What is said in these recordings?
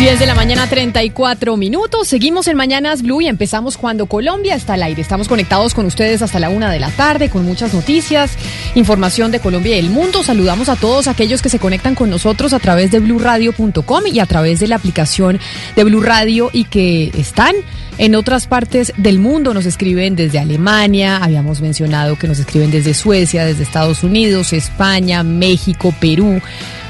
10 de la mañana, 34 minutos. Seguimos en Mañanas Blue y empezamos cuando Colombia está al aire. Estamos conectados con ustedes hasta la una de la tarde con muchas noticias, información de Colombia y el mundo. Saludamos a todos aquellos que se conectan con nosotros a través de bluradio.com y a través de la aplicación de Blue Radio y que están en otras partes del mundo. Nos escriben desde Alemania, habíamos mencionado que nos escriben desde Suecia, desde Estados Unidos, España, México, Perú.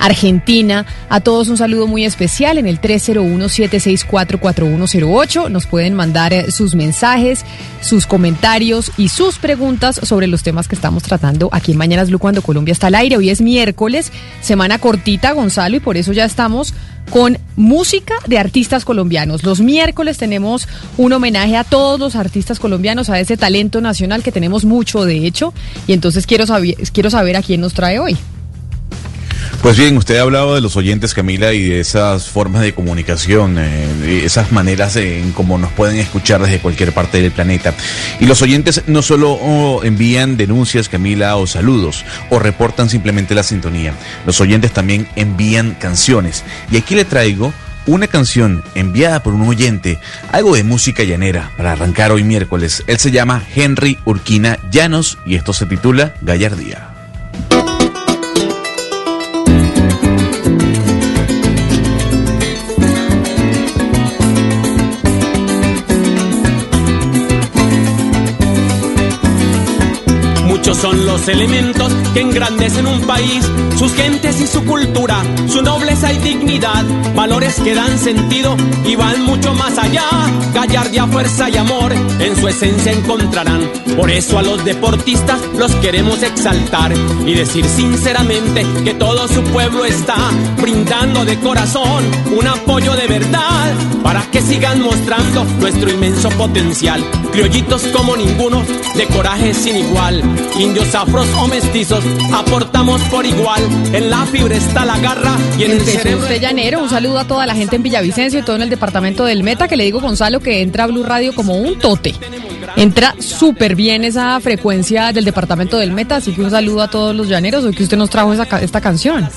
Argentina. A todos un saludo muy especial en el 301-764-4108. Nos pueden mandar eh, sus mensajes, sus comentarios y sus preguntas sobre los temas que estamos tratando aquí en Mañanas Blue cuando Colombia está al aire. Hoy es miércoles, semana cortita, Gonzalo, y por eso ya estamos con música de artistas colombianos. Los miércoles tenemos un homenaje a todos los artistas colombianos, a ese talento nacional que tenemos mucho, de hecho, y entonces quiero saber, quiero saber a quién nos trae hoy. Pues bien, usted ha hablado de los oyentes, Camila, y de esas formas de comunicación, eh, esas maneras en cómo nos pueden escuchar desde cualquier parte del planeta. Y los oyentes no solo envían denuncias, Camila, o saludos, o reportan simplemente la sintonía. Los oyentes también envían canciones. Y aquí le traigo una canción enviada por un oyente, algo de música llanera, para arrancar hoy miércoles. Él se llama Henry Urquina Llanos y esto se titula Gallardía. Son los elementos que engrandecen un país, sus gentes y su cultura, su nobleza y dignidad, valores que dan sentido y van mucho más allá. Gallardia, fuerza y amor en su esencia encontrarán. Por eso a los deportistas los queremos exaltar y decir sinceramente que todo su pueblo está brindando de corazón un apoyo de verdad para que sigan mostrando nuestro inmenso potencial. Criollitos como ninguno, de coraje sin igual indios, afros o mestizos, aportamos por igual. En la fibra está la garra y en el cerebro... Usted llanero, un saludo a toda la gente en Villavicencio y todo en el departamento del Meta, que le digo Gonzalo que entra a Blue Radio como un tote. Entra súper bien esa frecuencia del departamento del Meta, así que un saludo a todos los llaneros, hoy que usted nos trajo esta canción.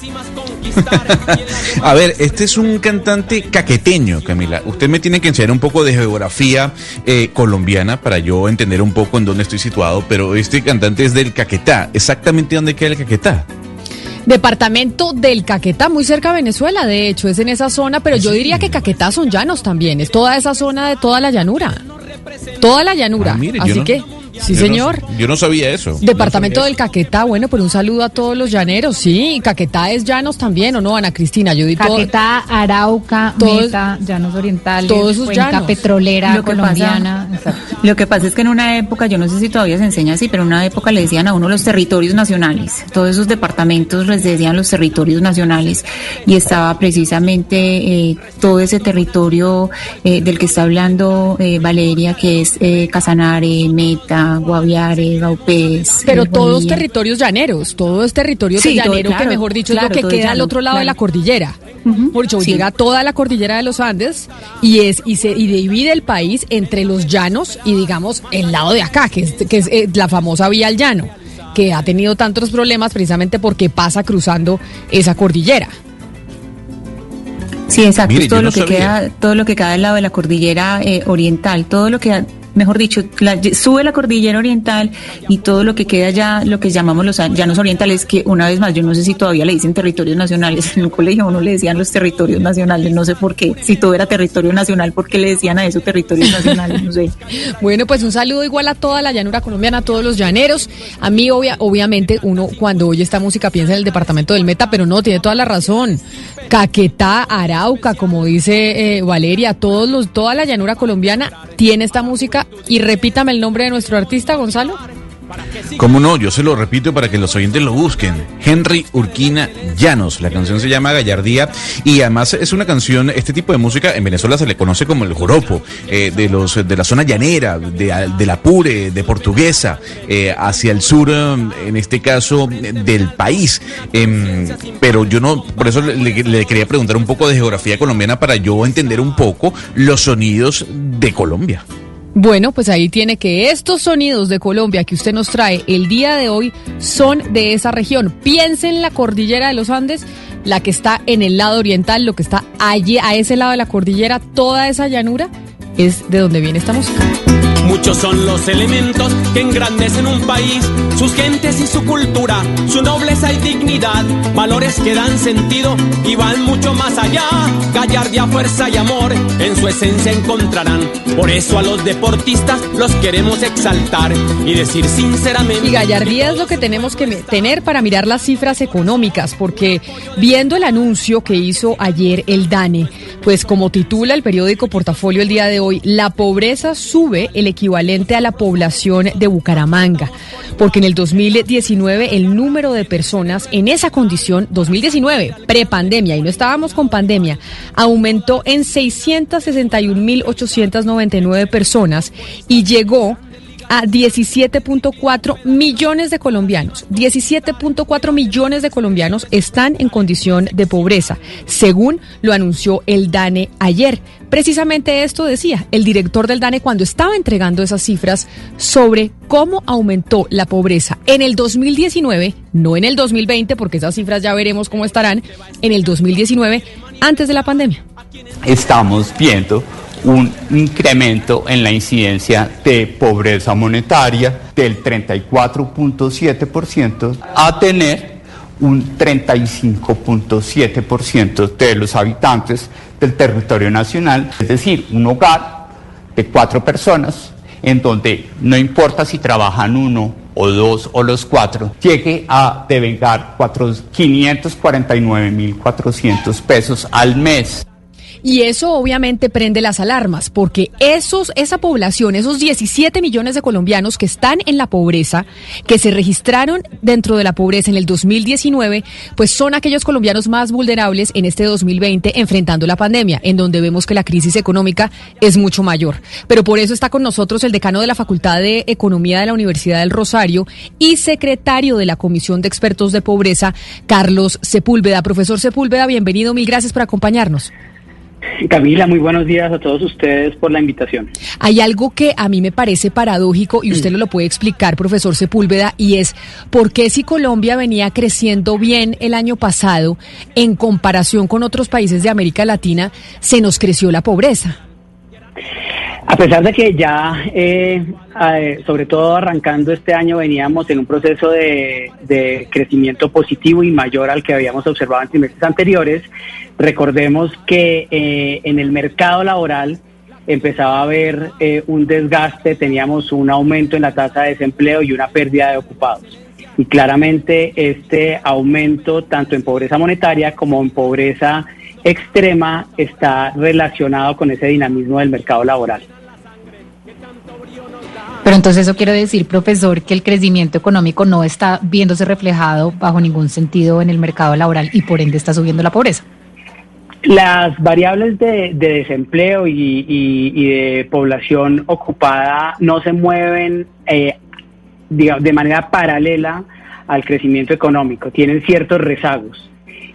a ver, este es un cantante caqueteño, Camila. Usted me tiene que enseñar un poco de geografía eh, colombiana para yo entender un poco en dónde estoy situado, pero este cantante es del Caquetá. ¿Exactamente dónde queda el Caquetá? Departamento del Caquetá, muy cerca de Venezuela, de hecho, es en esa zona, pero yo diría que Caquetá son llanos también, es toda esa zona de toda la llanura. Toda la llanura. Ah, Así que Sí, señor. yo no sabía eso. Departamento del Caquetá, bueno, pues un saludo a todos los llaneros. Sí, Caquetá es llanos también, ¿o no, Ana Cristina? Yo digo Caquetá, Arauca, Meta, Llanos Orientales, todos esos Cuenca Petrolera colombiana. lo que pasa es que en una época, yo no sé si todavía se enseña así, pero en una época le decían a uno los territorios nacionales. Todos esos departamentos les decían los territorios nacionales y estaba precisamente eh, todo ese territorio eh, del que está hablando eh, Valeria, que es Casanare, Meta, Guaviare, Gaupés. Pero todos territorios llaneros, todo es territorio llanero, que mejor dicho es lo que queda al otro lado de la cordillera. Por eso llega toda la cordillera de los Andes y es y se y divide el país entre los llanos y digamos el lado de acá, que es, que es eh, la famosa vía al llano, que ha tenido tantos problemas precisamente porque pasa cruzando esa cordillera. Sí, exacto. todo lo que queda, todo lo que queda del lado de la cordillera eh, oriental, todo lo que mejor dicho, sube la cordillera oriental y todo lo que queda ya, lo que llamamos los llanos orientales, que una vez más, yo no sé si todavía le dicen territorios nacionales, en el colegio uno le decían los territorios nacionales, no sé por qué, si todo era territorio nacional, ¿por qué le decían a eso territorios nacionales? No sé. bueno, pues un saludo igual a toda la llanura colombiana, a todos los llaneros. A mí, obvia, obviamente, uno cuando oye esta música piensa en el departamento del Meta, pero no, tiene toda la razón. Caquetá, Arauca, como dice eh, Valeria, todos los, toda la llanura colombiana tiene esta música y repítame el nombre de nuestro artista, Gonzalo. Como no, yo se lo repito para que los oyentes lo busquen. Henry Urquina Llanos. La canción se llama Gallardía y además es una canción, este tipo de música en Venezuela se le conoce como el joropo, eh, de los de la zona llanera, de, de la Pure, de Portuguesa, eh, hacia el sur, en este caso, del país. Em, pero yo no, por eso le quería preguntar un poco de geografía colombiana para yo entender un poco los sonidos de Colombia. Bueno, pues ahí tiene que estos sonidos de Colombia que usted nos trae el día de hoy son de esa región. Piense en la cordillera de los Andes, la que está en el lado oriental, lo que está allí, a ese lado de la cordillera, toda esa llanura es de donde viene esta música. Muchos son los elementos que engrandecen un país, sus gentes y su cultura, su nobleza y dignidad, valores que dan sentido y van mucho más allá. Gallardia, fuerza y amor en su esencia encontrarán. Por eso a los deportistas los queremos exaltar y decir sinceramente. Y gallardía es lo que tenemos que tener para mirar las cifras económicas, porque viendo el anuncio que hizo ayer el DANE, pues como titula el periódico Portafolio el día de hoy, la pobreza sube el equivalente a la población de Bucaramanga, porque en el 2019 el número de personas en esa condición, 2019, prepandemia, y no estábamos con pandemia, aumentó en 661.899 personas y llegó a 17.4 millones de colombianos. 17.4 millones de colombianos están en condición de pobreza, según lo anunció el DANE ayer. Precisamente esto decía el director del DANE cuando estaba entregando esas cifras sobre cómo aumentó la pobreza en el 2019, no en el 2020, porque esas cifras ya veremos cómo estarán, en el 2019, antes de la pandemia. Estamos viendo un incremento en la incidencia de pobreza monetaria del 34.7% a tener un 35.7% de los habitantes del territorio nacional, es decir, un hogar de cuatro personas en donde no importa si trabajan uno o dos o los cuatro, llegue a devengar 549.400 pesos al mes. Y eso obviamente prende las alarmas, porque esos, esa población, esos 17 millones de colombianos que están en la pobreza, que se registraron dentro de la pobreza en el 2019, pues son aquellos colombianos más vulnerables en este 2020 enfrentando la pandemia, en donde vemos que la crisis económica es mucho mayor. Pero por eso está con nosotros el decano de la Facultad de Economía de la Universidad del Rosario y secretario de la Comisión de Expertos de Pobreza, Carlos Sepúlveda. Profesor Sepúlveda, bienvenido, mil gracias por acompañarnos. Camila, muy buenos días a todos ustedes por la invitación. Hay algo que a mí me parece paradójico y usted lo puede explicar, profesor Sepúlveda, y es por qué si Colombia venía creciendo bien el año pasado en comparación con otros países de América Latina, se nos creció la pobreza. A pesar de que ya, eh, sobre todo arrancando este año, veníamos en un proceso de, crecimiento positivo y mayor al que habíamos observado en trimestres anteriores, recordemos que eh, en el mercado laboral empezaba a haber eh, un desgaste, teníamos un aumento en la tasa de desempleo y una pérdida de ocupados. Y claramente este aumento, tanto en pobreza monetaria como en pobreza extrema, está relacionado con ese dinamismo del mercado laboral. Pero entonces eso quiere decir, profesor, que el crecimiento económico no está viéndose reflejado bajo ningún sentido en el mercado laboral y por ende está subiendo la pobreza. Las variables de, desempleo y, de población ocupada no se mueven eh, de manera paralela al crecimiento económico, tienen ciertos rezagos.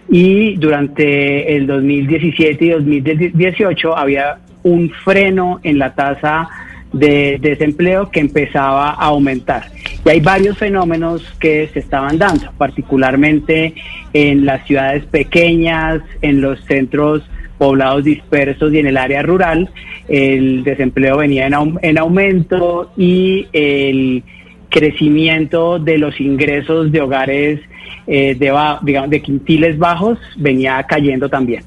Y durante el 2017 y 2018 había un freno en la tasa de desempleo que empezaba a aumentar. Y hay varios fenómenos que se estaban dando, particularmente en las ciudades pequeñas, en los centros poblados dispersos y en el área rural. El desempleo venía en, aumento y el crecimiento de los ingresos de hogares eh, digamos, de quintiles bajos venía cayendo también.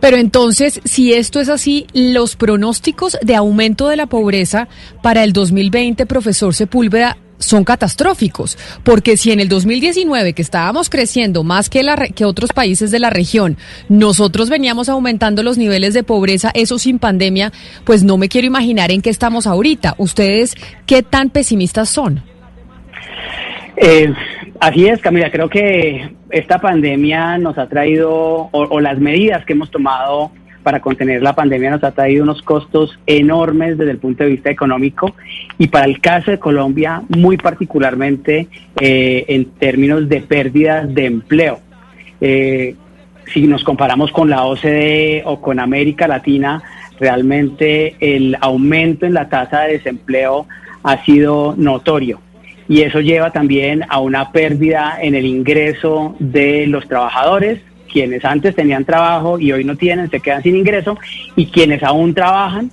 Pero entonces, si esto es así, los pronósticos de aumento de la pobreza para el 2020, profesor Sepúlveda, son catastróficos, porque si en el 2019, que estábamos creciendo más que, la, que otros países de la región, nosotros veníamos aumentando los niveles de pobreza, eso sin pandemia, pues no me quiero imaginar en qué estamos ahorita. ¿Ustedes qué tan pesimistas son? Eh, así es, Camila. Creo que esta pandemia nos ha traído, o, o, las medidas que hemos tomado para contener la pandemia nos ha traído unos costos enormes desde el punto de vista económico y para el caso de Colombia, muy particularmente eh, en términos de pérdidas de empleo. Eh, si nos comparamos con la OCDE o con América Latina, realmente el aumento en la tasa de desempleo ha sido notorio y eso lleva también a una pérdida en el ingreso de los trabajadores, quienes antes tenían trabajo y hoy no tienen, se quedan sin ingreso, y quienes aún trabajan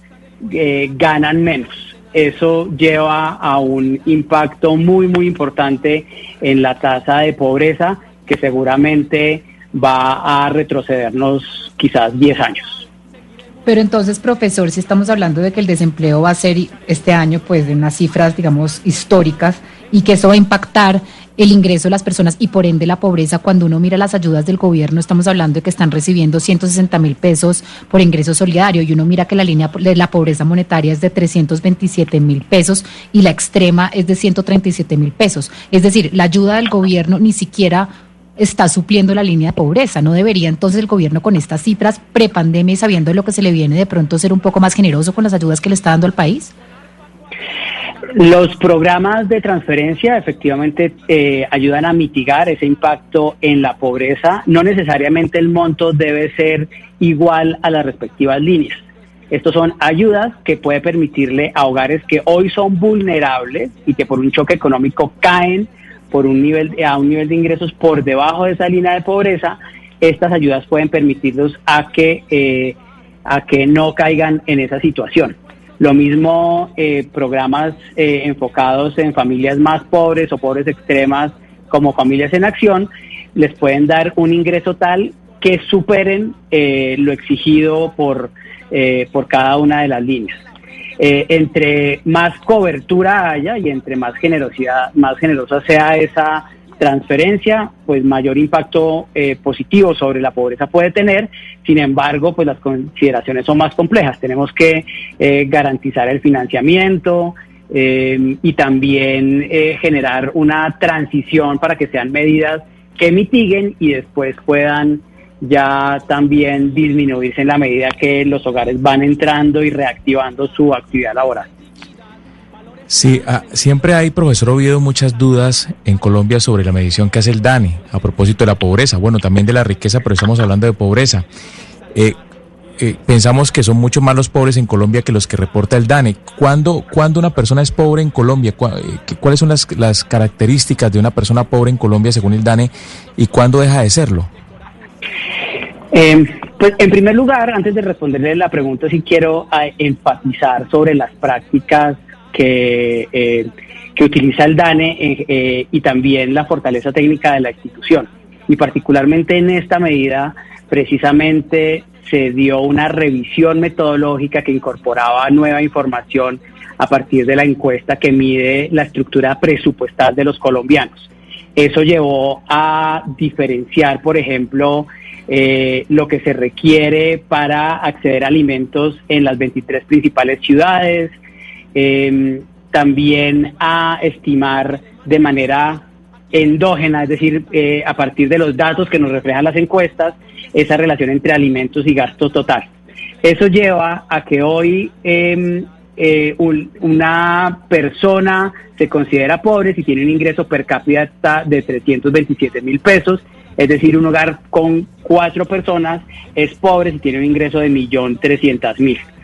eh, ganan menos. Eso lleva a un impacto muy, muy importante en la tasa de pobreza que seguramente va a retrocedernos quizás 10 años. Pero entonces, profesor, si estamos hablando de que el desempleo va a ser este año, pues, de unas cifras, digamos, históricas, y que eso va a impactar el ingreso de las personas y por ende la pobreza. Cuando uno mira las ayudas del gobierno, estamos hablando de que están recibiendo 160 mil pesos por ingreso solidario y uno mira que la línea de la pobreza monetaria es de 327 mil pesos y la extrema es de 137 mil pesos. Es decir, la ayuda del gobierno ni siquiera está supliendo la línea de pobreza. ¿No debería entonces el gobierno con estas cifras prepandemia y sabiendo lo que se le viene de pronto ser un poco más generoso con las ayudas que le está dando al país? Los programas de transferencia efectivamente eh, ayudan a mitigar ese impacto en la pobreza. No necesariamente el monto debe ser igual a las respectivas líneas. Estos son ayudas que puede permitirle a hogares que hoy son vulnerables y que por un choque económico caen por un nivel a un nivel de ingresos por debajo de esa línea de pobreza. Estas ayudas pueden permitirlos a que eh, a que no caigan en esa situación. Lo mismo eh, programas eh, enfocados en familias más pobres o pobres extremas como Familias en Acción les pueden dar un ingreso tal que superen eh, lo exigido por, por cada una de las líneas. entre más cobertura haya y entre más generosidad, más generosa sea esa transferencia, pues mayor impacto eh, positivo sobre la pobreza puede tener. Sin embargo, pues las consideraciones son más complejas. Tenemos que eh, garantizar el financiamiento eh, y también generar una transición para que sean medidas que mitiguen y después puedan ya también disminuirse en la medida que los hogares van entrando y reactivando su actividad laboral. Sí, ah, siempre hay, profesor Oviedo, muchas dudas en Colombia sobre la medición que hace el DANE a propósito de la pobreza, bueno, también de la riqueza, pero estamos hablando de pobreza. Eh, eh, pensamos que son mucho más los pobres en Colombia que los que reporta el DANE. ¿Cuándo, cuando una persona es pobre en Colombia? Eh, ¿Cuáles son las, las características de una persona pobre en Colombia según el DANE y cuándo deja de serlo? pues en primer lugar, antes de responderle la pregunta, sí quiero enfatizar sobre las prácticas que, eh, que utiliza el DANE eh, y también la fortaleza técnica de la institución. Y particularmente en esta medida, precisamente se dio una revisión metodológica que incorporaba nueva información a partir de la encuesta que mide la estructura presupuestal de los colombianos. Eso llevó a diferenciar, por ejemplo, eh, lo que se requiere para acceder a alimentos en las 23 principales ciudades, eh, también a estimar de manera endógena, es decir, eh, a partir de los datos que nos reflejan las encuestas, esa relación entre alimentos y gasto total. Eso lleva a que hoy em, eh, una persona se considera pobre si tiene un ingreso per cápita de 327 mil pesos, es decir, un hogar con cuatro personas es pobre si tiene un ingreso de 1.300.000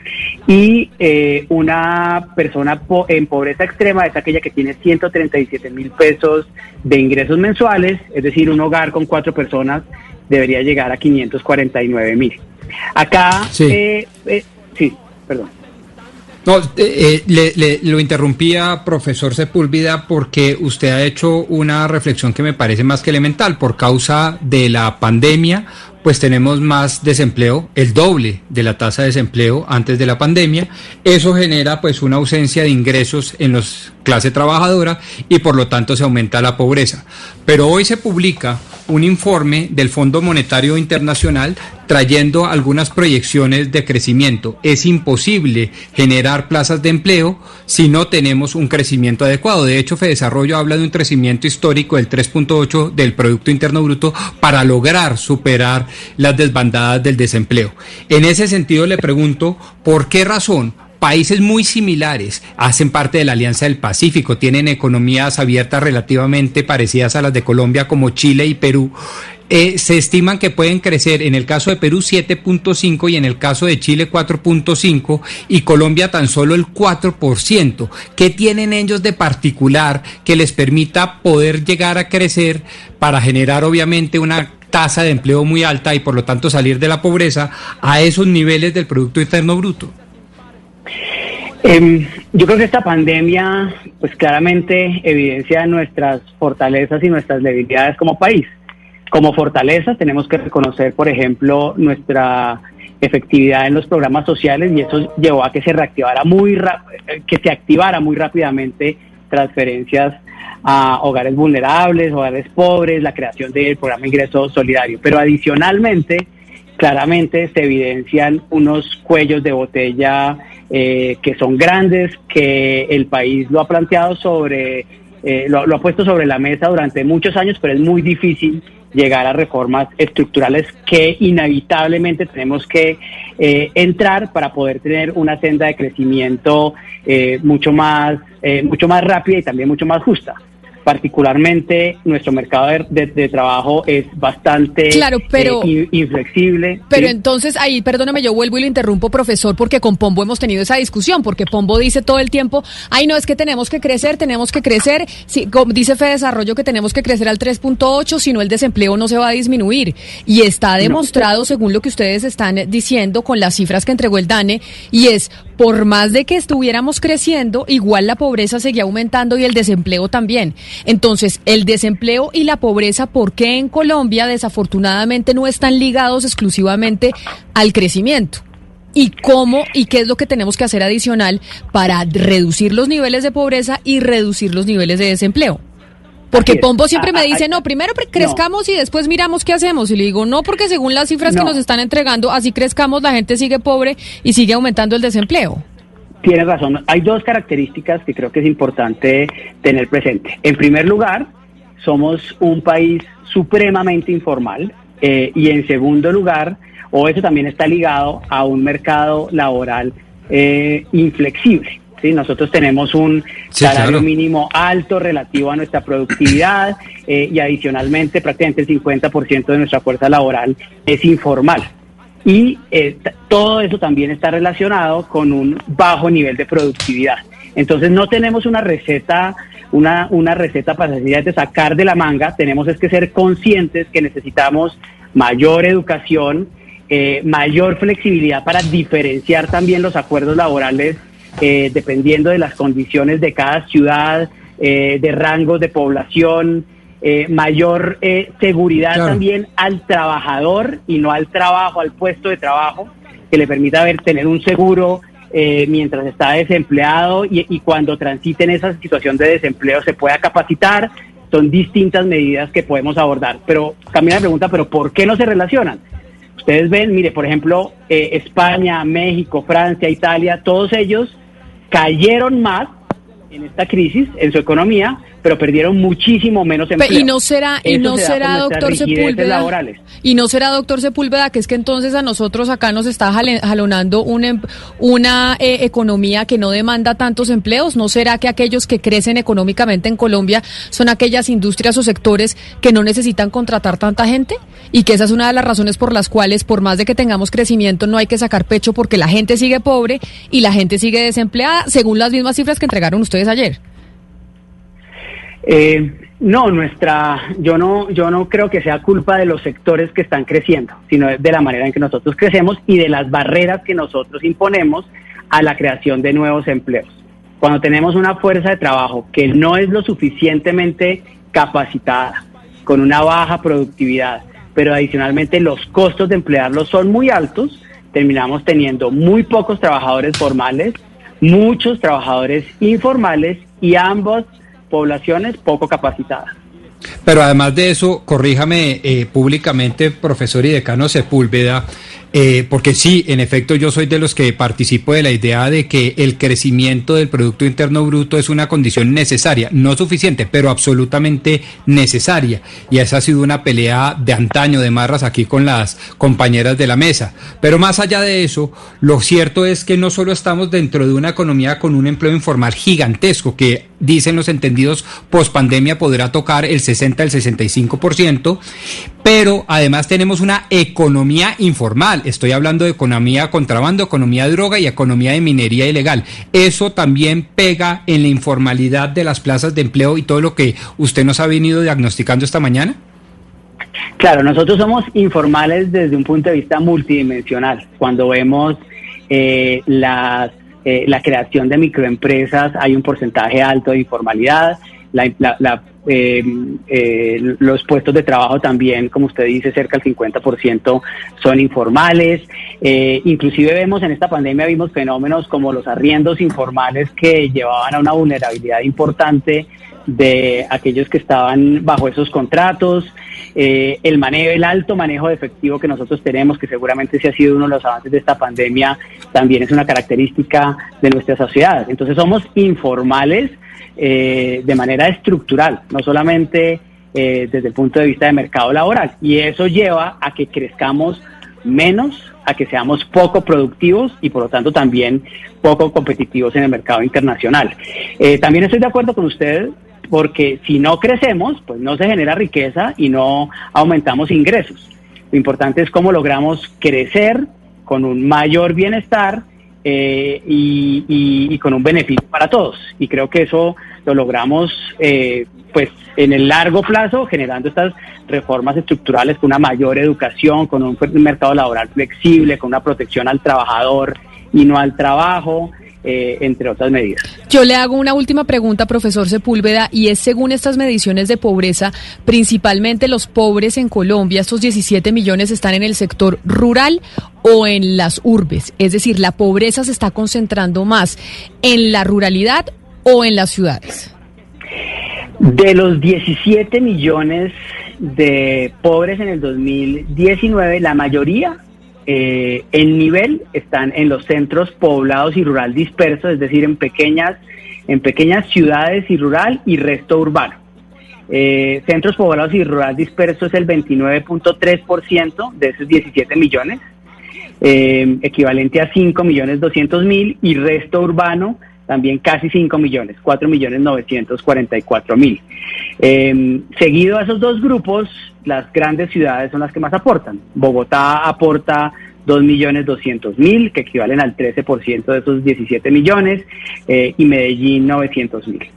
y eh, una persona en pobreza extrema es aquella que tiene 137 mil pesos de ingresos mensuales, es decir, un hogar con cuatro personas debería llegar a 549 mil. Acá, sí, eh, eh, sí perdón. No, eh, le, lo interrumpía, profesor Sepúlveda, porque usted ha hecho una reflexión que me parece más que elemental. Por causa de la pandemia, pues tenemos más desempleo, el doble de la tasa de desempleo antes de la pandemia. Eso genera pues una ausencia de ingresos en la clase trabajadora y por lo tanto se aumenta la pobreza. Pero hoy se publica un informe del Fondo Monetario Internacional trayendo algunas proyecciones de crecimiento. Es imposible generar plazas de empleo si no tenemos un crecimiento adecuado. De hecho, Desarrollo habla de un crecimiento histórico del 3.8 del Producto Interno Bruto para lograr superar las desbandadas del desempleo. En ese sentido, le pregunto, ¿por qué razón? países muy similares hacen parte de la Alianza del Pacífico, tienen economías abiertas relativamente parecidas a las de Colombia como Chile y Perú. Eh, se estiman que pueden crecer en el caso de Perú 7.5 y en el caso de Chile 4.5 y Colombia tan solo el 4%. ¿Qué tienen ellos de particular que les permita poder llegar a crecer para generar obviamente una tasa de empleo muy alta y por lo tanto salir de la pobreza a esos niveles del Producto Interno Bruto? Em, yo creo que esta pandemia, pues claramente evidencia nuestras fortalezas y nuestras debilidades como país. Como fortalezas tenemos que reconocer, por ejemplo, nuestra efectividad en los programas sociales y eso llevó a que se reactivara muy eh, que se activara muy rápidamente transferencias a hogares vulnerables, hogares pobres, la creación del programa Ingreso Solidario. Pero adicionalmente, claramente se evidencian unos cuellos de botella eh, que son grandes, que el país lo ha planteado sobre, eh, lo, ha puesto sobre la mesa durante muchos años, pero es muy difícil llegar a reformas estructurales que inevitablemente tenemos que eh, entrar para poder tener una senda de crecimiento mucho más mucho más rápida y también mucho más justa particularmente nuestro mercado de, trabajo es bastante claro, pero, eh, inflexible. Pero entonces ahí, perdóname, yo vuelvo y lo interrumpo, profesor, porque con Pombo hemos tenido esa discusión, porque Pombo dice todo el tiempo, ay, no, es que tenemos que crecer, tenemos que crecer, si, como dice Fede Desarrollo que tenemos que crecer al 3.8, si no el desempleo no se va a disminuir. Y está demostrado, según lo que ustedes están diciendo con las cifras que entregó el DANE, y es, por más de que estuviéramos creciendo, igual la pobreza seguía aumentando y el desempleo también. Entonces, el desempleo y la pobreza, ¿por qué en Colombia desafortunadamente no están ligados exclusivamente al crecimiento? y cómo y qué es lo que tenemos que hacer adicional para reducir los niveles de pobreza y reducir los niveles de desempleo. Porque Pombo siempre me dice, no, primero crezcamos y después miramos qué hacemos. Y le digo, no, porque según las cifras que nos están entregando, así crezcamos, la gente sigue pobre y sigue aumentando el desempleo. Tienes razón. Hay dos características que creo que es importante tener presente. En primer lugar, somos un país supremamente informal eh, y en segundo lugar, o eso también está ligado a un mercado laboral eh, inflexible. ¿Sí? Nosotros tenemos un salario mínimo alto relativo a nuestra productividad eh, y adicionalmente prácticamente el 50% de nuestra fuerza laboral es informal y eh, todo eso también está relacionado con un bajo nivel de productividad. Entonces no tenemos una receta, una, una receta para de sacar de la manga, tenemos es que ser conscientes que necesitamos mayor educación, eh, mayor flexibilidad para diferenciar también los acuerdos laborales eh, dependiendo de las condiciones de cada ciudad, de rangos de población, eh, mayor eh, seguridad también al trabajador y no al trabajo, al puesto de trabajo, que le permita ver, tener un seguro eh, mientras está desempleado y, y, cuando transite en esa situación de desempleo se pueda capacitar. Son distintas medidas que podemos abordar. Pero cambia la pregunta, ¿pero por qué no se relacionan? Ustedes ven, mire, por ejemplo, España, México, Francia, Italia, todos ellos cayeron más en esta crisis, en su economía, pero perdieron muchísimo menos empleo. Y no será, y no será, doctor Sepúlveda. Y no será, doctor Sepúlveda, que es que entonces a nosotros acá nos está jalonando una, em, una eh, economía que no demanda tantos empleos. ¿No será que aquellos que crecen económicamente en Colombia son aquellas industrias o sectores que no necesitan contratar tanta gente? Y que esa es una de las razones por las cuales, por más de que tengamos crecimiento, no hay que sacar pecho porque la gente sigue pobre y la gente sigue desempleada, según las mismas cifras que entregaron ustedes ayer. Eh, no, nuestra, yo no, yo no creo que sea culpa de los sectores que están creciendo, sino de la manera en que nosotros crecemos y de las barreras que nosotros imponemos a la creación de nuevos empleos. Cuando tenemos una fuerza de trabajo que no es lo suficientemente capacitada, con una baja productividad, pero adicionalmente los costos de emplearlos son muy altos, terminamos teniendo muy pocos trabajadores formales, muchos trabajadores informales y ambas poblaciones poco capacitadas. Pero además de eso, corríjame eh, públicamente, profesor y decano Sepúlveda, eh, porque sí, en efecto, yo soy de los que participo de la idea de que el crecimiento del Producto Interno Bruto es una condición necesaria, no suficiente, pero absolutamente necesaria. Y esa ha sido una pelea de antaño de marras aquí con las compañeras de la mesa. Pero más allá de eso, lo cierto es que no solo estamos dentro de una economía con un empleo informal gigantesco, que dicen los entendidos post pandemia podrá tocar el 60 el 65%, pero además tenemos una economía informal. Estoy hablando de economía contrabando, economía de droga y economía de minería ilegal. Eso también pega en la informalidad de las plazas de empleo y todo lo que usted nos ha venido diagnosticando esta mañana. Claro, nosotros somos informales desde un punto de vista multidimensional. Cuando vemos eh, las, eh, la creación de microempresas, hay un porcentaje alto de informalidad. La, la, eh, eh, los puestos de trabajo también, como usted dice, cerca del 50% son informales. Eh, inclusive vemos en esta pandemia, vimos fenómenos como los arriendos informales que llevaban a una vulnerabilidad importante de aquellos que estaban bajo esos contratos, eh, el manejo, el alto manejo de efectivo que nosotros tenemos, que seguramente se ha sido uno de los avances de esta pandemia, también es una característica de nuestra sociedad. Entonces somos informales eh, de manera estructural, no solamente eh, desde el punto de vista de mercado laboral. Y eso lleva a que crezcamos menos, a que seamos poco productivos y por lo tanto también poco competitivos en el mercado internacional. Eh, también estoy de acuerdo con usted porque si no crecemos, pues no se genera riqueza y no aumentamos ingresos. Lo importante es cómo logramos crecer con un mayor bienestar eh, y, con un beneficio para todos. Y creo que eso lo logramos eh, pues en el largo plazo generando estas reformas estructurales con una mayor educación, con un mercado laboral flexible, con una protección al trabajador y no al trabajo, eh, entre otras medidas. Yo le hago una última pregunta, profesor Sepúlveda, y es según estas mediciones de pobreza, principalmente los pobres en Colombia, estos 17 millones están en el sector rural o en las urbes, es decir, la pobreza se está concentrando más en la ruralidad o en las ciudades. De los 17 millones de pobres en el 2019, la mayoría eh, el nivel están en los centros poblados y rural dispersos, es decir, en pequeñas, en pequeñas ciudades y rural y resto urbano. Eh, centros poblados y rural dispersos es el 29.3% de esos 17 millones, eh, equivalente a 5 millones 200 mil y resto urbano también casi 5 millones, 4 millones 944 mil. Eh, seguido a esos dos grupos, las grandes ciudades son las que más aportan. Bogotá aporta 2 millones 200 mil, que equivalen al 13% de esos 17 millones, eh, y Medellín 900 mil.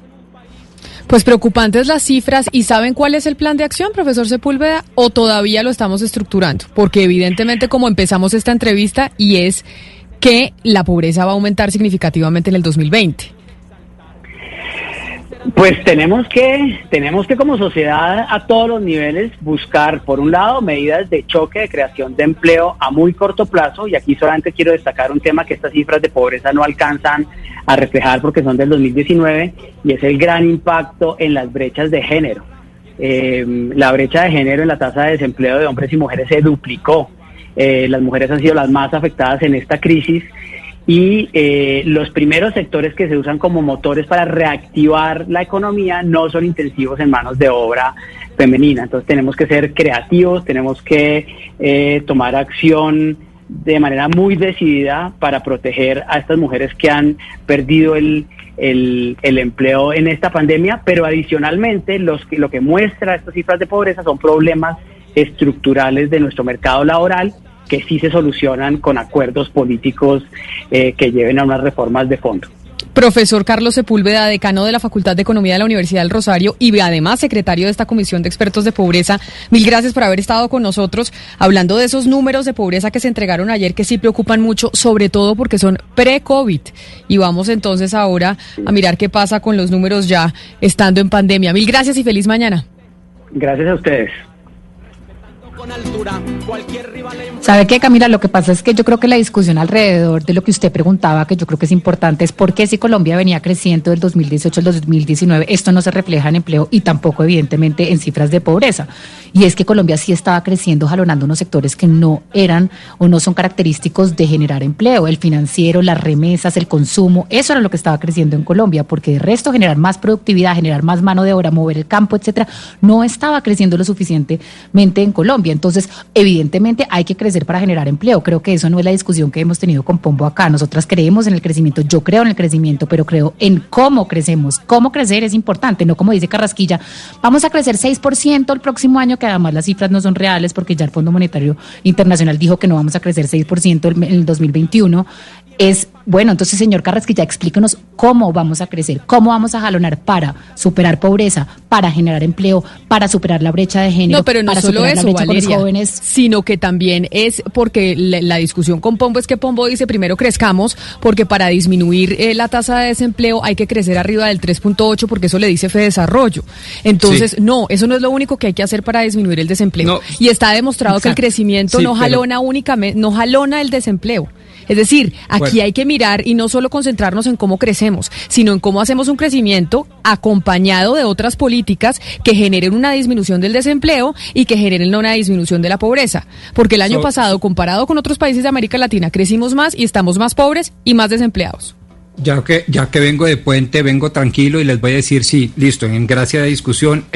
Pues preocupantes las cifras y ¿saben cuál es el plan de acción, profesor Sepúlveda? ¿O todavía lo estamos estructurando? Porque evidentemente como empezamos esta entrevista y es que la pobreza va a aumentar significativamente en el 2020. Pues tenemos que, tenemos que como sociedad a todos los niveles buscar, por un lado, medidas de choque de creación de empleo a muy corto plazo, y aquí solamente quiero destacar un tema que estas cifras de pobreza no alcanzan a reflejar porque son del 2019, y es el gran impacto en las brechas de género. Eh, la brecha de género en la tasa de desempleo de hombres y mujeres se duplicó eh, las mujeres han sido las más afectadas en esta crisis y eh, los primeros sectores que se usan como motores para reactivar la economía no son intensivos en manos de obra femenina. Entonces tenemos que ser creativos, tenemos que eh, tomar acción de manera muy decidida para proteger a estas mujeres que han perdido el, el, empleo en esta pandemia, pero adicionalmente los, lo que muestra estas cifras de pobreza son problemas estructurales de nuestro mercado laboral que sí se solucionan con acuerdos políticos eh, que lleven a unas reformas de fondo. Profesor Carlos Sepúlveda, decano de la Facultad de Economía de la Universidad del Rosario y además secretario de esta Comisión de Expertos de Pobreza, mil gracias por haber estado con nosotros hablando de esos números de pobreza que se entregaron ayer que sí preocupan mucho, sobre todo porque son pre-COVID. Y vamos entonces ahora a mirar qué pasa con los números ya estando en pandemia. Mil gracias y feliz mañana. Gracias a ustedes. con altura, cualquier rival en- ¿Sabe qué, Camila? Lo que pasa es que yo creo que la discusión alrededor de lo que usted preguntaba, que yo creo que es importante, es por qué si Colombia venía creciendo del 2018 al 2019, esto no se refleja en empleo y tampoco, evidentemente, en cifras de pobreza. Y es que Colombia sí estaba creciendo, jalonando unos sectores que no eran o no son característicos de generar empleo. El financiero, las remesas, el consumo, eso era lo que estaba creciendo en Colombia, porque de resto generar más productividad, generar más mano de obra, mover el campo, etcétera, no estaba creciendo lo suficientemente en Colombia. Entonces, evidentemente hay que crecer para generar empleo. Creo que eso no es la discusión que hemos tenido con Pombo acá. Nosotras creemos en el crecimiento, yo creo en el crecimiento, pero creo en cómo crecemos. Cómo crecer es importante, no como dice Carrasquilla, vamos a crecer 6% el próximo año, que además las cifras no son reales porque ya el Fondo Monetario Internacional dijo que no vamos a crecer 6% el- en el 2021. Es bueno, entonces, señor Carrasquilla, explíquenos cómo vamos a crecer, cómo vamos a jalonar para superar pobreza, para generar empleo, para superar la brecha de género, No, pero no para solo eso, Valeria, jóvenes. sino que también es porque la, la discusión con Pombo es que Pombo dice primero crezcamos porque para disminuir eh, la tasa de desempleo hay que crecer arriba del 3.8 porque eso le dice Fede Desarrollo. Entonces, Sí. no, eso no es lo único que hay que hacer para disminuir el desempleo. No. Y está demostrado que el crecimiento Sí, no pero- jalona únicamente, no jalona el desempleo. Es decir, aquí Bueno. hay que mirar y no solo concentrarnos en cómo crecemos, sino en cómo hacemos un crecimiento acompañado de otras políticas que generen una disminución del desempleo y que generen una disminución de la pobreza. Porque el año So- pasado, comparado con otros países de América Latina, crecimos más y estamos más pobres y más desempleados. Ya que, ya que vengo de puente, vengo tranquilo y les voy a decir, sí, listo, en gracia de discusión,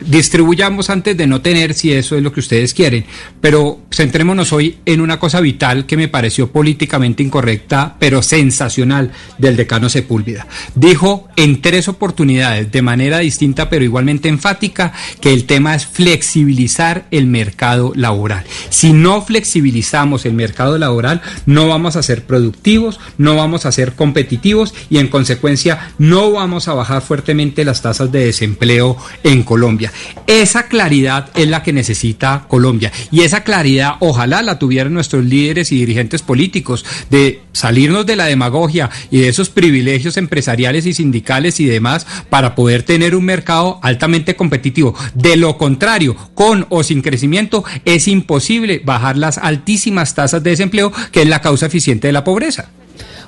distribuyamos antes de no tener si eso es lo que ustedes quieren, pero centrémonos hoy en una cosa vital que me pareció políticamente incorrecta, pero sensacional, del decano Sepúlveda. Dijo en tres oportunidades, de manera distinta pero igualmente enfática, que el tema es flexibilizar el mercado laboral. Si no flexibilizamos el mercado laboral, no vamos a ser productivos, no vamos a ser competitivos y en consecuencia no vamos a bajar fuertemente las tasas de desempleo en Colombia. Esa claridad es la que necesita Colombia y esa claridad ojalá la tuvieran nuestros líderes y dirigentes políticos de salirnos de la demagogia y de esos privilegios empresariales y sindicales y demás para poder tener un mercado altamente competitivo. De lo contrario, con o sin crecimiento es imposible bajar las altísimas tasas de desempleo que es la causa eficiente de la pobreza.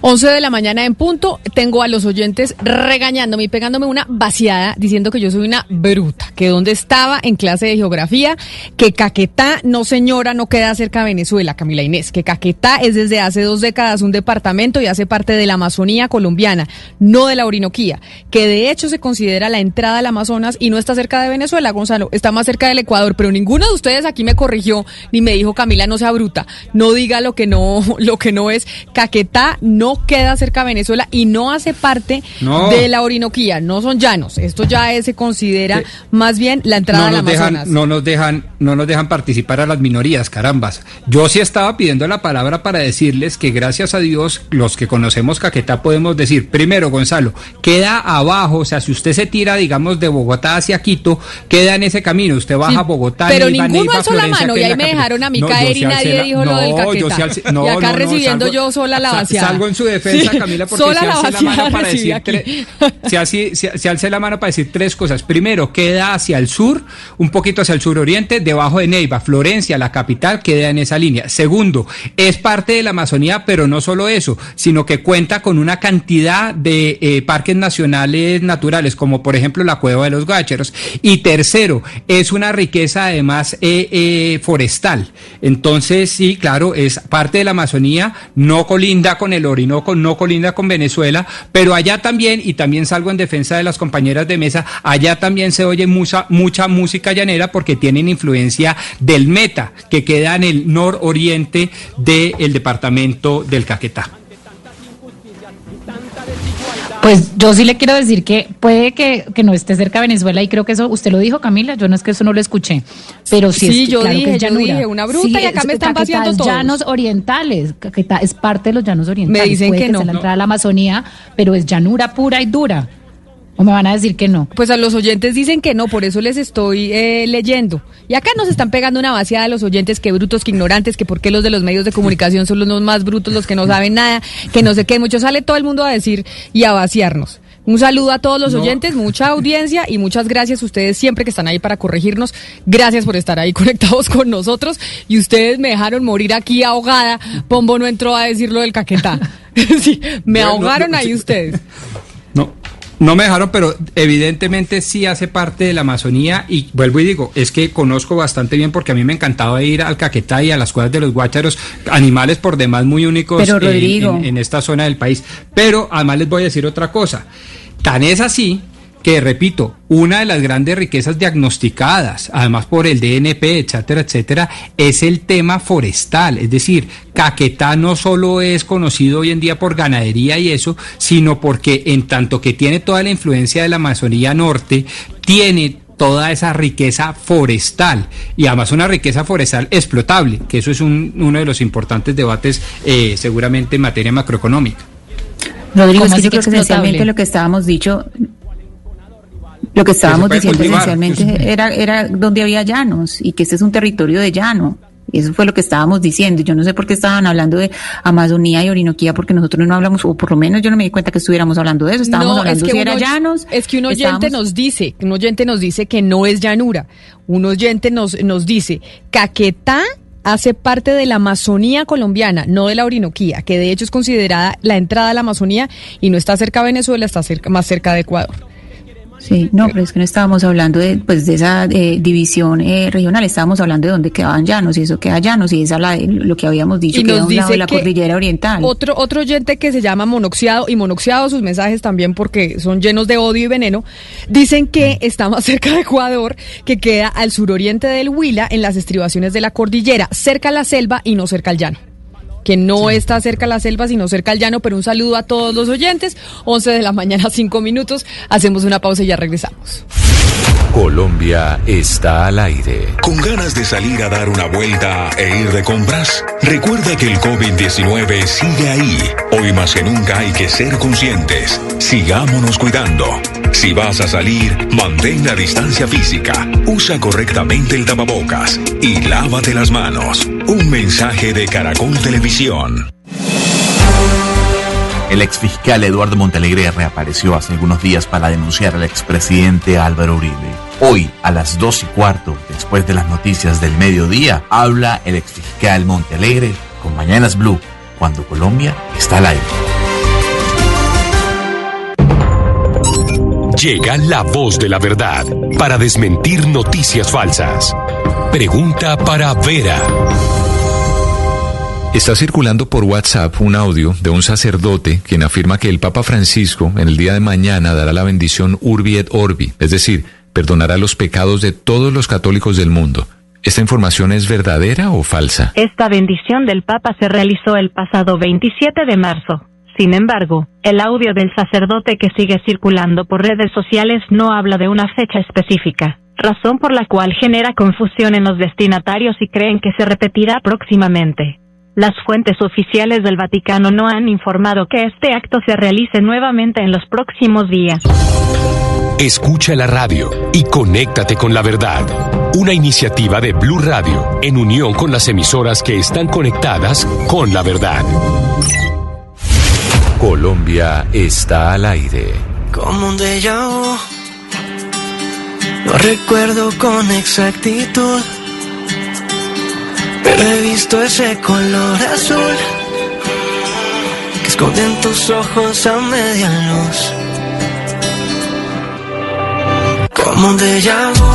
11 de la mañana en punto, tengo a los oyentes regañándome y pegándome una vaciada diciendo que yo soy una bruta, que donde estaba en clase de geografía, que Caquetá, no señora, no queda cerca de Venezuela, Camila Inés, que Caquetá es desde hace dos décadas un departamento y hace parte de la Amazonía colombiana, no de la Orinoquía, que de hecho se considera la entrada al Amazonas y no está cerca de Venezuela, Gonzalo, está más cerca del Ecuador, pero ninguno de ustedes aquí me corrigió ni me dijo Camila no sea bruta, no diga lo que no, lo que no es. Caquetá no queda cerca de Venezuela y no hace parte No. de la Orinoquía, no son llanos. Esto ya es- se considera Sí. más bien la entrada no al nos dejan, Amazonas. no nos dejan, no nos dejan participar a las minorías, carambas. Yo sí estaba pidiendo la palabra para decirles que gracias a Dios, los que conocemos Caquetá podemos decir, primero, Gonzalo, queda abajo, o sea, si usted se tira, digamos, de Bogotá hacia Quito, queda en ese camino, usted baja Sí, a Bogotá, pero Neiva, ninguno Neiva, alzó la mano y ahí me dejaron a mí caer y nadie dijo lo del Caquetá. Y acá recibiendo yo sola la vaciada. Salgo en su defensa, Sí, Camila, porque se alce la mano para decir aquí. tre- se, hace- se- se alce la mano para decir tres cosas. Primero, queda hacia el sur, un poquito hacia el suroriente, debajo de Neiva. Florencia, la capital, queda en esa línea. Segundo, es parte de la Amazonía, pero no solo eso, sino que cuenta con una cantidad de eh, parques nacionales naturales, como por ejemplo la Cueva de los Gácheros. Y tercero, es una riqueza además eh, eh, forestal. Entonces, sí, claro, es parte de la Amazonía, no colinda con el Orinoco, no colinda con Venezuela, pero allá también, y también salgo en defensa de las compañeras de mesa, allá también se oye mucha, mucha música llanera porque tienen influencia del Meta, que queda en el nororiente del departamento del Caquetá. Pues yo sí le quiero decir que puede que, que no esté cerca de Venezuela y creo que eso, usted lo dijo Camila, yo no es que eso no lo escuché, pero sí, Sí, es, yo claro dije, que es yo llanura. dije, una bruta y acá es- me están vaciando todos. llanos orientales, Caquetá es parte de los llanos orientales. dicen puede que no. sea la entrada a la Amazonía, pero es llanura pura y dura. ¿O me van a decir que no? Pues a los oyentes dicen que no, por eso les estoy eh, leyendo. Y acá nos están pegando una vaciada a los oyentes, que brutos, que ignorantes, que por qué los de los medios de comunicación son los más brutos, los que no saben nada, que no sé qué, mucho sale todo el mundo a decir y a vaciarnos. Un saludo a todos los oyentes, mucha audiencia y muchas gracias a ustedes siempre que están ahí para corregirnos. Gracias por estar ahí conectados con nosotros y ustedes me dejaron morir aquí ahogada. Pombo no entró a decir lo del caquetá. sí, me ahogaron ahí ustedes. No, me dejaron, pero evidentemente sí hace parte de la Amazonía y vuelvo y digo, es que conozco bastante bien porque a mí me encantaba ir al Caquetá y a las cuevas de los guácharos, animales por demás muy únicos Pero, en- Rodrigo. en, en esta zona del país. Pero además les voy a decir otra cosa, tan es así que, repito, una de las grandes riquezas diagnosticadas, además por el DNP, etcétera, etcétera, es el tema forestal. Es decir, Caquetá no solo es conocido hoy en día por ganadería y eso, sino porque en tanto que tiene toda la influencia de la Amazonía Norte, tiene toda esa riqueza forestal y además una riqueza forestal explotable, que eso es un- uno de los importantes debates eh, seguramente en materia macroeconómica. Rodrigo, es ¿Cómo que así yo creo que esencialmente lo que estábamos dicho, lo que estábamos diciendo cultivar. esencialmente era, era donde había llanos y que este es un territorio de llano. Eso fue lo que estábamos diciendo. Yo no sé por qué estaban hablando de Amazonía y Orinoquía, porque nosotros no hablamos, o por lo menos yo no me di cuenta que estuviéramos hablando de eso. Estábamos hablando si un era oy- llanos. Es que un oyente estábamos- nos dice, un oyente nos dice que no es llanura. Un oyente nos, nos dice, Caquetá hace parte de la Amazonía colombiana, no de la Orinoquía, que de hecho es considerada la entrada a la Amazonía y no está cerca de Venezuela, está cerca, más cerca de Ecuador. Sí, no, pero es que no estábamos hablando de, pues, de esa eh, división eh, regional, estábamos hablando de dónde quedaban llanos, y eso queda llanos, y esa la, lo que habíamos dicho, Y que era un lado de la cordillera oriental. Otro, otro oyente que se llama Monoxiado, y Monoxiado sus mensajes también porque son llenos de odio y veneno, dicen que está más cerca de Ecuador, que queda al suroriente del Huila, en las estribaciones de la cordillera, cerca a la selva y no cerca al llano. Que no está cerca a la selva, sino cerca al llano, pero un saludo a todos los oyentes. 11 de la mañana, 5 minutos. Hacemos una pausa y ya regresamos. Colombia está al aire. ¿Con ganas de salir a dar una vuelta e ir de compras? Recuerda que el COVID-19 sigue ahí. Hoy más que nunca hay que ser conscientes. Sigámonos cuidando. Si vas a salir, mantén la distancia física, usa correctamente el tapabocas y lávate las manos. Un mensaje de Caracol Televisión. El exfiscal Eduardo Montalegre reapareció hace algunos días para denunciar al expresidente Álvaro Uribe. Hoy, a las dos y cuarto, después de las noticias del mediodía, habla el exfiscal Montalegre con Mañanas Blue, cuando Colombia está al aire. Llega la voz de la verdad para desmentir noticias falsas. Pregunta para Vera. Está circulando por WhatsApp un audio de un sacerdote quien afirma que el Papa Francisco en el día de mañana dará la bendición Urbi et Orbi, es decir, perdonará los pecados de todos los católicos del mundo. ¿Esta información es verdadera o falsa? Esta bendición del Papa se realizó el pasado 27 de marzo. Sin embargo, el audio del sacerdote que sigue circulando por redes sociales no habla de una fecha específica, razón por la cual genera confusión en los destinatarios y creen que se repetirá próximamente. Las fuentes oficiales del Vaticano no han informado que este acto se realice nuevamente en los próximos días. Escucha la radio y conéctate con la verdad. Una iniciativa de Blue Radio en unión con las emisoras que están conectadas con la verdad. Colombia está al aire. Como un déjà vu. No recuerdo con exactitud. He visto ese color azul que esconden tus ojos a media luz. Como un déjà vu.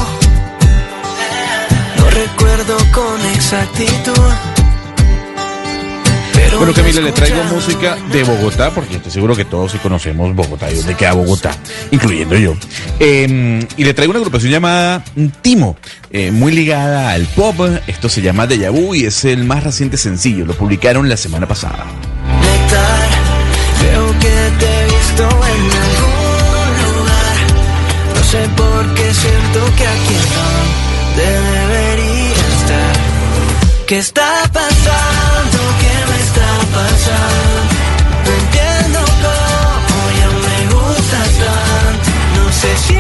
No recuerdo con exactitud. Bueno, Camila, le traigo música de Bogotá, porque estoy seguro que todos sí conocemos Bogotá y dónde queda Bogotá, incluyendo yo. Eh, y le traigo una agrupación llamada Timo, eh, muy ligada al pop. Esto se llama Deja Vu y es el más reciente sencillo. Lo publicaron la semana pasada. Creo que te he visto en algún lugar. No sé por qué siento que aquí donde debería estar. ¿Qué está pasando? ¿Qué me está pasando? No entiendo cómo ya me gustas tanto. No sé si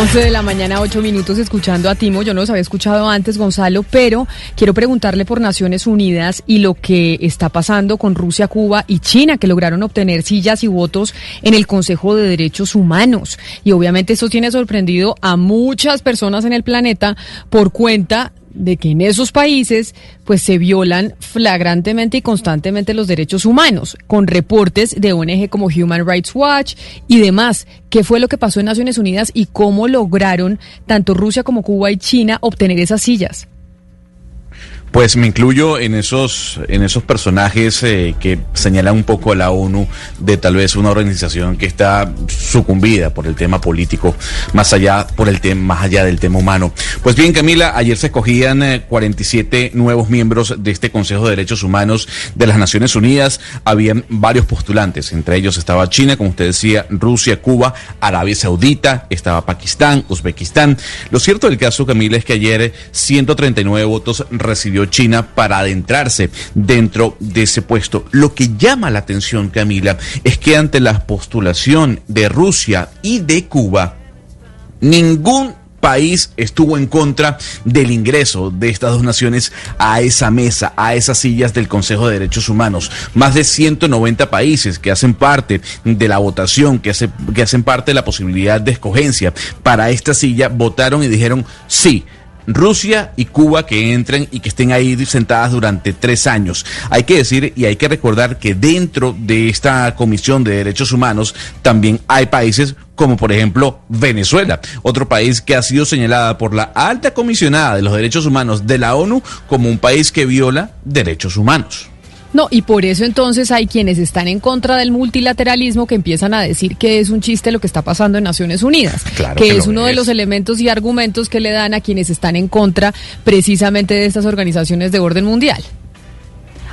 11 de la mañana, 8 minutos, escuchando a Timo. Yo no los había escuchado antes, Gonzalo, pero quiero preguntarle por Naciones Unidas y lo que está pasando con Rusia, Cuba y China, que lograron obtener sillas y votos en el Consejo de Derechos Humanos. Y obviamente esto tiene sorprendido a muchas personas en el planeta por cuenta de que en esos países pues se violan flagrantemente y constantemente los derechos humanos, con reportes de ONG como Human Rights Watch y demás. ¿Qué fue lo que pasó en Naciones Unidas y cómo lograron tanto Rusia como Cuba y China obtener esas sillas? Pues me incluyo en esos, en esos personajes eh, que señalan un poco a la ONU de tal vez una organización que está sucumbida por el tema político, más allá, por el tema, más allá del tema humano. Pues bien, Camila, ayer se escogían 47 eh, nuevos miembros de este Consejo de Derechos Humanos de las Naciones Unidas. Habían varios postulantes, entre ellos estaba China, como usted decía, Rusia, Cuba, Arabia Saudita, estaba Pakistán, Uzbekistán. Lo cierto del caso, Camila, es que ayer 139 votos recibió China para adentrarse dentro de ese puesto. Lo que llama la atención, Camila, es que ante la postulación de Rusia y de Cuba, ningún país estuvo en contra del ingreso de estas dos naciones a esa mesa, a esas sillas del Consejo de Derechos Humanos. Más de 190 países que hacen parte de la votación, que, que hacen parte de la posibilidad de escogencia para esta silla, votaron y dijeron sí Rusia y Cuba que entren y que estén ahí sentadas durante tres años. Hay que decir y hay que recordar que dentro de esta Comisión de Derechos Humanos también hay países como por ejemplo Venezuela, otro país que ha sido señalada por la alta comisionada de los derechos humanos de la ONU como un país que viola derechos humanos. No, y por eso entonces hay quienes están en contra del multilateralismo que empiezan a decir que es un chiste lo que está pasando en Naciones Unidas, que, es uno de los elementos y argumentos que le dan a quienes están en contra precisamente de estas organizaciones de orden mundial.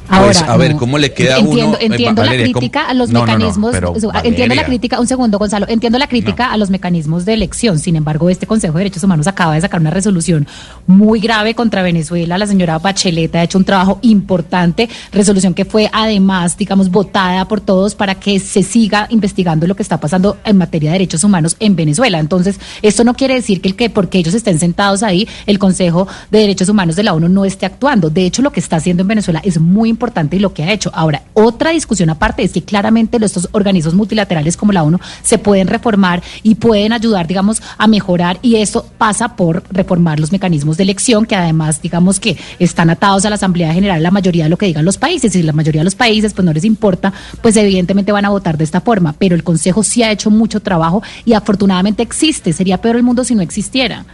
Ahora, a ver, ¿cómo le queda uno? Entiendo la crítica a los mecanismos, entiendo la crítica, un segundo Gonzalo, entiendo la crítica a los mecanismos de elección, sin embargo este Consejo de Derechos Humanos acaba de sacar una resolución muy grave contra Venezuela, la señora Bachelet ha hecho un trabajo importante, resolución que fue además, digamos, votada por todos para que se siga investigando lo que está pasando en materia de derechos humanos en Venezuela. Entonces, esto no quiere decir que el que porque ellos estén sentados ahí, el Consejo de Derechos Humanos de la ONU no esté actuando. De hecho, lo que está haciendo en Venezuela es muy importante y lo que ha hecho. Ahora, otra discusión aparte es que claramente estos organismos multilaterales como la ONU se pueden reformar y pueden ayudar, digamos, a mejorar y eso pasa por reformar los mecanismos de elección que además, digamos, que están atados a la Asamblea General la mayoría de lo que digan los países y la mayoría de los países pues no les importa, pues evidentemente van a votar de esta forma, pero el Consejo sí ha hecho mucho trabajo y afortunadamente existe. Sería peor el mundo si no existiera.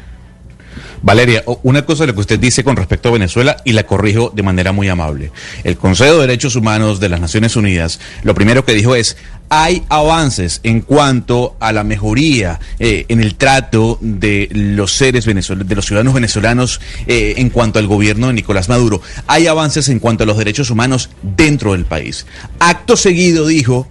Valeria, una cosa de lo que usted dice con respecto a Venezuela y la corrijo de manera muy amable. El Consejo de Derechos Humanos de las Naciones Unidas lo primero que dijo es hay avances en cuanto a la mejoría eh, en el trato de los seres venezolanos, de los ciudadanos venezolanos eh, en cuanto al gobierno de Nicolás Maduro. Hay avances en cuanto a los derechos humanos dentro del país. Acto seguido dijo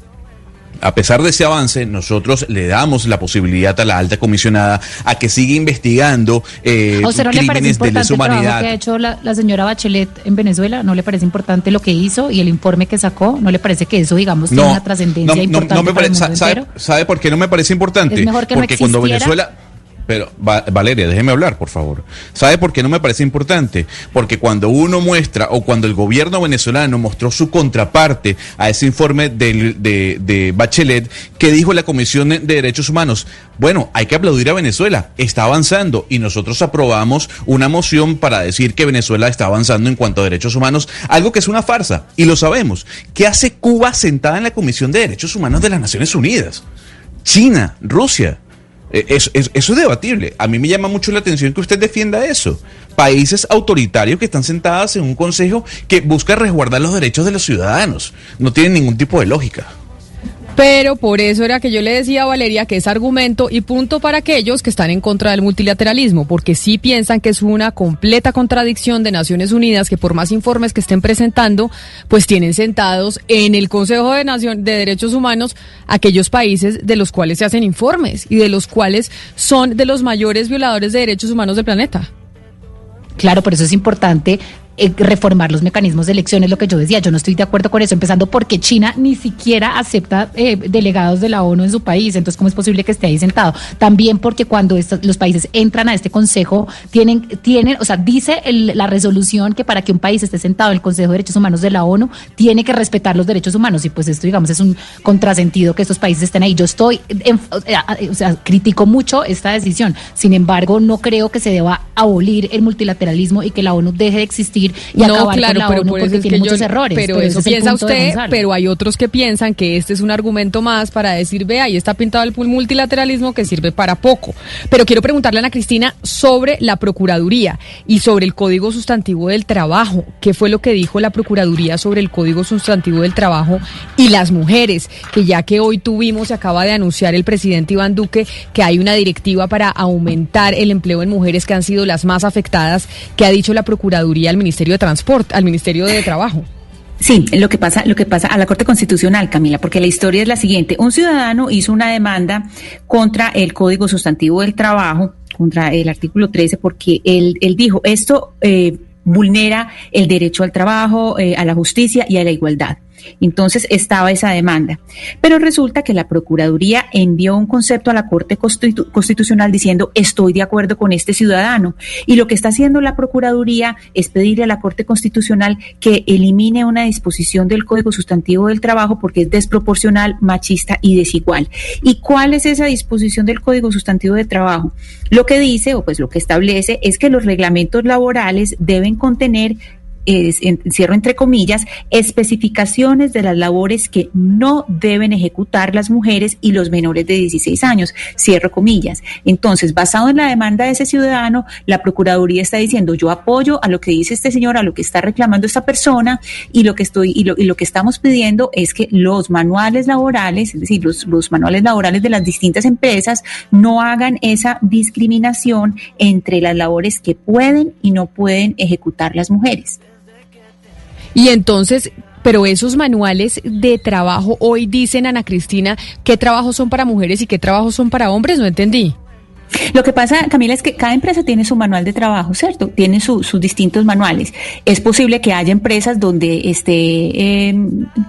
a pesar de ese avance, nosotros le damos la posibilidad a la alta comisionada a que siga investigando eh, crímenes de lesa humanidad. que ha hecho la, señora Bachelet en Venezuela? ¿No le parece importante lo que hizo y el informe que sacó? ¿No le parece que eso, digamos, tiene una trascendencia importante para el mundo sabe, ¿Sabe por qué no me parece importante? Es mejor que Porque cuando Venezuela pero Valeria, déjeme hablar, por favor. ¿Sabe por qué no me parece importante? Porque cuando uno muestra o cuando el gobierno venezolano mostró su contraparte a ese informe de, de, Bachelet, ¿qué dijo la Comisión de Derechos Humanos? Bueno, hay que aplaudir a Venezuela, está avanzando y nosotros aprobamos una moción para decir que Venezuela está avanzando en cuanto a derechos humanos, algo que es una farsa y lo sabemos. ¿Qué hace Cuba sentada en la Comisión de Derechos Humanos de las Naciones Unidas? China, Rusia. Eh, eso, es debatible. A mí me llama mucho la atención que usted defienda eso. Países autoritarios que están sentados en un consejo que busca resguardar los derechos de los ciudadanos. No tienen ningún tipo de lógica. Pero por eso era que yo le decía a Valeria que es argumento y punto para aquellos que están en contra del multilateralismo, porque sí piensan que es una completa contradicción de Naciones Unidas que por más informes que estén presentando, pues tienen sentados en el Consejo de, Nación, de Derechos Humanos aquellos países de los cuales se hacen informes y de los cuales son de los mayores violadores de derechos humanos del planeta. Claro, por eso es importante eh, reformar los mecanismos de elecciones, lo que yo decía, yo no estoy de acuerdo con eso, empezando porque China ni siquiera acepta eh, delegados de la ONU en su país, entonces ¿cómo es posible que esté ahí sentado? También porque cuando estos, los países entran a este consejo, tienen, tienen o sea, dice la resolución que para que un país esté sentado en el Consejo de Derechos Humanos de la ONU, tiene que respetar los derechos humanos, y pues esto, digamos, es un contrasentido que estos países estén ahí. Yo estoy, en- sea, o sea, critico mucho esta decisión, sin embargo, no creo que se deba abolir el multilateralismo y que la ONU deje de existir y no, acabar claro, con la pero ONU por porque es tiene que muchos yo- errores. Pero, eso piensa usted, pero hay otros que piensan que este es un argumento más para decir, ve, ahí está pintado el multilateralismo que sirve para poco. Pero quiero preguntarle a Ana Cristina sobre la Procuraduría y sobre el Código Sustantivo del Trabajo. ¿Qué fue lo que dijo la Procuraduría sobre el Código Sustantivo del Trabajo y las mujeres? Que ya que hoy tuvimos, se acaba de anunciar el presidente Iván Duque que hay una directiva para aumentar el empleo en mujeres que han sido las más afectadas, que ha dicho la Procuraduría al Ministerio de Transporte, al Ministerio de Trabajo. Sí, lo que pasa, lo que pasa a la Corte Constitucional, Camila, porque la historia es la siguiente. Un ciudadano hizo una demanda contra el Código Sustantivo del Trabajo, contra el artículo 13, porque él, él dijo, esto eh, vulnera el derecho al trabajo, eh, a la justicia y a la igualdad. Entonces estaba esa demanda. Pero resulta que la Procuraduría envió un concepto a la Corte Constitu- Constitucional diciendo estoy de acuerdo con este ciudadano. Y lo que está haciendo la Procuraduría es pedirle a la Corte Constitucional que elimine una disposición del Código Sustantivo del Trabajo porque es desproporcional, machista y desigual. ¿Y cuál es esa disposición del Código Sustantivo del Trabajo? Lo que dice, o pues lo que establece, es que los reglamentos laborales deben contener es, entre comillas, especificaciones de las labores que no deben ejecutar las mujeres y los menores de 16 años, cierro comillas. Entonces, basado en la demanda de ese ciudadano, la Procuraduría está diciendo, yo apoyo a lo que dice este señor, a lo que está reclamando esta persona y lo que estoy y lo, y lo que estamos pidiendo es que los manuales laborales, es decir, los, los manuales laborales de las distintas empresas no hagan esa discriminación entre las labores que pueden y no pueden ejecutar las mujeres. Y entonces, pero esos manuales de trabajo hoy dicen, Ana Cristina, qué trabajos son para mujeres y qué trabajos son para hombres, no entendí. Lo que pasa, Camila, es que cada empresa tiene su manual de trabajo, ¿cierto? Tiene su- sus distintos manuales. Es posible que haya empresas donde esté, eh,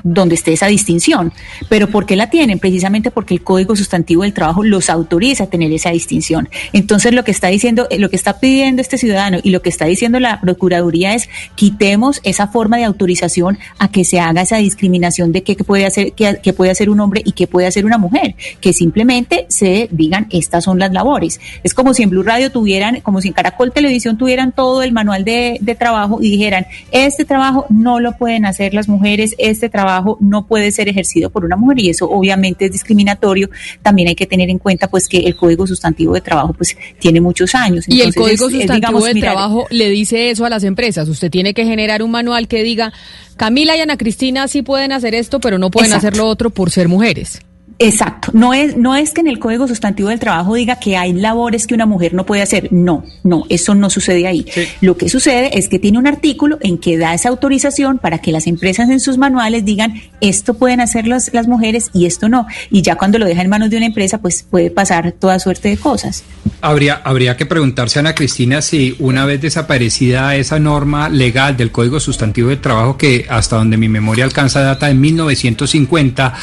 donde esté esa distinción. Pero ¿por qué la tienen? Precisamente porque el Código Sustantivo del Trabajo los autoriza a tener esa distinción. Entonces, lo que está diciendo, lo que está pidiendo este ciudadano y lo que está diciendo la Procuraduría es quitemos esa forma de autorización a que se haga esa discriminación de qué puede hacer, qué puede hacer un hombre y qué puede hacer una mujer. Que simplemente se digan estas son las labores. Es como si en Blue Radio tuvieran, como si en Caracol Televisión tuvieran todo el manual de, de trabajo y dijeran, este trabajo no lo pueden hacer las mujeres, este trabajo no puede ser ejercido por una mujer y eso obviamente es discriminatorio. También hay que tener en cuenta pues que el Código Sustantivo de Trabajo pues tiene muchos años. Y el Código es- es, Sustantivo digamos, mirar- Trabajo le dice eso a las empresas. Usted tiene que generar un manual que diga, Camila y Ana Cristina sí pueden hacer esto, pero no pueden Exacto. hacer lo otro por ser mujeres. Exacto. No es, no es que en el Código Sustantivo del Trabajo diga que hay labores que una mujer no puede hacer. No, no, eso no sucede ahí. Lo que sucede es que tiene un artículo en que da esa autorización para que las empresas en sus manuales digan esto pueden hacer las, las mujeres y esto no. Y ya cuando lo deja en manos de una empresa, pues puede pasar toda suerte de cosas. Habría, habría que preguntarse a Ana Cristina si una vez desaparecida esa norma legal del Código Sustantivo del Trabajo que hasta donde mi memoria alcanza data de 1950,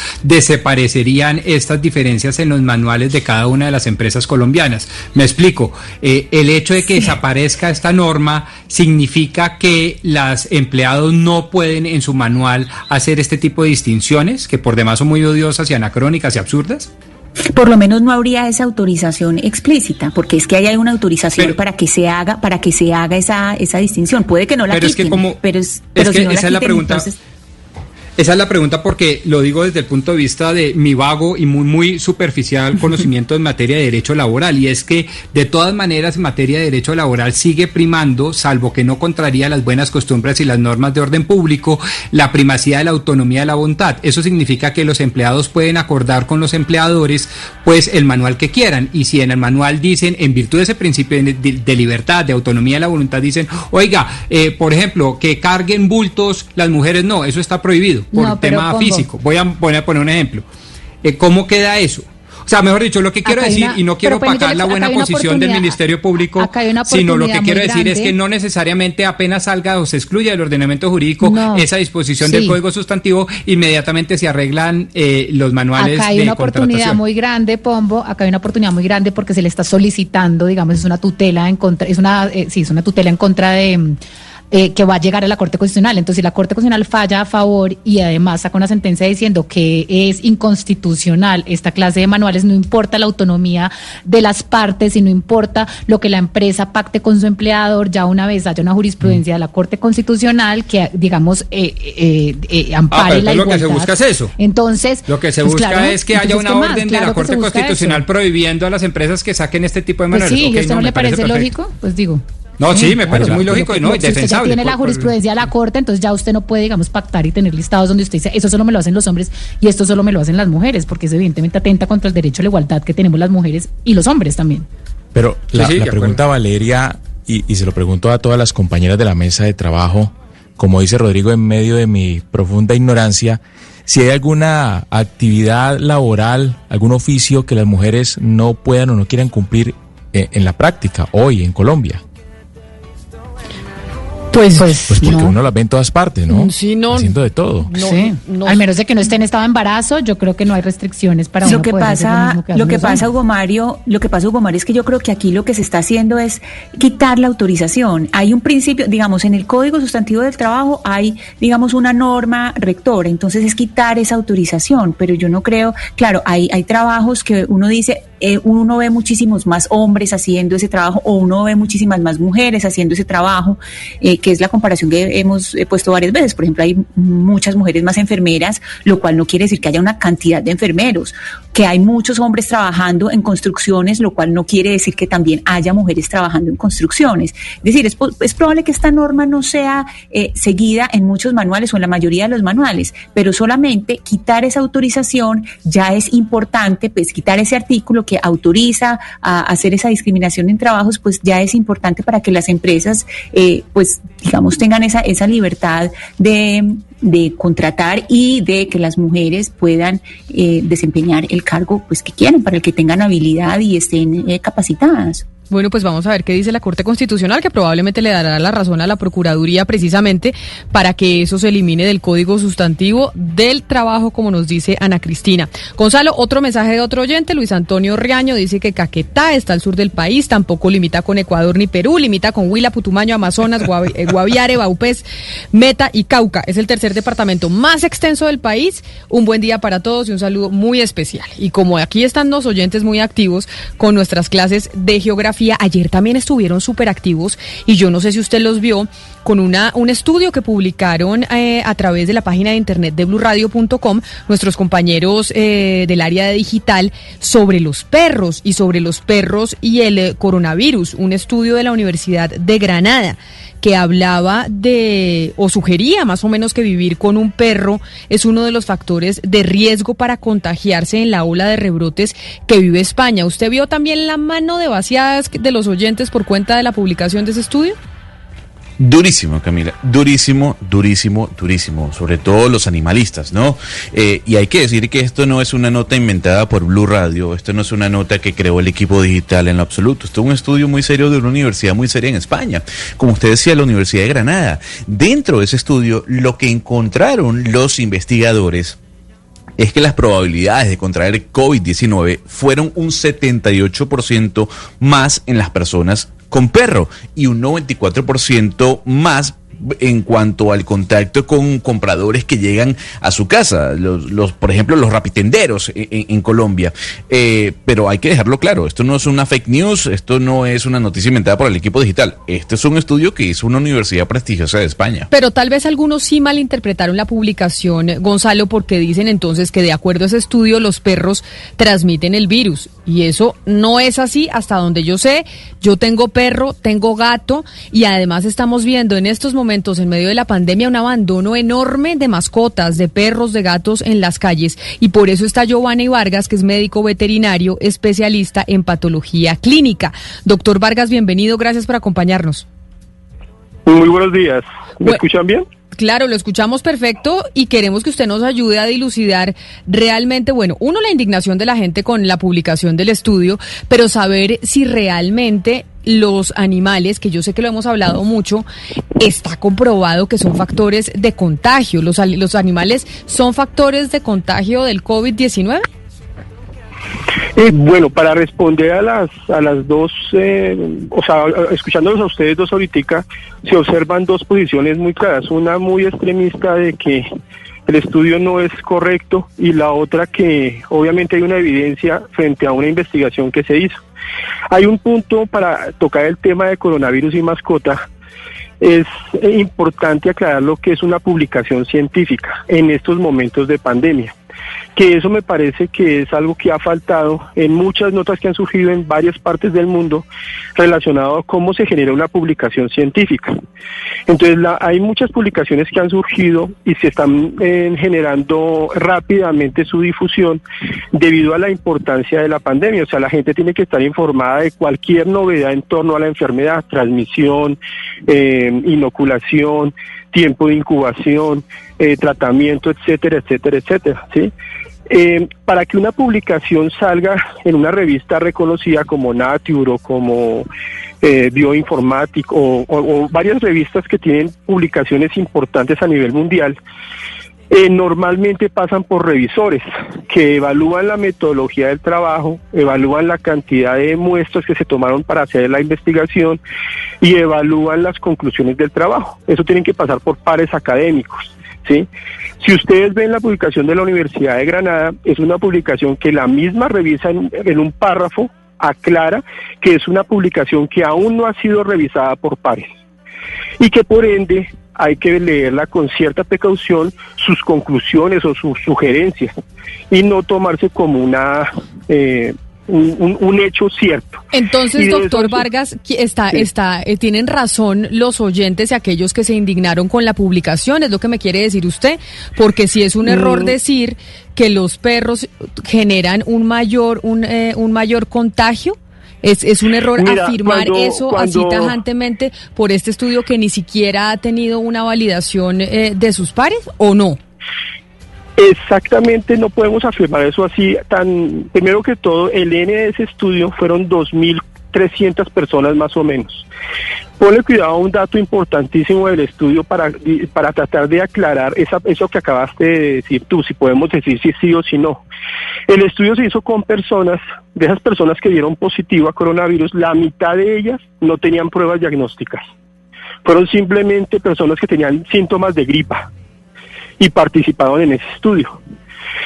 estas diferencias en los manuales de cada una de las empresas colombianas. Me explico, eh, el hecho de que desaparezca esta norma significa que las empleados no pueden en su manual hacer este tipo de distinciones que por demás son muy odiosas y anacrónicas y absurdas. Por lo menos no habría esa autorización explícita, porque es que hay una autorización para que se haga, para que se haga esa, esa distinción. Puede que no la Pero es que quiten, como- pero es, pero es si que no esa es la pregunta. entonces- Esa es la pregunta porque lo digo desde el punto de vista de mi vago y muy, muy superficial conocimiento en materia de derecho laboral. Y es que de todas maneras en materia de derecho laboral sigue primando, salvo que no contraría las buenas costumbres y las normas de orden público, la primacía de la autonomía de la voluntad. Eso significa que los empleados pueden acordar con los empleadores pues el manual que quieran. Y si en el manual dicen, en virtud de ese principio de, libertad, de autonomía de la voluntad, dicen, oiga, eh, por ejemplo, que carguen bultos las mujeres, no, eso está prohibido por No, tema físico. Voy a, voy a poner un ejemplo. Eh, ¿Cómo queda eso? O sea, mejor dicho, lo que quiero decir, y no quiero permítame, opacar la buena posición del Ministerio Público, sino lo que quiero decir es que no necesariamente apenas salga o se excluya del ordenamiento jurídico No. esa disposición del. Código Sustantivo, inmediatamente se arreglan eh, los manuales Acá hay de una oportunidad muy grande, Pombo. Acá hay una oportunidad muy grande porque se le está solicitando, digamos, es una tutela en contra, es una, eh, sí, es una tutela en contra de eh, que va a llegar a la Corte Constitucional. Entonces, si la Corte Constitucional falla a favor y además saca una sentencia diciendo que es inconstitucional esta clase de manuales, no importa la autonomía de las partes y no importa lo que la empresa pacte con su empleador, ya una vez haya una jurisprudencia de la Corte Constitucional que, digamos, eh, eh, eh, ampare Ah, pero la entonces lo que se igualdad. busca es eso. Entonces, Lo que se pues busca claro, es que haya una orden de Claro la Corte Constitucional eso. prohibiendo a las empresas que saquen este tipo de Pues manuales. sí, ¿y Ok, a usted no, le parece, lógico? Pues digo. No, sí, me parece muy lógico y no, y si usted ya defensable. tiene la jurisprudencia de la Corte, entonces ya usted no puede, digamos, pactar y tener listados donde usted dice, eso solo me lo hacen los hombres y esto solo me lo hacen las mujeres, porque eso evidentemente atenta contra el derecho a la igualdad que tenemos las mujeres y los hombres también. Pero la, sí, la de pregunta, Valeria, y, y se lo pregunto a todas las compañeras de la mesa de trabajo, como dice Rodrigo, en medio de mi profunda ignorancia, si hay alguna actividad laboral, algún oficio que las mujeres no puedan o no quieran cumplir eh, en la práctica hoy en Colombia. Pues, Pues porque no. uno las ve en todas partes, ¿no? Mm, sí, no. Haciendo de todo. No, sí. no- Al menos de que no esté en estado de embarazo, yo creo que no hay restricciones para lo uno que poder hacer pasa, mismo lo que los pasa, hombres. Hugo Mario, lo que pasa, Hugo Mario, es que yo creo que aquí lo que se está haciendo es quitar la autorización. Hay un principio, digamos, en el Código Sustantivo del Trabajo hay, digamos, una norma rectora, entonces es quitar esa autorización, pero yo no creo, claro, hay, hay trabajos que uno dice, eh, uno ve muchísimos más hombres haciendo ese trabajo o uno ve muchísimas más mujeres haciendo ese trabajo, eh, que es la comparación que hemos eh, puesto varias veces. Por ejemplo, hay muchas mujeres más enfermeras, lo cual no quiere decir que haya una cantidad de enfermeros, que hay muchos hombres trabajando en construcciones, lo cual no quiere decir que también haya mujeres trabajando en construcciones. Es decir, es, probable que esta norma no sea seguida en muchos manuales o en la mayoría de los manuales, pero solamente quitar esa autorización ya es importante, pues quitar ese artículo que autoriza a hacer esa discriminación en trabajos, pues ya es importante para que las empresas, eh, pues digamos, tengan esa, esa libertad de, contratar y de que las mujeres puedan eh, desempeñar el cargo pues que quieran, para el que tengan habilidad y estén eh, capacitadas. Bueno, pues vamos a ver qué dice la Corte Constitucional, que probablemente le dará la razón a la Procuraduría precisamente para que eso se elimine del Código Sustantivo del Trabajo, como nos dice Ana Cristina. Gonzalo, otro mensaje de otro oyente, Luis Antonio Riaño, dice que Caquetá está al sur del país, tampoco limita con Ecuador ni Perú, limita con Huila, Putumayo, Amazonas, eh, Guaviare, Baupés, Meta y Cauca. Es el tercer departamento más extenso del país. Un buen día para todos y un saludo muy especial. Y como aquí están los oyentes muy activos con nuestras clases de geografía, ayer también estuvieron súper activos y yo no sé si usted los vio con una, un estudio que publicaron eh, a través de la página de internet de blurradio.com nuestros compañeros eh, del área de digital sobre los perros y sobre los perros y el eh, coronavirus, un estudio de la Universidad de Granada que hablaba de o sugería más o menos que vivir con un perro es uno de los factores de riesgo para contagiarse en la ola de rebrotes que vive España. ¿Usted vio también la mano de vaciadas de los oyentes por cuenta de la publicación de ese estudio? Durísimo, Camila, durísimo, durísimo, durísimo, sobre todo los animalistas, ¿no? Eh, y hay que decir que esto no es una nota inventada por Blue Radio, esto no es una nota que creó el equipo digital en lo absoluto, esto es un estudio muy serio de una universidad muy seria en España, como usted decía, la Universidad de Granada. Dentro de ese estudio, lo que encontraron los investigadores es que las probabilidades de contraer COVID-19 fueron un 78% más en las personas con perro y un 94% más en cuanto al contacto con compradores que llegan a su casa, los, los por ejemplo, los rapitenderos en, Colombia. Eh, pero hay que dejarlo claro, esto no es una fake news, esto no es una noticia inventada por el equipo digital, este es un estudio que hizo una universidad prestigiosa de España. Pero tal vez algunos sí malinterpretaron la publicación, Gonzalo, porque dicen entonces que de acuerdo a ese estudio los perros transmiten el virus. Y eso no es así hasta donde yo sé. Yo tengo perro, tengo gato y además estamos viendo en estos momentos, en medio de la pandemia, un abandono enorme de mascotas, de perros, de gatos en las calles. Y por eso está Giovanni Vargas, que es médico veterinario, especialista en patología clínica. Doctor Vargas, bienvenido, gracias por acompañarnos. Muy buenos días. ¿Me escuchan bien? Claro, lo escuchamos perfecto y queremos que usted nos ayude a dilucidar realmente, bueno, uno, la indignación de la gente con la publicación del estudio, pero saber si realmente los animales, que yo sé que lo hemos hablado mucho, está comprobado que son factores de contagio. ¿Los, los animales son factores de contagio del COVID-19? Eh, bueno, para responder a las a las dos, eh, o sea, escuchándolos a ustedes dos ahorita, se observan dos posiciones muy claras. Una muy extremista de que el estudio no es correcto y la otra que obviamente hay una evidencia frente a una investigación que se hizo. Hay un punto para tocar el tema de coronavirus y mascota. Es importante aclarar lo que es una publicación científica en estos momentos de pandemia que eso me parece que es algo que ha faltado en muchas notas que han surgido en varias partes del mundo relacionado a cómo se genera una publicación científica. Entonces hay muchas publicaciones que han surgido y se están eh, generando rápidamente su difusión debido a la importancia de la pandemia. O sea, la gente tiene que estar informada de cualquier novedad en torno a la enfermedad, transmisión, eh, inoculación, tiempo de incubación, eh, tratamiento, etcétera, etcétera, etcétera. ¿sí? Eh, para que una publicación salga en una revista reconocida como Nature o como eh, Bioinformático o, varias revistas que tienen publicaciones importantes a nivel mundial, eh, normalmente pasan por revisores que evalúan la metodología del trabajo, evalúan la cantidad de muestras que se tomaron para hacer la investigación y evalúan las conclusiones del trabajo. Eso tienen que pasar por pares académicos. ¿sí? Si ustedes ven la publicación de la Universidad de Granada, es una publicación que la misma revisa en, un párrafo, aclara que es una publicación que aún no ha sido revisada por pares y que por ende hay que leerla con cierta precaución sus conclusiones o sus sugerencias y no tomarse como una eh, un, hecho cierto. Entonces, doctor Vargas, está, está, eh, tienen razón los oyentes y aquellos que se indignaron con la publicación, es lo que me quiere decir usted, porque si es un error mm. decir que los perros generan un mayor, un, eh, un mayor contagio. Es, es un error afirmar eso así tajantemente por este estudio que ni siquiera ha tenido una validación eh, de sus pares o no. Exactamente, no podemos afirmar eso así tan... Primero que todo, el N de ese estudio fueron 2.300 personas más o menos. Ponle cuidado a un dato importantísimo del estudio para, para tratar de aclarar esa, eso que acabaste de decir tú, si podemos decir si sí o si no. El estudio se hizo con personas, de esas personas que dieron positivo a coronavirus, la mitad de ellas no tenían pruebas diagnósticas. Fueron simplemente personas que tenían síntomas de gripa y participaron en ese estudio.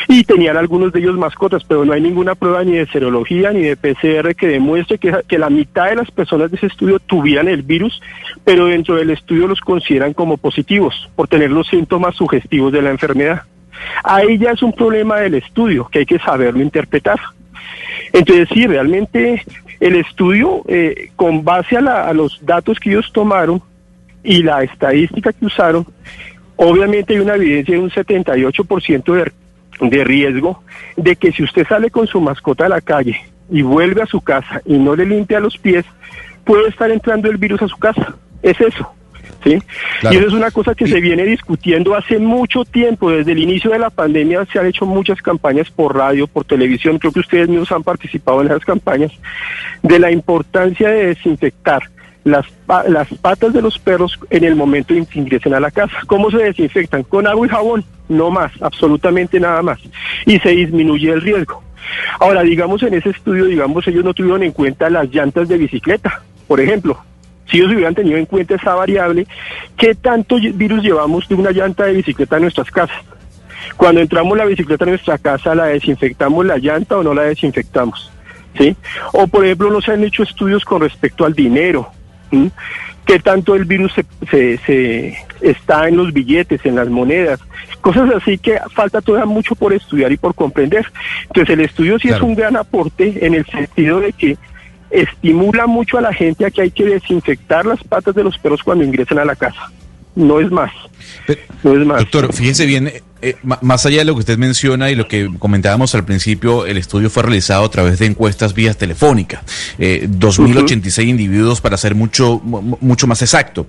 Y tenían algunos de ellos mascotas, pero no hay ninguna prueba ni de serología ni de PCR que demuestre que, que la mitad de las personas de ese estudio tuvieran el virus, pero dentro del estudio los consideran como positivos por tener los síntomas sugestivos de la enfermedad. Ahí ya es un problema del estudio que hay que saberlo interpretar. Entonces, sí, realmente el estudio, eh, con base a, a los datos que ellos tomaron y la estadística que usaron, Obviamente hay una evidencia de un 78% de, de riesgo de que si usted sale con su mascota a la calle y vuelve a su casa y no le limpia los pies, puede estar entrando el virus a su casa. Es eso. ¿Sí? Y eso es una cosa que se viene discutiendo hace mucho tiempo, desde el inicio de la pandemia se han hecho muchas campañas por radio, por televisión, creo que ustedes mismos han participado en esas campañas, de la importancia de desinfectar las, las patas de los perros en el momento en que ingresen a la casa. ¿Cómo se desinfectan? Con agua y jabón, no más, absolutamente nada más. Y se disminuye el riesgo. Ahora, digamos en ese estudio, digamos, ellos no tuvieron en cuenta las llantas de bicicleta, por ejemplo. Si ellos hubieran tenido en cuenta esa variable, ¿qué tanto virus llevamos de una llanta de bicicleta en nuestras casas? Cuando entramos la bicicleta en nuestra casa, ¿la desinfectamos la llanta o no la desinfectamos? ¿Sí? O por ejemplo, no se han hecho estudios con respecto al dinero, qué tanto el virus se, está en los billetes, en las monedas, cosas así que falta todavía mucho por estudiar y por comprender. Entonces el estudio sí es un gran aporte en el sentido de que estimula mucho a la gente a que hay que desinfectar las patas de los perros cuando ingresen a la casa no es más. no es más. Doctor, fíjense bien, eh, eh, más allá de lo que usted menciona y lo que comentábamos al principio, el estudio fue realizado a través de encuestas vías telefónicas, eh, 2.086 individuos para ser mucho, mucho más exacto.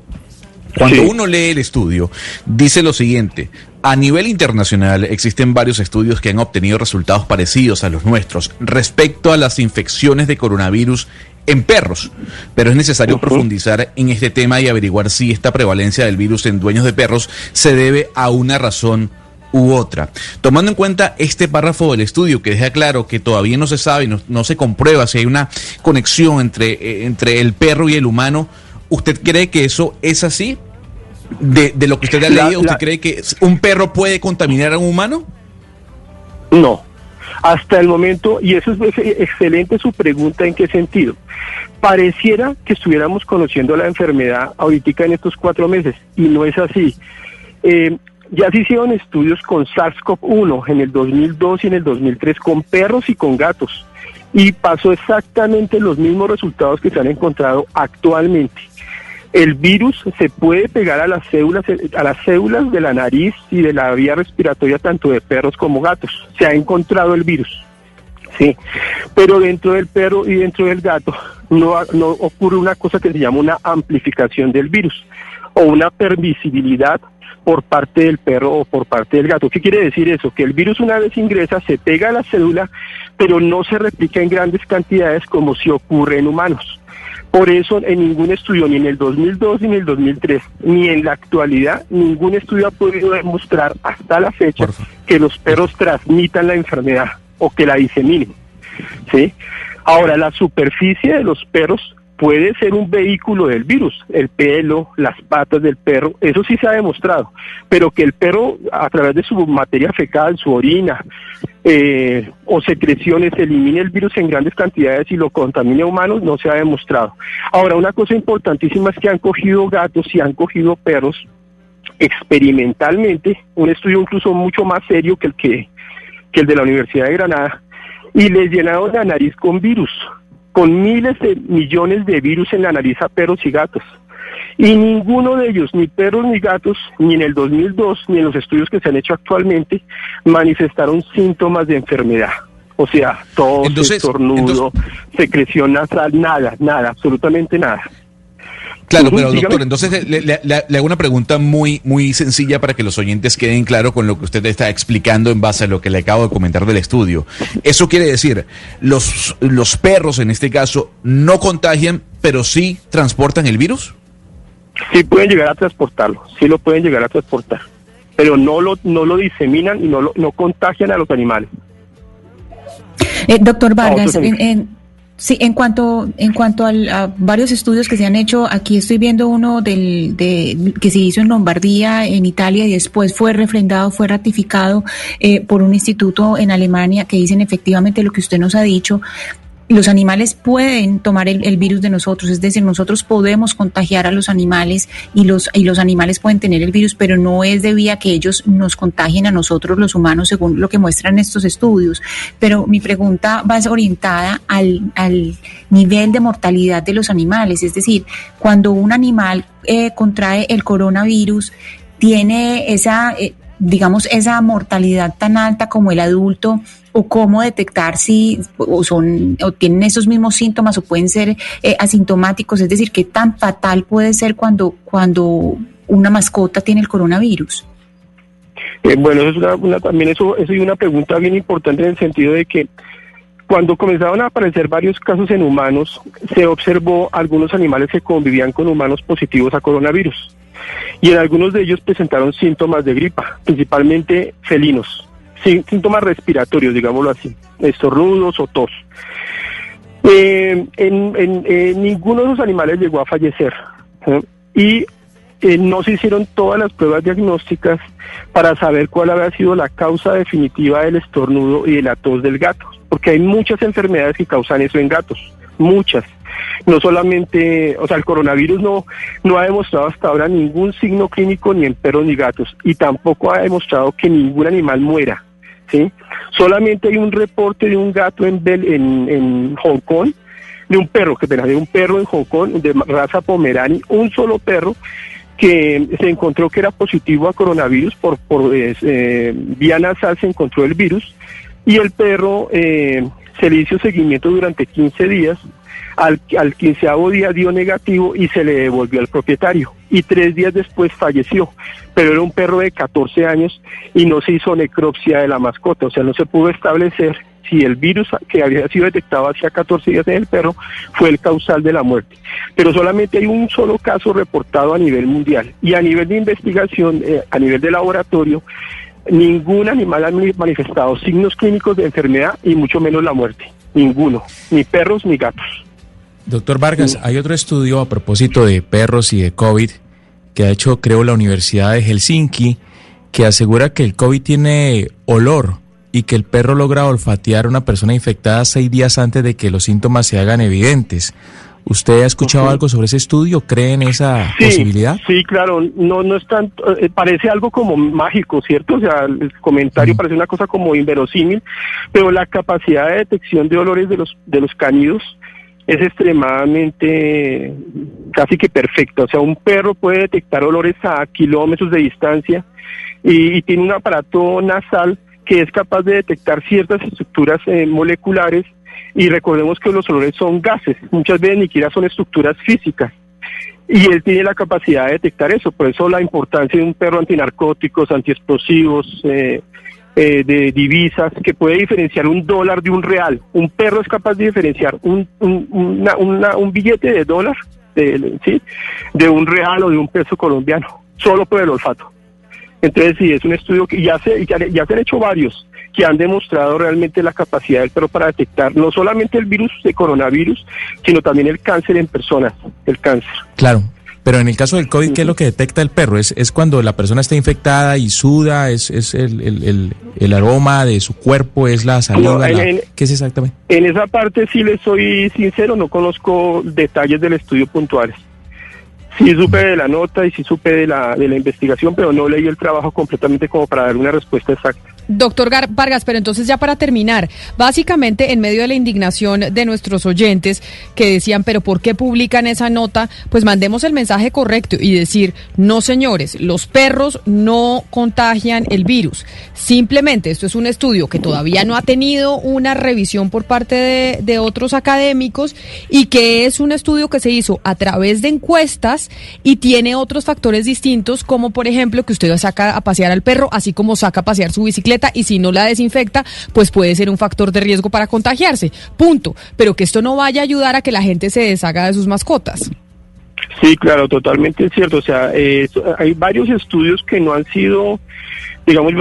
Cuando uno lee el estudio, dice lo siguiente. A nivel internacional existen varios estudios que han obtenido resultados parecidos a los nuestros respecto a las infecciones de coronavirus en perros, pero es necesario profundizar en este tema y averiguar si esta prevalencia del virus en dueños de perros se debe a una razón u otra. Tomando en cuenta este párrafo del estudio que deja claro que todavía no se sabe, no, no se comprueba si hay una conexión entre, eh, entre el perro y el humano, ¿usted cree que eso es así? De, de lo que usted ha La- leído, ¿usted la- cree que un perro puede contaminar a un humano? No. Hasta el momento, y eso es ex- excelente su pregunta, ¿en qué sentido? Pareciera que estuviéramos conociendo la enfermedad ahorita en estos cuatro meses, y no es así. Eh, ya se hicieron estudios con SARS-CoV-1 en el 2002 y en el 2003 con perros y con gatos, y pasó exactamente los mismos resultados que se han encontrado actualmente. El virus se puede pegar a las células, a las células de la nariz y de la vía respiratoria tanto de perros como gatos. Se ha encontrado el virus. Sí, pero dentro del perro y dentro del gato no, ocurre una cosa que se llama una amplificación del virus o una permisibilidad por parte del perro o por parte del gato. ¿Qué quiere decir eso? Que el virus una vez ingresa, se pega a la célula, pero no se replica en grandes cantidades como si ocurre en humanos. Por eso en ningún estudio, ni en el 2002 ni en el 2003, ni en la actualidad, ningún estudio ha podido demostrar hasta la fecha que los perros transmitan la enfermedad o que la diseminen. ¿sí? Ahora, la superficie de los perros puede ser un vehículo del virus, el pelo, las patas del perro, eso sí se ha demostrado, pero que el perro a través de su materia fecal, su orina eh, o secreciones elimine el virus en grandes cantidades y lo contamine a humanos no se ha demostrado. Ahora, una cosa importantísima es que han cogido gatos y han cogido perros experimentalmente, un estudio incluso mucho más serio que el que, que el de la Universidad de Granada, y les llenaron la nariz con virus, con miles de millones de virus en la nariz a perros y gatos. Y ninguno de ellos, ni perros ni gatos, ni en el 2002, ni en los estudios que se han hecho actualmente, manifestaron síntomas de enfermedad. O sea, Entonces- estornudo, secreción nasal, nada, nada, absolutamente nada. Claro, pero doctor, entonces le, le- hago una pregunta muy, muy sencilla para que los oyentes queden claro con lo que usted está explicando en base a lo que le acabo de comentar del estudio. Eso quiere decir, los, los perros en este caso no contagian, pero sí transportan el virus. Sí pueden llegar a transportarlo, sí lo pueden llegar a transportar, pero no lo, no lo diseminan y no, lo, no contagian a los animales. Eh, doctor Vargas, en- sí, en cuanto, en cuanto al- a varios estudios que se han hecho, aquí estoy viendo uno del, de, que se hizo en Lombardía, en Italia, y después fue refrendado, fue ratificado eh, por un instituto en Alemania que dicen efectivamente lo que usted nos ha dicho. Los animales pueden tomar el, virus de nosotros, es decir, nosotros podemos contagiar a los animales y los, y los animales pueden tener el virus, pero no es debido a que ellos nos contagien a nosotros los humanos, según lo que muestran estos estudios. Pero mi pregunta va orientada al, al nivel de mortalidad de los animales, es decir, cuando un animal eh, contrae el coronavirus, tiene esa, eh, digamos, esa mortalidad tan alta como el adulto o cómo detectar si o son o tienen esos mismos síntomas o pueden ser eh, asintomáticos, es decir, qué tan fatal puede ser cuando cuando una mascota tiene el coronavirus. Eh, bueno, eso es una, también eso, eso es una pregunta bien importante en el sentido de que cuando comenzaron a aparecer varios casos en humanos, se observó algunos animales que convivían con humanos positivos a coronavirus. Y en algunos de ellos presentaron síntomas de gripa, principalmente felinos, sí, síntomas respiratorios, digámoslo así, estornudos o tos. Eh, en, en- eh, ninguno de los animales llegó a fallecer. ¿eh? Y eh, no se hicieron todas las pruebas diagnósticas para saber cuál había sido la causa definitiva del estornudo y de la tos del gato, porque hay muchas enfermedades que causan eso en gatos, muchas. No solamente, o sea, el coronavirus no, no ha demostrado hasta ahora ningún signo clínico ni en perros ni gatos, y tampoco ha demostrado que ningún animal muera. ¿Sí? Solamente hay un reporte de un gato en, Hong Kong, de un perro, que de un perro en Hong Kong, de raza Pomerani, un solo perro, que se encontró que era positivo a coronavirus por, por eh, vía nasal se encontró el virus y el perro eh, se le hizo seguimiento durante 15 días Al, al quinceavo día dio negativo y se le devolvió al propietario. Y tres días después falleció. Pero era un perro de 14 años y no se hizo necropsia de la mascota. O sea, no se pudo establecer si el virus que había sido detectado hacía 14 días en el perro fue el causal de la muerte. Pero solamente hay un solo caso reportado a nivel mundial. Y a nivel de investigación, eh, a nivel de laboratorio, ningún animal ha manifestado signos clínicos de enfermedad y mucho menos la muerte. Ninguno. Ni perros ni gatos. Doctor Vargas, hay otro estudio a propósito de perros y de COVID que ha hecho, creo, la Universidad de Helsinki, que asegura que el COVID tiene olor y que el perro logra olfatear a una persona infectada seis días antes de que los síntomas se hagan evidentes. ¿Usted ha escuchado algo sobre ese estudio? ¿Cree en esa posibilidad? Sí, claro, no, no es tanto, eh, parece algo como mágico, ¿cierto? O sea, el comentario parece una cosa como inverosímil, pero la capacidad de detección de olores de los, de los canidos es extremadamente casi que perfecta. O sea, un perro puede detectar olores a kilómetros de distancia y, tiene un aparato nasal que es capaz de detectar ciertas estructuras eh, moleculares y recordemos que los olores son gases, muchas veces ni siquiera son estructuras físicas. Y él tiene la capacidad de detectar eso, por eso la importancia de un perro antinarcóticos, antiexplosivos, eh, eh, de divisas, que puede diferenciar un dólar de un real. Un perro es capaz de diferenciar un, un, billete de dólar de, ¿sí? de un real o de un peso colombiano, solo por el olfato. Entonces, sí, es un estudio que ya se, ya, ya se han hecho varios que han demostrado realmente la capacidad del perro para detectar no solamente el virus de coronavirus, sino también el cáncer en personas, el cáncer. Claro. Pero en el caso del COVID, ¿qué es lo que detecta el perro? ¿Es, es cuando la persona está infectada y suda? ¿Es, es el, el, el, aroma de su cuerpo? ¿Es la saliva? ¿Qué es exactamente? En esa parte, sí le soy sincero, no conozco detalles del estudio puntuales. Sí supe de la nota y sí supe de la, de la investigación, pero no leí el trabajo completamente como para dar una respuesta exacta. Doctor Vargas, pero entonces ya para terminar, básicamente en medio de la indignación de nuestros oyentes que decían, pero ¿por qué publican esa nota? Pues mandemos el mensaje correcto y decir, no señores, los perros no contagian el virus. Simplemente esto es un estudio que todavía no ha tenido una revisión por parte de, de otros académicos y que es un estudio que se hizo a través de encuestas y tiene otros factores distintos, como por ejemplo que usted saca a pasear al perro, así como saca a pasear su bicicleta y si no la desinfecta, pues puede ser un factor de riesgo para contagiarse. Punto. Pero que esto no vaya a ayudar a que la gente se deshaga de sus mascotas. Sí, claro, totalmente cierto. O sea, eh, hay varios estudios que no han sido, digamos,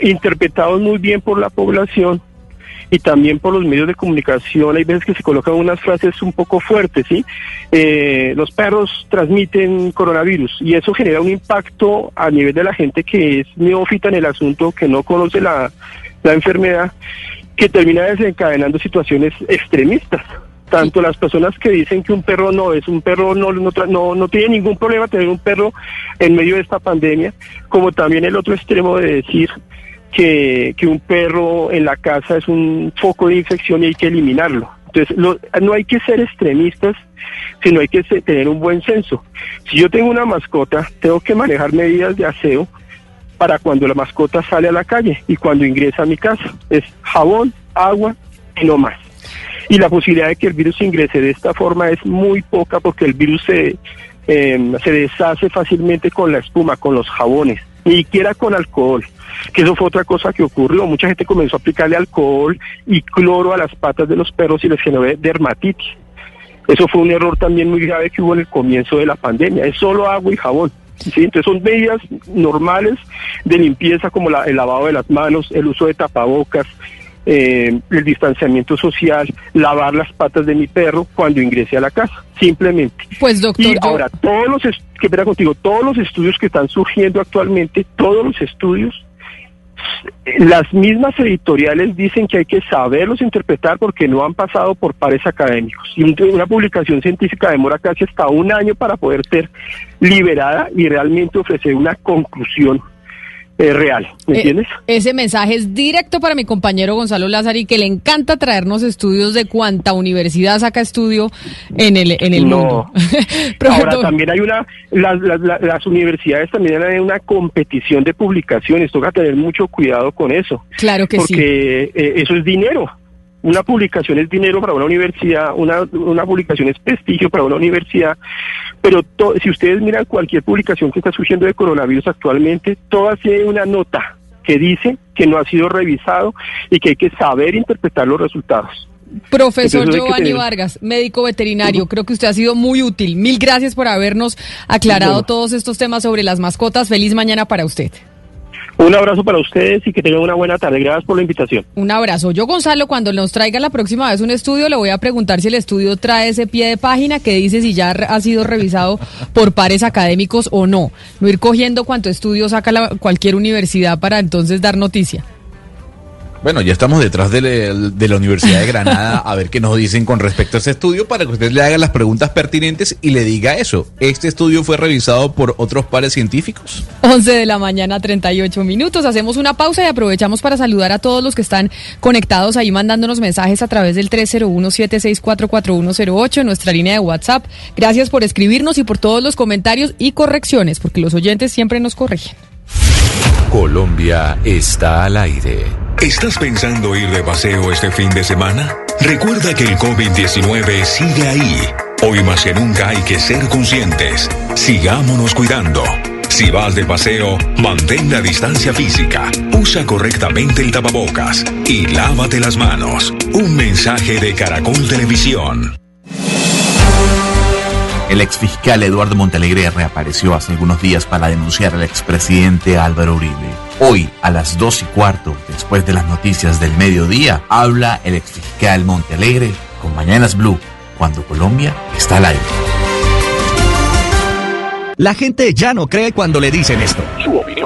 interpretados muy bien por la población y también por los medios de comunicación hay veces que se colocan unas frases un poco fuertes, ¿sí? Eh, los perros transmiten coronavirus y eso genera un impacto a nivel de la gente que es neófita en el asunto, que no conoce la, la enfermedad, que termina desencadenando situaciones extremistas tanto las personas que dicen que un perro no es un perro no no, no no tiene ningún problema tener un perro en medio de esta pandemia como también el otro extremo de decir que, un perro en la casa es un foco de infección y hay que eliminarlo. Entonces, no hay que ser extremistas, sino hay que tener un buen senso. Si yo tengo una mascota, tengo que manejar medidas de aseo para cuando la mascota sale a la calle y cuando ingresa a mi casa. Es jabón, agua y no más. Y la posibilidad de que el virus ingrese de esta forma es muy poca porque el virus se, eh, se deshace fácilmente con la espuma, con los jabones, ni siquiera con alcohol que eso fue otra cosa que ocurrió. Mucha gente comenzó a aplicarle alcohol y cloro a las patas de los perros y les generó dermatitis. Eso fue un error también muy grave que hubo en el comienzo de la pandemia. Es solo agua y jabón. ¿sí? Entonces son medidas normales de limpieza como el lavado de las manos, el uso de tapabocas, eh, el distanciamiento social, lavar las patas de mi perro cuando ingrese a la casa, simplemente. Pues doctor. Y ahora, todos los, que contigo, todos los estudios que están surgiendo actualmente, todos los estudios las mismas editoriales dicen que hay que saberlos interpretar porque no han pasado por pares académicos. Y una publicación científica demora casi hasta un año para poder ser liberada y realmente ofrecer una conclusión es real, ¿me eh, entiendes? Ese mensaje es directo para mi compañero Gonzalo Lázaro y que le encanta traernos estudios de cuánta universidad saca estudio en el, en el mundo. Ahora también hay una, las, las, universidades también hay una competición de publicaciones, toca tener mucho cuidado con eso. Claro que sí. Porque eh, eso es dinero. Una publicación es dinero para una universidad, una, una publicación es prestigio para una universidad, pero to- si ustedes miran cualquier publicación que está surgiendo de coronavirus actualmente, todas tienen una nota que dice que no ha sido revisado y que hay que saber interpretar los resultados. Profesor Entonces Giovanni tener- Vargas, médico veterinario, creo que usted ha sido muy útil. Mil gracias por habernos aclarado Bueno. todos estos temas sobre las mascotas. Feliz mañana para usted. Un abrazo para ustedes y que tengan una buena tarde. Gracias por la invitación. Un abrazo. Yo, Gonzalo, cuando nos traiga la próxima vez un estudio, le voy a preguntar si el estudio trae ese pie de página que dice si ya ha sido revisado por pares académicos o no. No ir cogiendo cuánto estudio saca la- cualquier universidad para entonces dar noticia. Bueno, ya estamos detrás de, la- Universidad de Granada a ver qué nos dicen con respecto a ese estudio para que usted le haga las preguntas pertinentes y le diga eso. ¿Este estudio fue revisado por otros pares científicos? 11 de la mañana, 38 minutos. Hacemos una pausa y aprovechamos para saludar a todos los que están conectados ahí mandándonos mensajes a través del 301-764-4108 en nuestra línea de WhatsApp. Gracias por escribirnos y por todos los comentarios y correcciones, porque los oyentes siempre nos corrigen. Colombia está al aire. ¿Estás pensando ir de paseo este fin de semana? Recuerda que el COVID-19 sigue ahí. Hoy más que nunca hay que ser conscientes. Sigámonos cuidando. Si vas de paseo, mantén la distancia física, usa correctamente el tapabocas y lávate las manos. Un mensaje de Caracol Televisión. El exfiscal Eduardo Montalegre reapareció hace algunos días para denunciar al expresidente Álvaro Uribe. Hoy, a las dos y cuarto, después de las noticias del mediodía, habla el exfiscal Montalegre con Mañanas Blue, cuando Colombia está al aire. La gente ya no cree cuando le dicen esto. Su opinión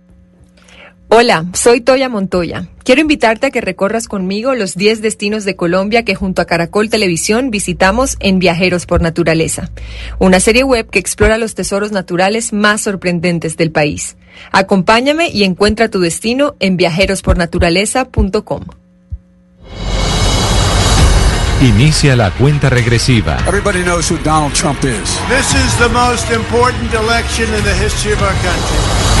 Hola, soy Toya Montoya. Quiero invitarte a que recorras conmigo los 10 destinos de Colombia que junto a Caracol Televisión visitamos en Viajeros por Naturaleza, una serie web que explora los tesoros naturales más sorprendentes del país. Acompáñame y encuentra tu destino en viajerospornaturaleza.com. Inicia la cuenta regresiva. Everybody knows who Donald Trump is. This is the most important election in the history of our country.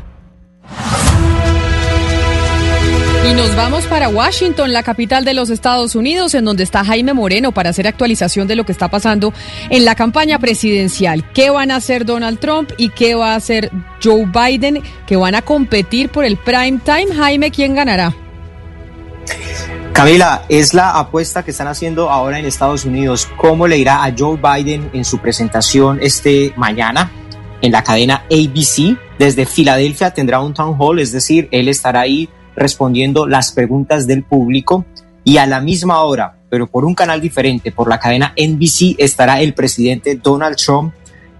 Y nos vamos para Washington, la capital de los Estados Unidos, en donde está Jaime Moreno para hacer actualización de lo que está pasando en la campaña presidencial. ¿Qué van a hacer Donald Trump y qué va a hacer Joe Biden, que van a competir por el prime time? Jaime, ¿quién ganará? Camila, es la apuesta que están haciendo ahora en Estados Unidos. ¿Cómo le irá a Joe Biden en su presentación este mañana en la cadena ABC? Desde Filadelfia tendrá un town hall, es decir, él estará ahí respondiendo las preguntas del público y a la misma hora, pero por un canal diferente, por la cadena NBC, estará el presidente Donald Trump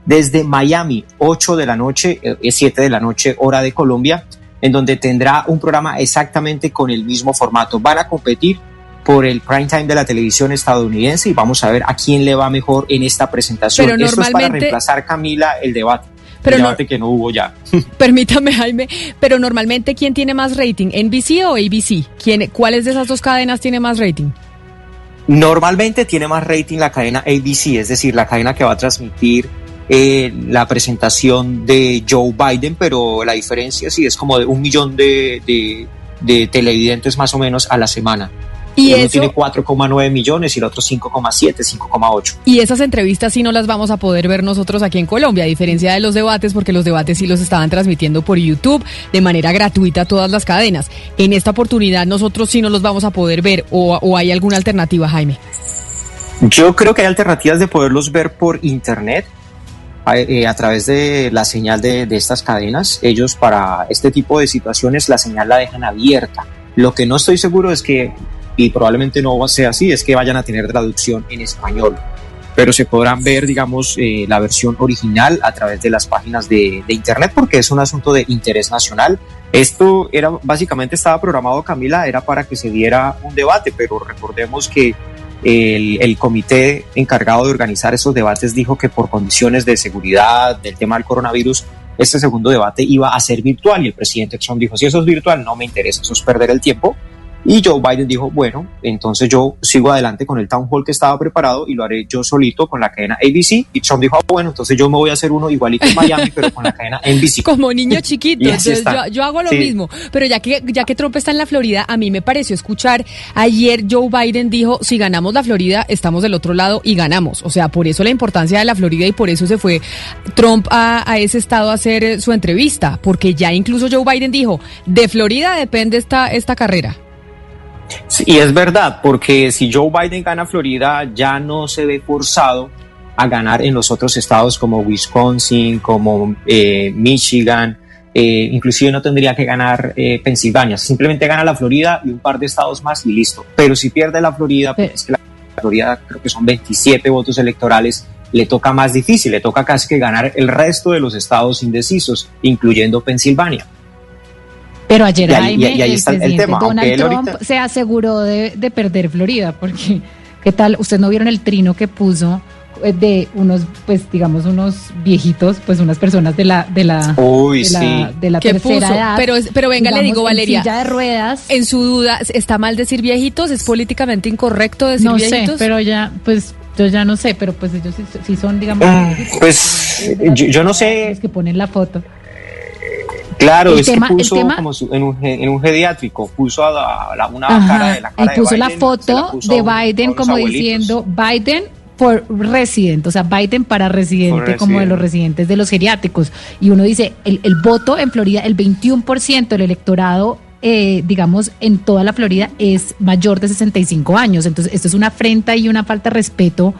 desde Miami, 8 de la noche, eh, 7 de la noche, hora de Colombia, en donde tendrá un programa exactamente con el mismo formato. Van a competir por el prime time de la televisión estadounidense y vamos a ver a quién le va mejor en esta presentación. Pero Esto es para reemplazar, Camila, el debate. Pero el no- debate que no hubo ya. Permítame, Jaime, pero normalmente, ¿quién tiene más rating? ¿NBC o ABC? ¿Quién, ¿Cuáles de esas dos cadenas tiene más rating? Normalmente tiene más rating la cadena ABC, es decir, la cadena que va a transmitir eh, la presentación de Joe Biden, pero la diferencia sí es como de un millón de, de- de televidentes más o menos a la semana. Y Uno eso- tiene 4,9 millones y el otro 5,7, 5,8. Y esas entrevistas sí no las vamos a poder ver nosotros aquí en Colombia, a diferencia de los debates, porque los debates sí los estaban transmitiendo por YouTube de manera gratuita a todas las cadenas. En esta oportunidad nosotros sí no los vamos a poder ver o, o hay alguna alternativa, Jaime. Yo creo que hay alternativas de poderlos ver por internet a, eh, a través de la señal de, de estas cadenas. Ellos para este tipo de situaciones la señal la dejan abierta. Lo que no estoy seguro es que, y probablemente no sea así, es que vayan a tener traducción en español. pero se podrán ver, digamos, eh, la versión original a través de las páginas de, Internet porque es un asunto de interés nacional. Esto era básicamente estaba programado, Camila, era para que se diera un debate, pero recordemos que el, el, comité encargado de organizar esos debates dijo que por condiciones de seguridad del tema del coronavirus, este segundo debate iba a ser virtual y el presidente Trump dijo, si eso es virtual, no me interesa, eso es perder el tiempo. Y Joe Biden dijo, bueno, entonces yo sigo adelante con el town hall que estaba preparado y lo haré yo solito con la cadena ABC. Y Trump dijo, ah, bueno, entonces yo me voy a hacer uno igualito en Miami, pero con la cadena NBC. Como niño chiquito, entonces yo, yo, hago lo sí. mismo. Pero ya que, ya que Trump está en la Florida, a mí me pareció escuchar ayer Joe Biden dijo, si ganamos la Florida, estamos del otro lado y ganamos. O sea, por eso la importancia de la Florida y por eso se fue Trump a, a ese estado a hacer su entrevista, porque ya incluso Joe Biden dijo, de Florida depende esta, esta carrera. Y es verdad, porque si Joe Biden gana Florida, ya no se ve forzado a ganar en los otros estados como Wisconsin, como eh, Michigan, eh, inclusive no tendría que ganar eh, Pensilvania, simplemente gana la Florida y un par de estados más y listo. Pero si pierde la Florida, pues es que la Florida creo que son 27 votos electorales, le toca más difícil, le toca casi que ganar el resto de los estados indecisos, incluyendo Pensilvania. Pero ayer y ahí, Jaime, y ahí está el, el tema. Donald Trump ahorita... se aseguró de, de, perder Florida, porque ¿qué tal? Ustedes no vieron el trino que puso de unos, pues digamos, unos viejitos, pues unas personas de la, de la, Uy, de la, sí. de la ¿Qué tercera puso? edad. Pero, pero venga, digamos, le digo, Valeria. En silla de ruedas. En su duda, ¿está mal decir viejitos? ¿Es políticamente incorrecto decir no viejitos? sé, pero ya, pues yo ya no sé, pero pues ellos sí, sí son, digamos. Mm, pues yo, yo, no sé. Los que ponen la foto. Claro, el es tema, que puso tema, como su, en, un, en, un, geriátrico, puso a la, la, una Ajá, cara de la cara y puso de la Biden, foto puso de Biden como diciendo Biden for resident, o sea, Biden para residente, como de los resident. residentes de los geriátricos. Y uno dice, el, el voto en Florida, el 21% del electorado eh, digamos, en toda la Florida es mayor de 65 años. Entonces, esto es una afrenta y una falta de respeto,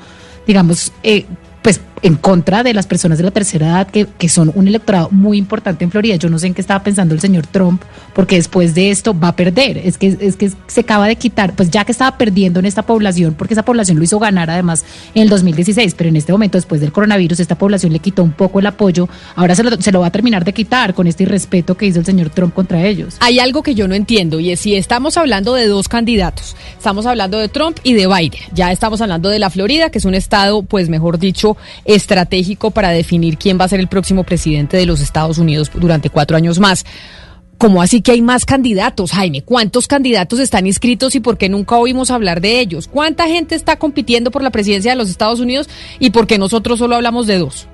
digamos, eh, pues en contra de las personas de la tercera edad que, que, son un electorado muy importante en Florida. Yo no sé en qué estaba pensando el señor Trump, porque después de esto va a perder. Es que, es que se acaba de quitar, pues ya que estaba perdiendo en esta población, porque esa población lo hizo ganar además en el 2016, pero en este momento, después del coronavirus, esta población le quitó un poco el apoyo. Ahora se lo, se lo va a terminar de quitar con este irrespeto que hizo el señor Trump contra ellos. Hay algo que yo no entiendo y es si estamos hablando de dos candidatos, estamos hablando de Trump y de Biden. Ya estamos hablando de la Florida, que es un estado, pues mejor dicho, estratégico para definir quién va a ser el próximo presidente de los Estados Unidos durante cuatro años más. ¿Cómo así que hay más candidatos, Jaime? ¿Cuántos candidatos están inscritos y por qué nunca oímos hablar de ellos? ¿Cuánta gente está compitiendo por la presidencia de los Estados Unidos y por qué nosotros solo hablamos de dos?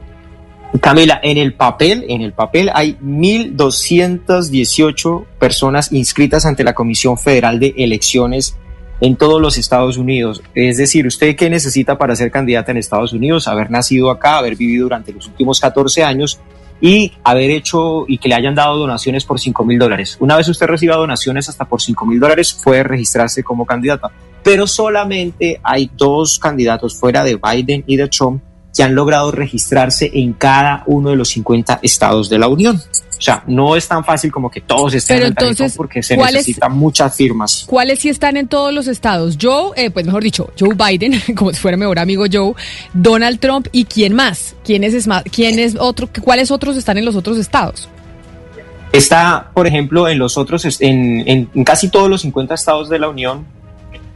Camila, en el papel, en el papel hay 1.218 personas inscritas ante la Comisión Federal de Elecciones en todos los Estados Unidos. Es decir, ¿usted qué necesita para ser candidata en Estados Unidos? Haber nacido acá, haber vivido durante los últimos 14 años y haber hecho y que le hayan dado donaciones por 5 mil dólares. Una vez usted reciba donaciones hasta por 5 mil dólares, puede registrarse como candidata. Pero solamente hay dos candidatos fuera de Biden y de Trump que han logrado registrarse en cada uno de los 50 estados de la Unión. O sea, no es tan fácil como que todos estén Pero en el entonces, porque se necesitan muchas firmas. ¿Cuáles sí están en todos los estados? Joe, eh, pues mejor dicho, Joe Biden, como si fuera mi mejor amigo Joe, Donald Trump y quién más? ¿Quién es, más? ¿Quién es otro? ¿Cuáles otros están en los otros estados? Está, por ejemplo, en los otros, en, en, en casi todos los 50 estados de la Unión,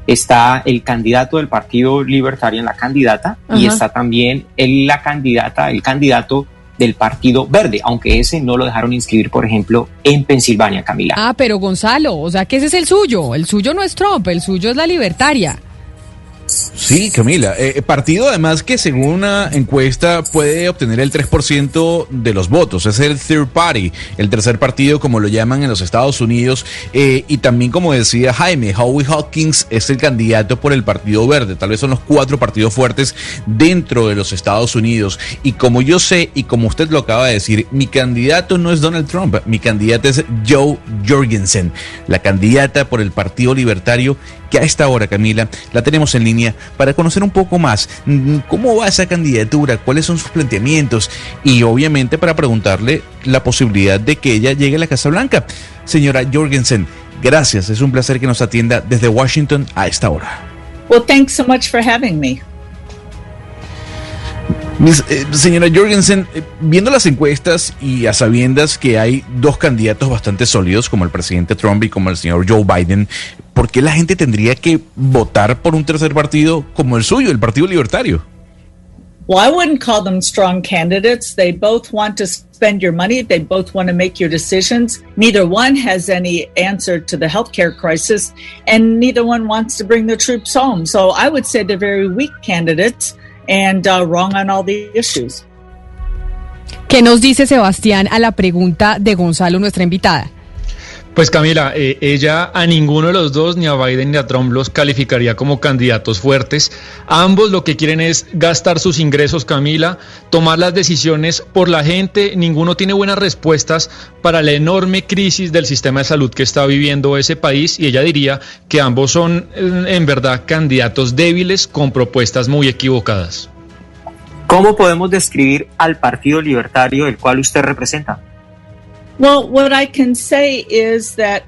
está el candidato del Partido Libertario, la candidata, y está también el, la candidata, el candidato del Partido Verde, aunque ese no lo dejaron inscribir, por ejemplo, en Pensilvania, Camila. Ah, pero Gonzalo, o sea que ese es el suyo. El suyo no es Trump, el suyo es la libertaria. Sí, Camila. Eh, partido además que según una encuesta puede obtener el 3% de los votos. Es el third party, el tercer partido como lo llaman en los Estados Unidos. Eh, y también como decía Jaime, Howie Hawkins es el candidato por el Partido Verde. Tal vez son los cuatro partidos fuertes dentro de los Estados Unidos. Y como yo sé y como usted lo acaba de decir, mi candidato no es Donald Trump. Mi candidato es Joe Jorgensen, la candidata por el Partido Libertario que a esta hora, Camila, la tenemos en línea para conocer un poco más mm, cómo va esa candidatura, cuáles son sus planteamientos y obviamente para preguntarle la posibilidad de que ella llegue a la Casa Blanca. Señora Jorgensen, gracias, es un placer que nos atienda desde Washington a esta hora. Well, thanks so much for having me. Mis- eh, señora Jorgensen, eh, viendo las encuestas y a sabiendas que hay dos candidatos bastante sólidos, como el presidente Trump y como el señor Joe Biden, ¿por qué la gente tendría que votar por un tercer partido como el suyo, el Partido Libertario? Well, I wouldn't call them strong candidates. They both want to spend your money. They both want to make your decisions. Neither one has any answer to the healthcare crisis, and neither one wants to bring the troops home. So I would say they're very weak candidates and uh, wrong on all the issues. ¿Qué nos dice Sebastián a la pregunta de Gonzalo, nuestra invitada? Pues Camila, eh, ella a ninguno de los dos, ni a Biden ni a Trump, los calificaría como candidatos fuertes. Ambos lo que quieren es gastar sus ingresos, Camila, tomar las decisiones por la gente. Ninguno tiene buenas respuestas para la enorme crisis del sistema de salud que está viviendo ese país y ella diría que ambos son en en verdad candidatos débiles con propuestas muy equivocadas. ¿Cómo podemos describir al Partido Libertario el cual usted representa? Well, what I can say is that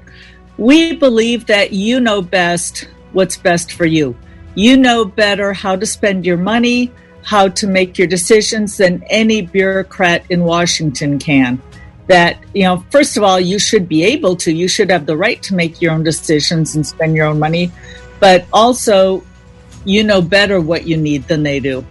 we believe that you know best what's best for you. You know better how to spend your money, how to make your decisions than any bureaucrat in Washington can. That, you know, first of all, you should be able to, you should have the right to make your own decisions and spend your own money, but also you know better what you need than they do.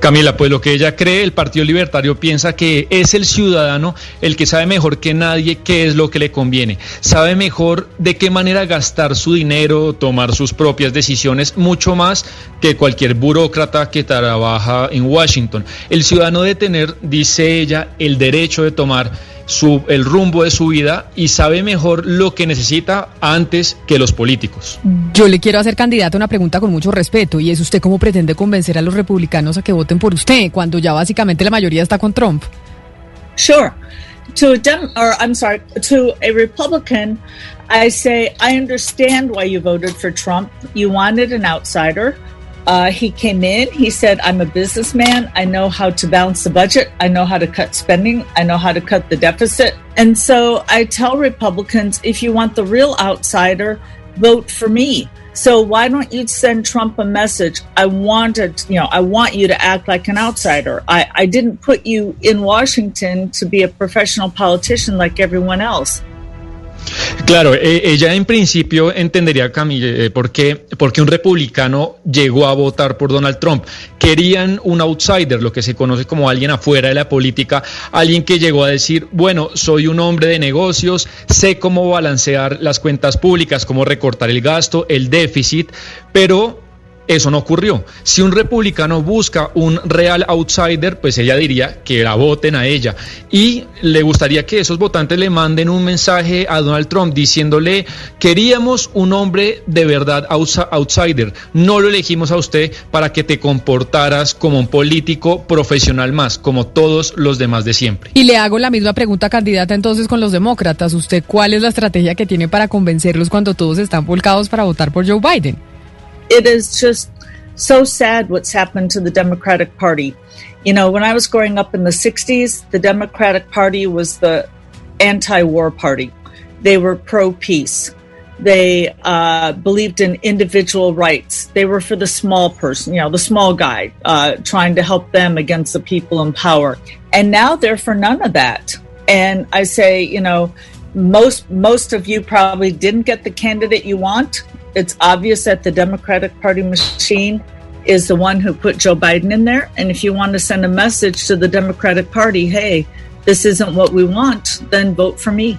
Camila, pues lo que ella cree, el Partido Libertario piensa que es el ciudadano el que sabe mejor que nadie qué es lo que le conviene, sabe mejor de qué manera gastar su dinero, tomar sus propias decisiones, mucho más que cualquier burócrata que trabaja en Washington. El ciudadano debe tener, dice ella, el derecho de tomar su, el rumbo de su vida y sabe mejor lo que necesita antes que los políticos. Yo le quiero hacer candidata una pregunta con mucho respeto y es usted cómo pretende convencer a los republicanos a que voten por usted cuando ya básicamente la mayoría está con Trump. Sure. To a Dem, or I'm sorry, to a Republican, I say I understand why you voted for Trump. You wanted an outsider. Uh, he came in. He said, "I'm a businessman. I know how to balance the budget. I know how to cut spending. I know how to cut the deficit." And so I tell Republicans, if you want the real outsider, vote for me. So why don't you send Trump a message? I wanted, you know, I want you to act like an outsider. I, I didn't put you in Washington to be a professional politician like everyone else. Claro, eh, ella en principio entendería, Camille, eh, por, qué, por qué un republicano llegó a votar por Donald Trump. Querían un outsider, lo que se conoce como alguien afuera de la política, alguien que llegó a decir, bueno, soy un hombre de negocios, sé cómo balancear las cuentas públicas, cómo recortar el gasto, el déficit, pero eso no ocurrió. Si un republicano busca un real outsider, pues ella diría que la voten a ella. Y le gustaría que esos votantes le manden un mensaje a Donald Trump diciéndole, queríamos un hombre de verdad outs- outsider. No lo elegimos a usted para que te comportaras como un político profesional más, como todos los demás de siempre. Y le hago la misma pregunta, candidata, entonces con los demócratas. ¿Usted cuál es la estrategia que tiene para convencerlos cuando todos están volcados para votar por Joe Biden? It is just so sad what's happened to the Democratic Party. You know, when I was growing up in the 60s, the Democratic Party was the anti war party. They were pro peace. They uh, believed in individual rights. They were for the small person, you know, the small guy, uh, trying to help them against the people in power. And now they're for none of that. And I say, you know, most most of you probably didn't get the candidate you want. It's obvious that the Democratic Party machine is the one who put Joe Biden in there. And if you want to send a message to the Democratic Party, hey, this isn't what we want, then vote for me.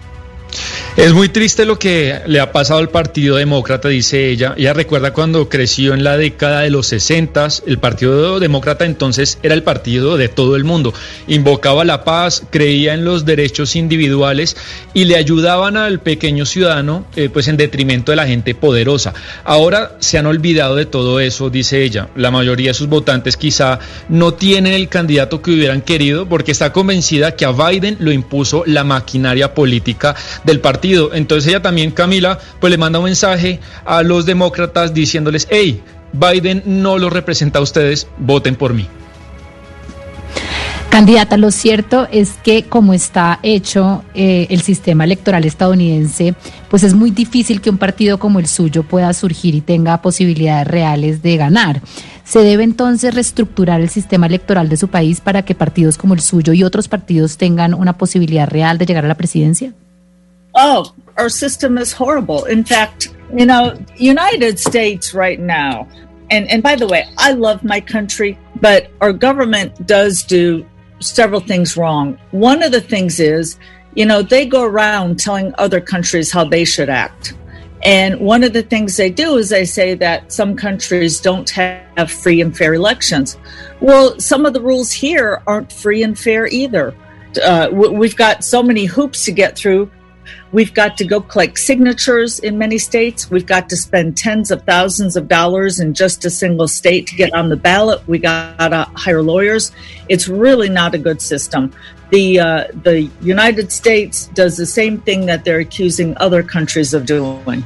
Es muy triste lo que le ha pasado al Partido Demócrata, dice ella. Ella recuerda cuando creció en la década de los 60, el Partido Demócrata entonces era el partido de todo el mundo. Invocaba la paz, creía en los derechos individuales y le ayudaban al pequeño ciudadano eh, pues en detrimento de la gente poderosa. Ahora se han olvidado de todo eso, dice ella. La mayoría de sus votantes quizá no tienen el candidato que hubieran querido porque está convencida que a Biden lo impuso la maquinaria política del partido. Entonces ella también, Camila, pues le manda un mensaje a los demócratas diciéndoles, hey, Biden no lo representa a ustedes, voten por mí. Candidata, lo cierto es que como está hecho eh, el sistema electoral estadounidense, pues es muy difícil que un partido como el suyo pueda surgir y tenga posibilidades reales de ganar. ¿Se debe entonces reestructurar el sistema electoral de su país para que partidos como el suyo y otros partidos tengan una posibilidad real de llegar a la presidencia? Oh, our system is horrible. In fact, you know, United States right now, and, and by the way, I love my country, but our government does do several things wrong. One of the things is, you know, they go around telling other countries how they should act. And one of the things they do is they say that some countries don't have free and fair elections. Well, some of the rules here aren't free and fair either. Uh, we've got so many hoops to get through. We've got to go collect signatures in many states. We've got to spend tens of thousands of dollars in just a single state to get on the ballot. We got to hire lawyers. It's really not a good system. The uh, the United States does the same thing that they're accusing other countries of doing.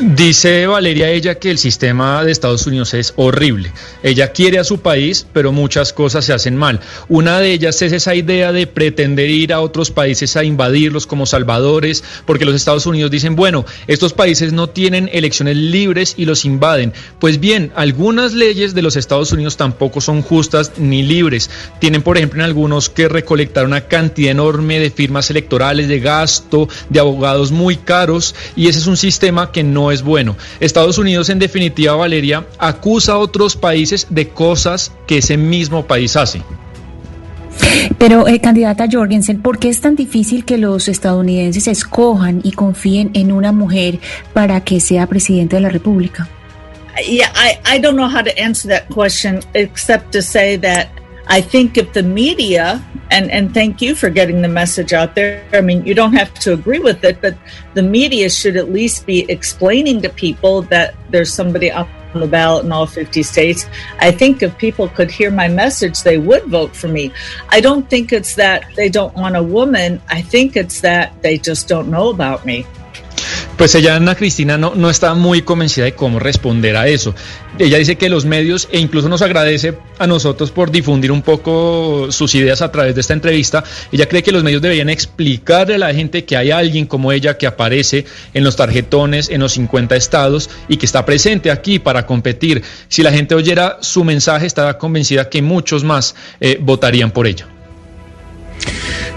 Dice Valeria ella que el sistema de Estados Unidos es horrible. Ella quiere a su país, pero muchas cosas se hacen mal. Una de ellas es esa idea de pretender ir a otros países a invadirlos como salvadores, porque los Estados Unidos dicen, bueno, estos países no tienen elecciones libres y los invaden. Pues bien, algunas leyes de los Estados Unidos tampoco son justas ni libres. Tienen, por ejemplo, en algunos que recolectar una cantidad enorme de firmas electorales, de gasto, de abogados muy caros, y ese es un sistema que no es bueno. Estados Unidos, en definitiva, Valeria, acusa a otros países de cosas que ese mismo país hace. Pero, eh, candidata Jorgensen, ¿por qué es tan difícil que los estadounidenses escojan y confíen en una mujer para que sea presidente de la República? Yeah, I, I don't know how to answer that question except to say that I think if the media, and, and thank you for getting the message out there. I mean, you don't have to agree with it, but the media should at least be explaining to people that there's somebody up on the ballot in all 50 states. I think if people could hear my message, they would vote for me. I don't think it's that they don't want a woman. I think it's that they just don't know about me. Pues ella, Ana Cristina, no, no está muy convencida de cómo responder a eso. Ella dice que los medios, e incluso nos agradece a nosotros por difundir un poco sus ideas a través de esta entrevista, ella cree que los medios deberían explicarle a la gente que hay alguien como ella que aparece en los tarjetones en los 50 estados y que está presente aquí para competir. Si la gente oyera su mensaje, estará convencida que muchos más eh, votarían por ella.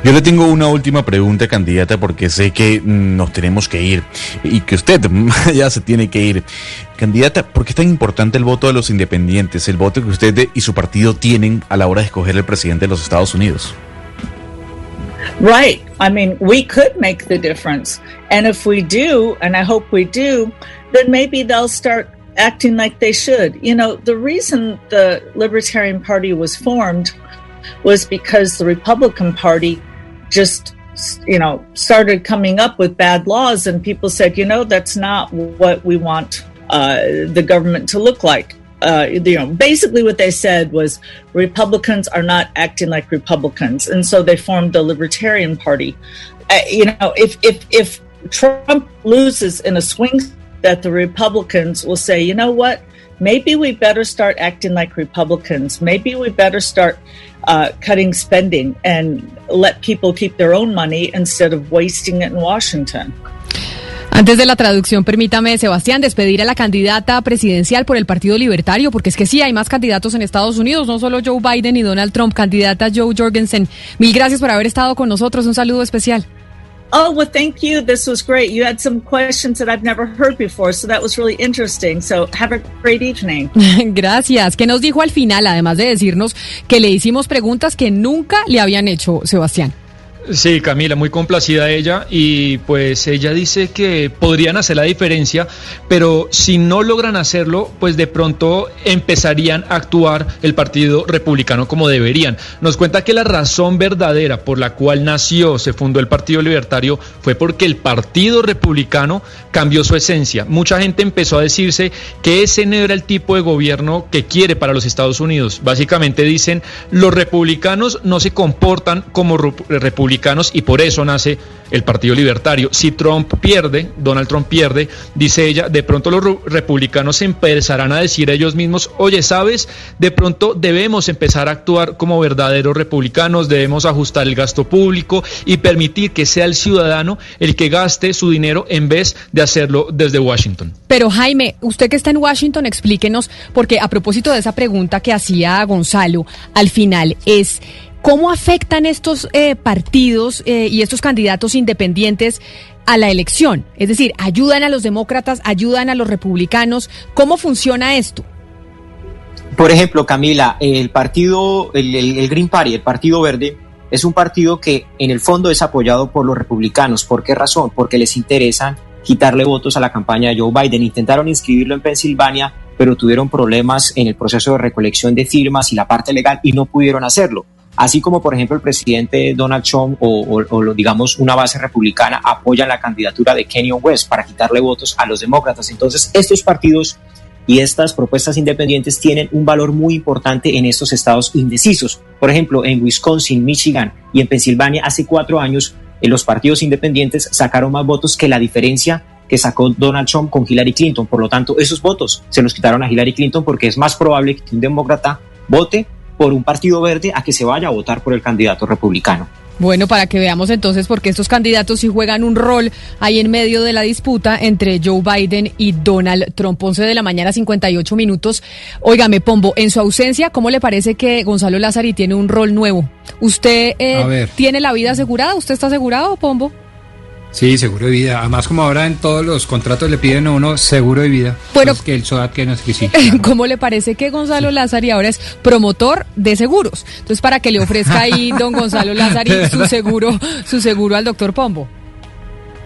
Yo le tengo una última pregunta, candidata, porque sé que nos tenemos que ir y que usted ya se tiene que ir. Candidata, ¿por qué es tan importante el voto de los independientes, el voto que usted y su partido tienen a la hora de escoger el presidente de los Estados Unidos? Right. I mean, we could make the difference. And if we do, and I hope we do, then maybe they'll start acting like they should. You know, the reason the Libertarian Party was formed was because the Republican Party just you know started coming up with bad laws and people said you know that's not what we want uh, the government to look like. Uh, you know basically what they said was republicans are not acting like republicans. And so they formed the libertarian party. Uh, you know if if if trump loses in a swing that the republicans will say you know what? Maybe we better start acting like republicans. Maybe we better start uh, cutting spending and let people keep their own money instead of wasting it in Washington. Antes de la traducción, permítame, Sebastián, despedir a la candidata presidencial por el Partido Libertario, porque es que sí, hay más candidatos en Estados Unidos, no solo Joe Biden y Donald Trump, candidata Joe Jorgensen. Mil gracias por haber estado con nosotros, un saludo especial. Oh, well, thank you. This was great. You had some questions that I've never heard before, so that was really interesting. So have a great evening. Gracias. ¿Qué nos dijo al final, además de decirnos que le hicimos preguntas que nunca le habían hecho, Sebastián? Sí, Camila, muy complacida ella y pues ella dice que podrían hacer la diferencia, pero si no logran hacerlo, pues de pronto empezarían a actuar el Partido Republicano como deberían. Nos cuenta que la razón verdadera por la cual nació, se fundó el Partido Libertario, fue porque el Partido Republicano cambió su esencia. Mucha gente empezó a decirse que ese no era el tipo de gobierno que quiere para los Estados Unidos. Básicamente dicen, los republicanos no se comportan como republicanos y por eso nace el Partido Libertario. Si Trump pierde, Donald Trump pierde, dice ella, de pronto los republicanos empezarán a decir ellos mismos, oye, ¿sabes? De pronto debemos empezar a actuar como verdaderos republicanos, debemos ajustar el gasto público y permitir que sea el ciudadano el que gaste su dinero en vez de hacerlo desde Washington. Pero Jaime, usted que está en Washington, explíquenos, porque a propósito de esa pregunta que hacía Gonzalo, al final es... ¿Cómo afectan estos eh, partidos eh, y estos candidatos independientes a la elección? Es decir, ¿ayudan a los demócratas, ayudan a los republicanos? ¿Cómo funciona esto? Por ejemplo, Camila, el partido, el, el, Green Party, el Partido Verde, es un partido que en el fondo es apoyado por los republicanos. ¿Por qué razón? Porque les interesan quitarle votos a la campaña de Joe Biden. Intentaron inscribirlo en Pensilvania, pero tuvieron problemas en el proceso de recolección de firmas y la parte legal y no pudieron hacerlo así como por ejemplo el presidente Donald Trump o, digamos una base republicana apoyan la candidatura de Kenyon West para quitarle votos a los demócratas. Entonces estos partidos y estas propuestas independientes tienen un valor muy importante en estos estados indecisos. Por ejemplo, en Wisconsin, Michigan y en Pensilvania hace cuatro años eh, los partidos independientes sacaron más votos que la diferencia que sacó Donald Trump con Hillary Clinton. Por lo tanto, esos votos se los quitaron a Hillary Clinton porque es más probable que un demócrata vote por un partido verde a que se vaya a votar por el candidato republicano. Bueno, para que veamos entonces por qué estos candidatos sí juegan un rol ahí en medio de la disputa entre Joe Biden y Donald Trump. 11 de la mañana, 58 minutos. Óigame, Pombo, en su ausencia, ¿cómo le parece que Gonzalo Lázari tiene un rol nuevo? ¿Usted eh, tiene la vida asegurada? ¿Usted está asegurado, Pombo? Sí, seguro de vida. Además, como ahora en todos los contratos le piden a uno seguro de vida. Bueno, pues que el SOAT que nos sí, ¿Cómo le parece que Gonzalo Lázari ahora es promotor de seguros? Entonces, para que le ofrezca ahí don Gonzalo Lázari su seguro, su seguro al doctor Pombo.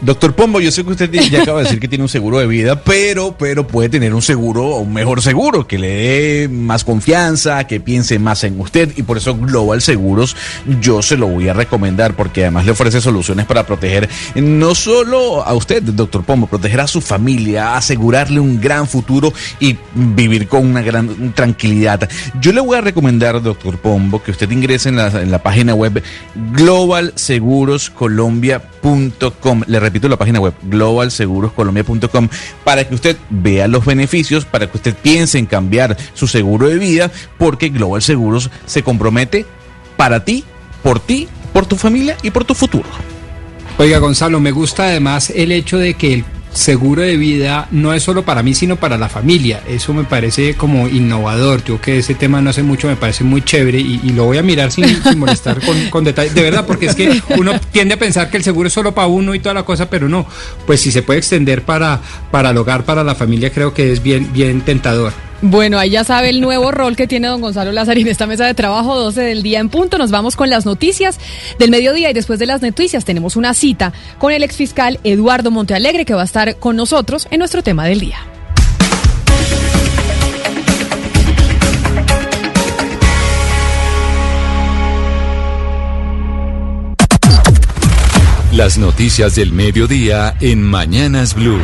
Doctor Pombo, yo sé que usted ya acaba de decir que tiene un seguro de vida, pero, pero puede tener un seguro, un mejor seguro, que le dé más confianza, que piense más en usted, y por eso Global Seguros yo se lo voy a recomendar, porque además le ofrece soluciones para proteger no solo a usted, doctor Pombo, proteger a su familia, asegurarle un gran futuro y vivir con una gran tranquilidad. Yo le voy a recomendar, doctor Pombo, que usted ingrese en la, página web globalseguroscolombia.com. Le repito la página web globalseguroscolombia.com para que usted vea los beneficios, para que usted piense en cambiar su seguro de vida, porque Global Seguros se compromete para ti, por ti, por tu familia y por tu futuro. Oiga, Gonzalo, me gusta además el hecho de que el seguro de vida no es solo para mí, sino para la familia. Eso me parece como innovador. Yo que ese tema no sé mucho, me parece muy chévere y, lo voy a mirar sin, molestar con, con detalle. De verdad, porque es que uno tiende a pensar que el seguro es solo para uno y toda la cosa, pero no. Pues si se puede extender para, para el hogar, para la familia, creo que es bien, bien tentador. Bueno, ahí ya sabe el nuevo rol que tiene don Gonzalo Lázaro en esta mesa de trabajo, 12 del día en punto. Nos vamos con las noticias del mediodía y después de las noticias tenemos una cita con el exfiscal Eduardo Montealegre que va a estar con nosotros en nuestro tema del día. Las noticias del mediodía en Mañanas Blue.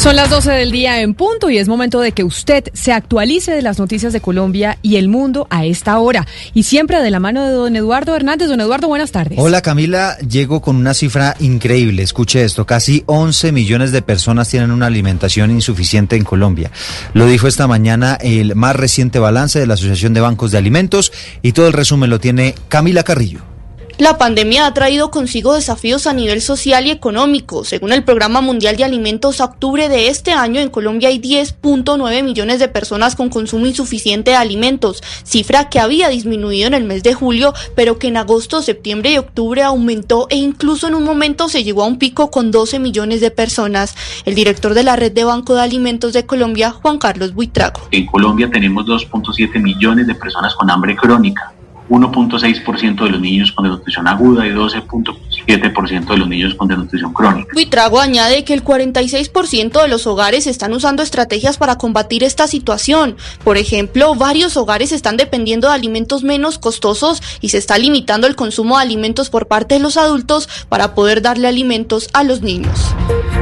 Son las 12 del día en punto y es momento de que usted se actualice de las noticias de Colombia y el mundo a esta hora. Y siempre de la mano de don Eduardo Hernández. Don Eduardo, buenas tardes. Hola Camila, llego con una cifra increíble. Escuche esto, casi 11 millones de personas tienen una alimentación insuficiente en Colombia. Lo dijo esta mañana el más reciente balance de la Asociación de Bancos de Alimentos y todo el resumen lo tiene Camila Carrillo. La pandemia ha traído consigo desafíos a nivel social y económico. Según el Programa Mundial de Alimentos, a octubre de este año en Colombia hay 10.9 millones de personas con consumo insuficiente de alimentos, cifra que había disminuido en el mes de julio, pero que en agosto, septiembre y octubre aumentó e incluso en un momento se llegó a un pico con 12 millones de personas. El director de la Red de Banco de Alimentos de Colombia, Juan Carlos Buitrago. En Colombia tenemos 2.7 millones de personas con hambre crónica 1.6% de los niños con desnutrición aguda y 12.7% de los niños con desnutrición crónica. Buitrago añade que el 46% de los hogares están usando estrategias para combatir esta situación. Por ejemplo, varios hogares están dependiendo de alimentos menos costosos y se está limitando el consumo de alimentos por parte de los adultos para poder darle alimentos a los niños.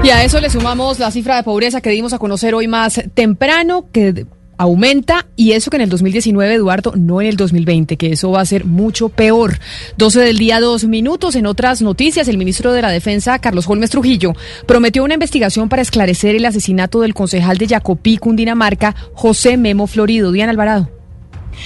Y a eso le sumamos la cifra de pobreza que dimos a conocer hoy más temprano, que aumenta y eso que en el 2019, Eduardo, no en el 2020, que eso va a ser mucho peor. 12 del día, dos minutos. En otras noticias, el ministro de la Defensa, Carlos Holmes Trujillo, prometió una investigación para esclarecer el asesinato del concejal de Jacopí, Cundinamarca, José Memo Florido. Diana Alvarado.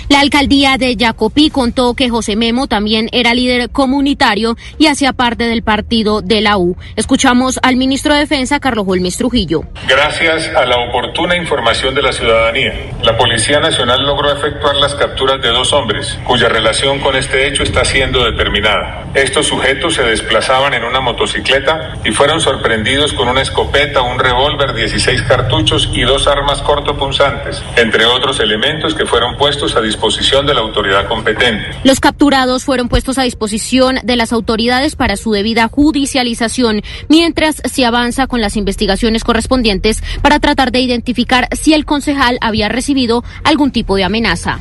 La alcaldía de Jacopí contó que José Memo también era líder comunitario y hacía parte del partido de la U. Escuchamos al ministro de Defensa, Carlos Holmes Trujillo. Gracias a la oportuna información de la ciudadanía, la Policía Nacional logró efectuar las capturas de dos hombres, cuya relación con este hecho está siendo determinada. Estos sujetos se desplazaban en una motocicleta y fueron sorprendidos con una escopeta, un revólver, 16 cartuchos y dos armas cortopunzantes, entre otros elementos que fueron puestos a disposición de la autoridad competente. Los capturados fueron puestos a disposición de las autoridades para su debida judicialización, mientras se avanza con las investigaciones correspondientes para tratar de identificar si el concejal había recibido algún tipo de amenaza.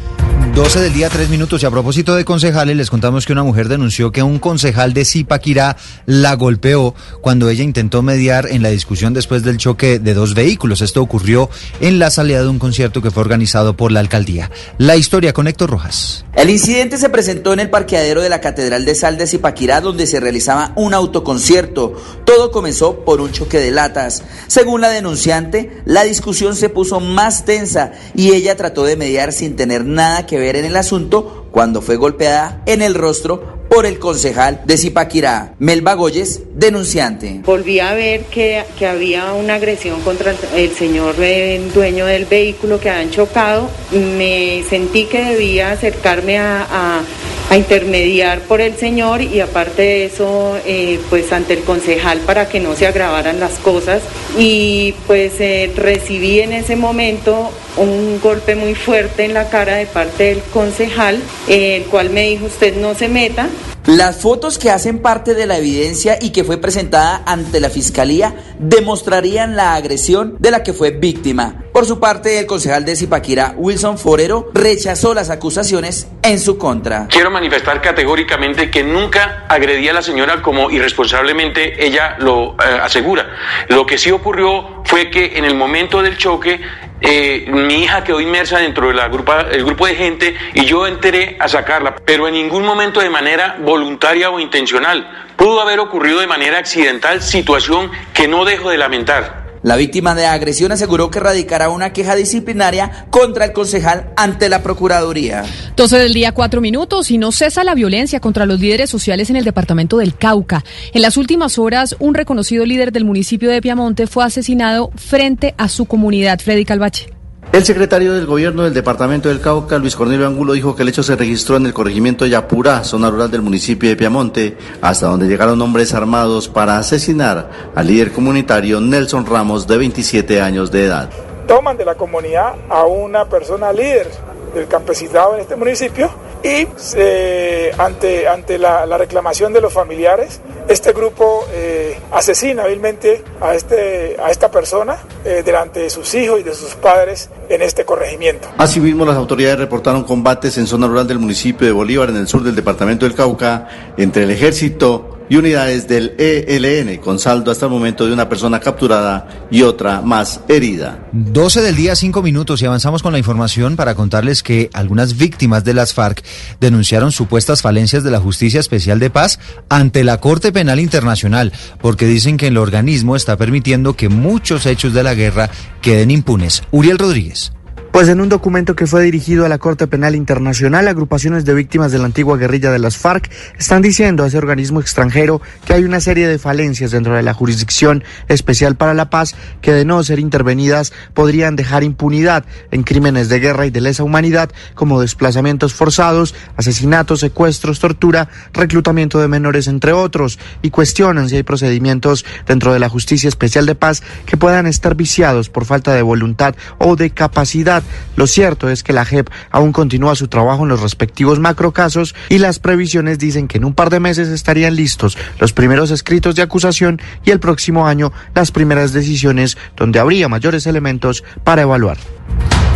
12 del día, 3 minutos. Y a propósito de concejales, les contamos que una mujer denunció que un concejal de Zipaquirá la golpeó cuando ella intentó mediar en la discusión después del choque de dos vehículos. Esto ocurrió en la salida de un concierto que fue organizado por la alcaldía. La historia con Héctor Rojas. El incidente se presentó en el parqueadero de la Catedral de Sal de Zipaquirá, donde se realizaba un autoconcierto. Todo comenzó por un choque de latas. Según la denunciante, la discusión se puso más tensa y ella trató de mediar sin tener nada que ver en el asunto cuando fue golpeada en el rostro por el concejal de Zipaquirá, Melba Goyes, denunciante. Volví a ver que, que había una agresión contra el, el señor eh, dueño del vehículo que habían chocado. Me sentí que debía acercarme a, a, a intermediar por el señor y aparte de eso, eh, pues ante el concejal para que no se agravaran las cosas. Y pues eh, recibí en ese momento un golpe muy fuerte en la cara de parte del concejal, el cual me dijo usted no se meta. Las fotos que hacen parte de la evidencia y que fue presentada ante la fiscalía demostrarían la agresión de la que fue víctima. Por su parte, el concejal de Zipaquirá, Wilson Forero, rechazó las acusaciones en su contra. Quiero manifestar categóricamente que nunca agredí a la señora como irresponsablemente ella lo eh, asegura. Lo que sí ocurrió fue que en el momento del choque eh, mi hija quedó inmersa dentro del de grupo de gente y yo enteré a sacarla, pero en ningún momento de manera voluntaria o intencional. Pudo haber ocurrido de manera accidental, situación que no dejo de lamentar. La víctima de agresión aseguró que radicará una queja disciplinaria contra el concejal ante la Procuraduría. 12 del día, cuatro minutos y no cesa la violencia contra los líderes sociales en el departamento del Cauca. En las últimas horas, un reconocido líder del municipio de Piamonte fue asesinado frente a su comunidad. Freddy Calvache. El secretario del gobierno del departamento del Cauca, Luis Cornelio Angulo, dijo que el hecho se registró en el corregimiento de Yapurá, zona rural del municipio de Piamonte, hasta donde llegaron hombres armados para asesinar al líder comunitario Nelson Ramos, de 27 años de edad. Toman de la comunidad a una persona líder del campesinado en este municipio y eh, ante, ante la, la, reclamación de los familiares, este grupo eh, asesina hábilmente a, este, a esta persona eh, delante de sus hijos y de sus padres en este corregimiento. Asimismo, las autoridades reportaron combates en zona rural del municipio de Bolívar, en el sur del departamento del Cauca, entre el ejército y unidades del ELN, con saldo hasta el momento de una persona capturada y otra más herida. 12 del día, 5 minutos y avanzamos con la información para contarles que algunas víctimas de las FARC denunciaron supuestas falencias de la Justicia Especial de Paz ante la Corte Penal Internacional, porque dicen que el organismo está permitiendo que muchos hechos de la guerra queden impunes. Uriel Rodríguez. Pues en un documento que fue dirigido a la Corte Penal Internacional, agrupaciones de víctimas de la antigua guerrilla de las FARC están diciendo a ese organismo extranjero que hay una serie de falencias dentro de la Jurisdicción Especial para la Paz que de no ser intervenidas podrían dejar impunidad en crímenes de guerra y de lesa humanidad como desplazamientos forzados, asesinatos, secuestros, tortura, reclutamiento de menores, entre otros, y cuestionan si hay procedimientos dentro de la Justicia Especial de Paz que puedan estar viciados por falta de voluntad o de capacidad lo cierto es que la JEP aún continúa su trabajo en los respectivos macrocasos y las previsiones dicen que en un par de meses estarían listos los primeros escritos de acusación y el próximo año las primeras decisiones donde habría mayores elementos para evaluar.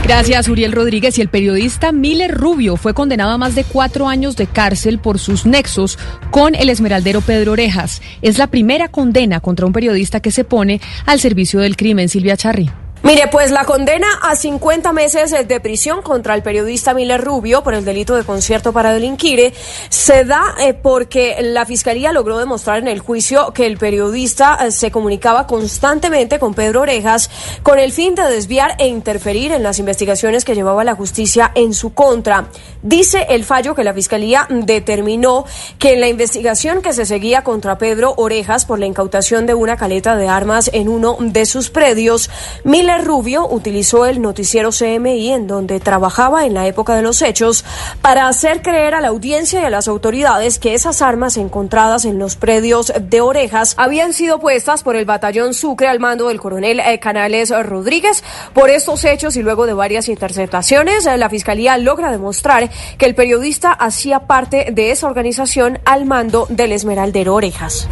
Gracias, Uriel Rodríguez. Y el periodista Miller Rubio fue condenado a más de cuatro años de cárcel por sus nexos con el esmeraldero Pedro Orejas. Es la primera condena contra un periodista que se pone al servicio del crimen, Silvia Charri. Mire, pues la condena a 50 meses de prisión contra el periodista Miller Rubio por el delito de concierto para delinquir se da eh, porque la fiscalía logró demostrar en el juicio que el periodista eh, se comunicaba constantemente con Pedro Orejas con el fin de desviar e interferir en las investigaciones que llevaba la justicia en su contra. Dice el fallo que la fiscalía determinó que en la investigación que se seguía contra Pedro Orejas por la incautación de una caleta de armas en uno de sus predios, Miller Rubio utilizó el noticiero CMI en donde trabajaba en la época de los hechos para hacer creer a la audiencia y a las autoridades que esas armas encontradas en los predios de Orejas habían sido puestas por el batallón Sucre al mando del coronel eh, Canales Rodríguez. Por estos hechos y luego de varias interceptaciones, eh, la fiscalía logra demostrar que el periodista hacía parte de esa organización al mando del Esmeraldero Orejas.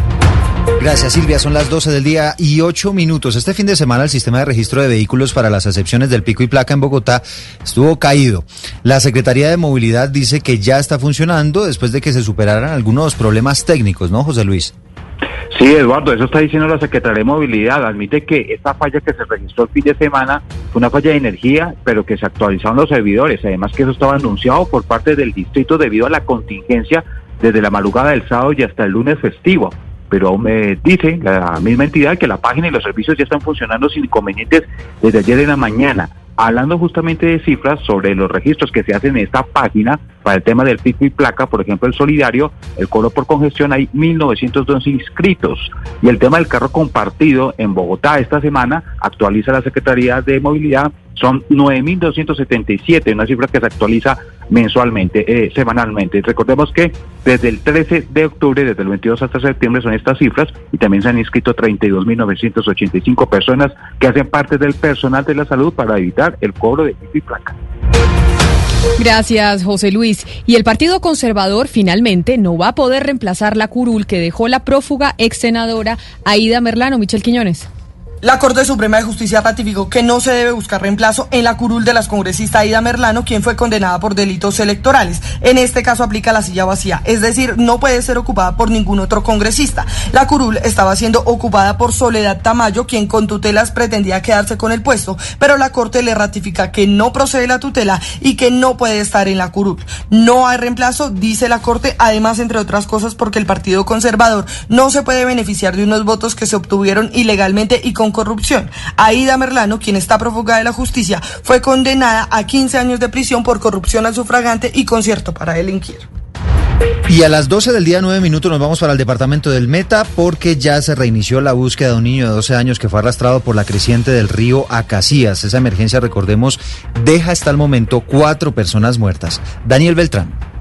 Gracias Silvia, son las 12 del día y 8 minutos. Este fin de semana el sistema de registro de vehículos para las acepciones del pico y placa en Bogotá estuvo caído. La Secretaría de Movilidad dice que ya está funcionando después de que se superaran algunos problemas técnicos, ¿no, José Luis? Sí, Eduardo, eso está diciendo la Secretaría de Movilidad. Admite que esta falla que se registró el fin de semana fue una falla de energía, pero que se actualizaron los servidores. Además que eso estaba anunciado por parte del distrito debido a la contingencia desde la madrugada del sábado y hasta el lunes festivo pero me dice la misma entidad que la página y los servicios ya están funcionando sin inconvenientes desde ayer en la mañana. Hablando justamente de cifras sobre los registros que se hacen en esta página para el tema del pico y placa, por ejemplo, el solidario, el coro por congestión, hay 1.902 inscritos. Y el tema del carro compartido en Bogotá esta semana actualiza la Secretaría de Movilidad son 9.277, una cifra que se actualiza mensualmente, eh, semanalmente. Recordemos que desde el 13 de octubre, desde el 22 hasta septiembre son estas cifras y también se han inscrito 32.985 personas que hacen parte del personal de la salud para evitar el cobro de pico y placa. Gracias, José Luis. Y el Partido Conservador finalmente no va a poder reemplazar la curul que dejó la prófuga ex senadora Aida Merlano. Michel Quiñones. La Corte Suprema de Justicia ratificó que no se debe buscar reemplazo en la curul de las congresistas Aida Merlano, quien fue condenada por delitos electorales. En este caso aplica la silla vacía, es decir, no puede ser ocupada por ningún otro congresista. La curul estaba siendo ocupada por Soledad Tamayo, quien con tutelas pretendía quedarse con el puesto, pero la Corte le ratifica que no procede la tutela y que no puede estar en la curul. No hay reemplazo, dice la Corte, además, entre otras cosas, porque el Partido Conservador no se puede beneficiar de unos votos que se obtuvieron ilegalmente y con corrupción. Aida Merlano, quien está prófuga de la justicia, fue condenada a 15 años de prisión por corrupción al sufragante y concierto para delinquir. Y a las 12 del día 9 minutos nos vamos para el departamento del Meta porque ya se reinició la búsqueda de un niño de 12 años que fue arrastrado por la creciente del río Acacías. Esa emergencia, recordemos, deja hasta el momento cuatro personas muertas. Daniel Beltrán.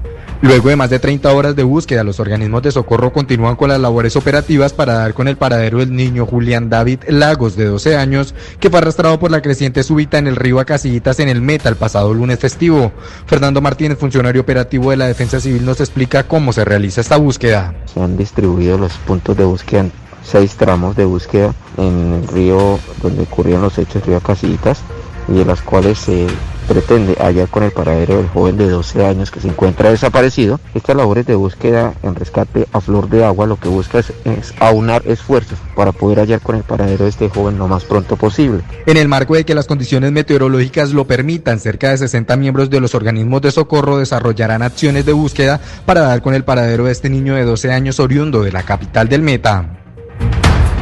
Luego de más de 30 horas de búsqueda, los organismos de socorro continúan con las labores operativas para dar con el paradero del niño Julián David Lagos, de 12 años, que fue arrastrado por la creciente súbita en el río Acasillitas en el Meta el pasado lunes festivo. Fernando Martínez, funcionario operativo de la Defensa Civil, nos explica cómo se realiza esta búsqueda. Se han distribuido los puntos de búsqueda seis tramos de búsqueda en el río donde ocurrieron los hechos, río Acasillitas, y de las cuales se pretende hallar con el paradero del joven de 12 años que se encuentra desaparecido. Estas labores de búsqueda en rescate a flor de agua lo que busca es, aunar esfuerzos para poder hallar con el paradero de este joven lo más pronto posible. En el marco de que las condiciones meteorológicas lo permitan, cerca de 60 miembros de los organismos de socorro desarrollarán acciones de búsqueda para dar con el paradero de este niño de 12 años oriundo de la capital del Meta.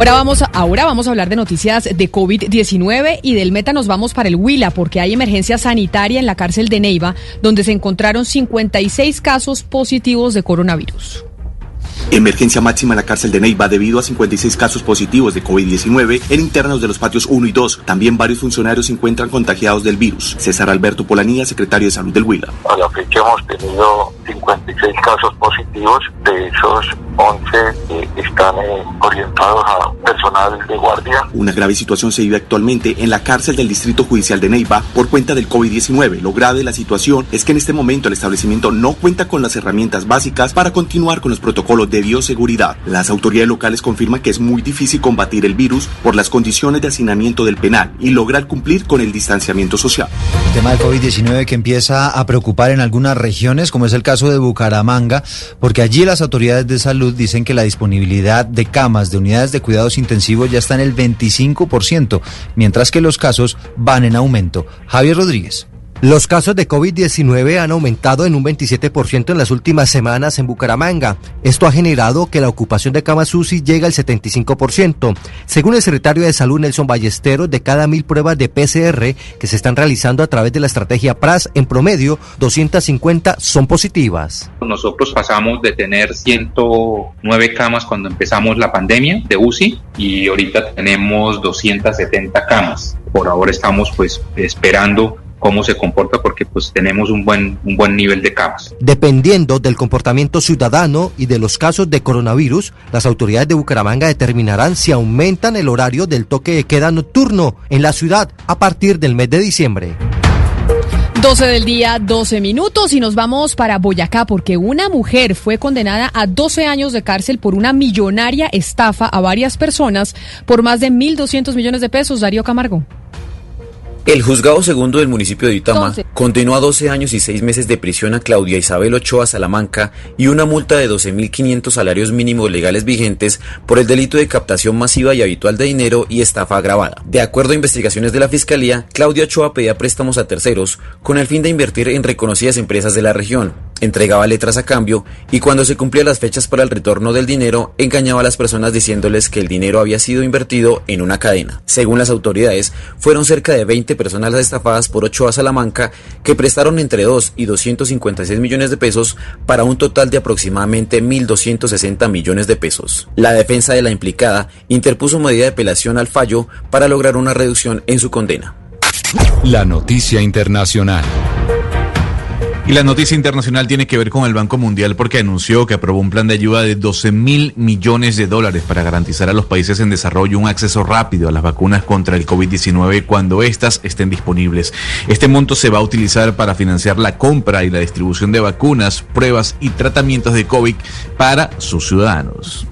Ahora vamos, ahora vamos a hablar de noticias de COVID-19 y del Meta nos vamos para el Huila porque hay emergencia sanitaria en la cárcel de Neiva donde se encontraron 56 casos positivos de coronavirus. Emergencia máxima en la cárcel de Neiva debido a 56 casos positivos de COVID-19 en internos de los patios 1 y 2. También varios funcionarios se encuentran contagiados del virus. César Alberto Polanía, secretario de Salud del Huila. A la fecha hemos tenido 56 casos positivos, de esos 11 eh, están eh, orientados a personal de guardia. Una grave situación se vive actualmente en la cárcel del Distrito Judicial de Neiva por cuenta del COVID-19. Lo grave de la situación es que en este momento el establecimiento no cuenta con las herramientas básicas para continuar con los protocolos de bioseguridad. Las autoridades locales confirman que es muy difícil combatir el virus por las condiciones de hacinamiento del penal y lograr cumplir con el distanciamiento social. El tema del COVID-19 que empieza a preocupar en algunas regiones, como es el caso de Bucaramanga, porque allí las autoridades de salud dicen que la disponibilidad de camas de unidades de cuidados intensivos ya está en el 25%, mientras que los casos van en aumento. Javier Rodríguez. Los casos de COVID-19 han aumentado en un 27% en las últimas semanas en Bucaramanga. Esto ha generado que la ocupación de camas UCI llegue al 75%. Según el secretario de Salud Nelson Ballesteros, de cada mil pruebas de PCR que se están realizando a través de la estrategia PRAS, en promedio 250 son positivas. Nosotros pasamos de tener 109 camas cuando empezamos la pandemia de UCI y ahorita tenemos 270 camas. Por ahora estamos pues esperando cómo se comporta porque pues tenemos un buen, un buen nivel de camas. Dependiendo del comportamiento ciudadano y de los casos de coronavirus, las autoridades de Bucaramanga determinarán si aumentan el horario del toque de queda nocturno en la ciudad a partir del mes de diciembre. 12 del día, 12 minutos y nos vamos para Boyacá porque una mujer fue condenada a 12 años de cárcel por una millonaria estafa a varias personas por más de 1.200 millones de pesos. Darío Camargo. El juzgado segundo del municipio de Itama condenó a 12 años y 6 meses de prisión a Claudia Isabel Ochoa Salamanca y una multa de 12.500 salarios mínimos legales vigentes por el delito de captación masiva y habitual de dinero y estafa agravada. De acuerdo a investigaciones de la Fiscalía, Claudia Ochoa pedía préstamos a terceros con el fin de invertir en reconocidas empresas de la región, entregaba letras a cambio y cuando se cumplían las fechas para el retorno del dinero, engañaba a las personas diciéndoles que el dinero había sido invertido en una cadena. Según las autoridades, fueron cerca de 20 personas las estafadas por Ochoa Salamanca que prestaron entre 2 y 256 millones de pesos para un total de aproximadamente 1.260 millones de pesos. La defensa de la implicada interpuso medida de apelación al fallo para lograr una reducción en su condena. La noticia internacional. Y la noticia internacional tiene que ver con el Banco Mundial porque anunció que aprobó un plan de ayuda de 12 mil millones de dólares para garantizar a los países en desarrollo un acceso rápido a las vacunas contra el COVID-19 cuando éstas estén disponibles. Este monto se va a utilizar para financiar la compra y la distribución de vacunas, pruebas y tratamientos de COVID para sus ciudadanos.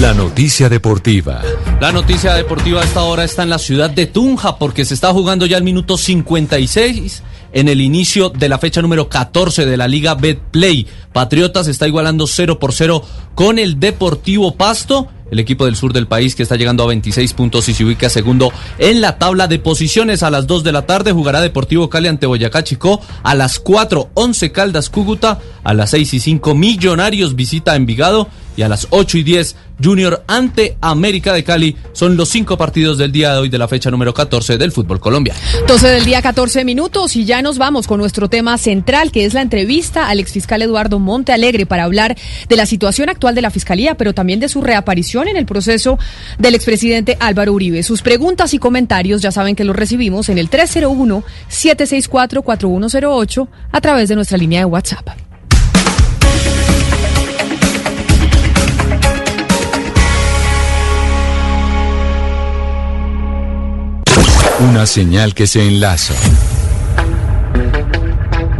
La noticia deportiva. La noticia deportiva a esta hora está en la ciudad de Tunja porque se está jugando ya el minuto 56 en el inicio de la fecha número 14 de la Liga Betplay. Patriotas está igualando 0 por 0 con el Deportivo Pasto. El equipo del sur del país que está llegando a 26 puntos y se ubica segundo en la tabla de posiciones. A las 2 de la tarde jugará Deportivo Cali ante Boyacá Chico. A las 4, 11 Caldas Cúcuta. A las 6 y 5 Millonarios visita Envigado. Y a las 8 y 10 Junior ante América de Cali. Son los cinco partidos del día de hoy de la fecha número 14 del fútbol colombiano. 12 del día, 14 minutos y ya nos vamos con nuestro tema central, que es la entrevista al exfiscal Eduardo Monte Alegre para hablar de la situación actual de la fiscalía, pero también de su reaparición en el proceso del expresidente Álvaro Uribe. Sus preguntas y comentarios ya saben que los recibimos en el 301-764-4108 a través de nuestra línea de WhatsApp. Una señal que se enlaza.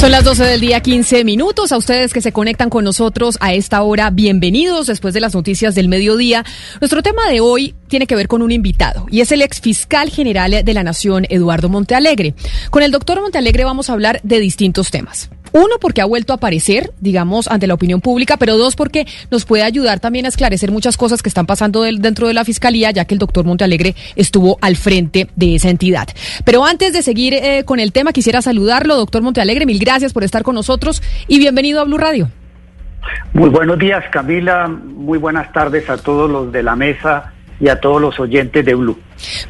Son las 12 del día, 15 minutos. A ustedes que se conectan con nosotros a esta hora, bienvenidos después de las noticias del mediodía. Nuestro tema de hoy tiene que ver con un invitado y es el ex fiscal general de la Nación, Eduardo Montealegre. Con el doctor Montealegre vamos a hablar de distintos temas. Uno, porque ha vuelto a aparecer, digamos, ante la opinión pública, pero dos, porque nos puede ayudar también a esclarecer muchas cosas que están pasando dentro de la Fiscalía, ya que el doctor Montealegre estuvo al frente de esa entidad. Pero antes de seguir eh, con el tema, quisiera saludarlo, doctor Montealegre, mil gracias por estar con nosotros y bienvenido a Blue Radio. Muy buenos días, Camila, muy buenas tardes a todos los de la mesa y a todos los oyentes de Blue.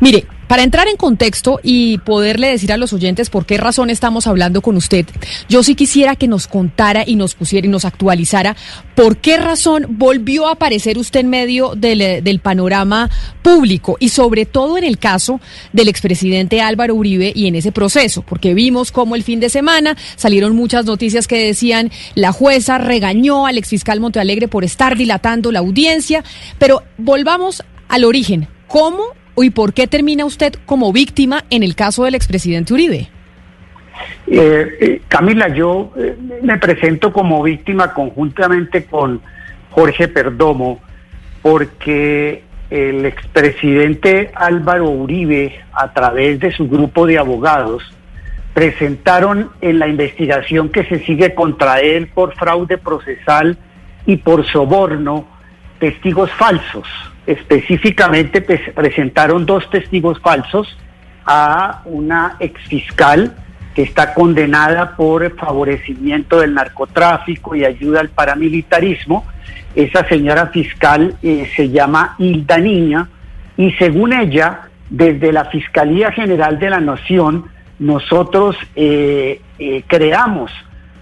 Mire, Para entrar en contexto y poderle decir a los oyentes por qué razón estamos hablando con usted, yo sí quisiera que nos contara y nos pusiera y nos actualizara por qué razón volvió a aparecer usted en medio del, del panorama público y sobre todo en el caso del expresidente Álvaro Uribe y en ese proceso, porque vimos cómo el fin de semana salieron muchas noticias que decían la jueza regañó al exfiscal Montealegre por estar dilatando la audiencia, pero volvamos al origen. ¿Cómo y por qué termina usted como víctima en el caso del expresidente Uribe? Eh, eh, Camila, yo eh, me presento como víctima conjuntamente con Jorge Perdomo porque el expresidente Álvaro Uribe, a través de su grupo de abogados, presentaron en la investigación que se sigue contra él por fraude procesal y por soborno testigos falsos. Específicamente presentaron dos testigos falsos a una exfiscal que está condenada por favorecimiento del narcotráfico y ayuda al paramilitarismo. Esa señora fiscal eh, se llama Hilda Niña y según ella, desde la Fiscalía General de la Nación, nosotros eh, eh, creamos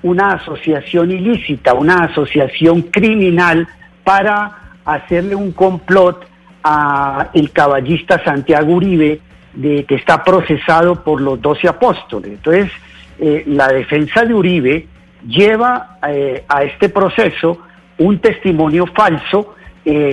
una asociación ilícita, una asociación criminal para hacerle un complot a el caballista Santiago Uribe, de, que está procesado por los doce apóstoles. Entonces, eh, la defensa de Uribe lleva a este proceso un testimonio falso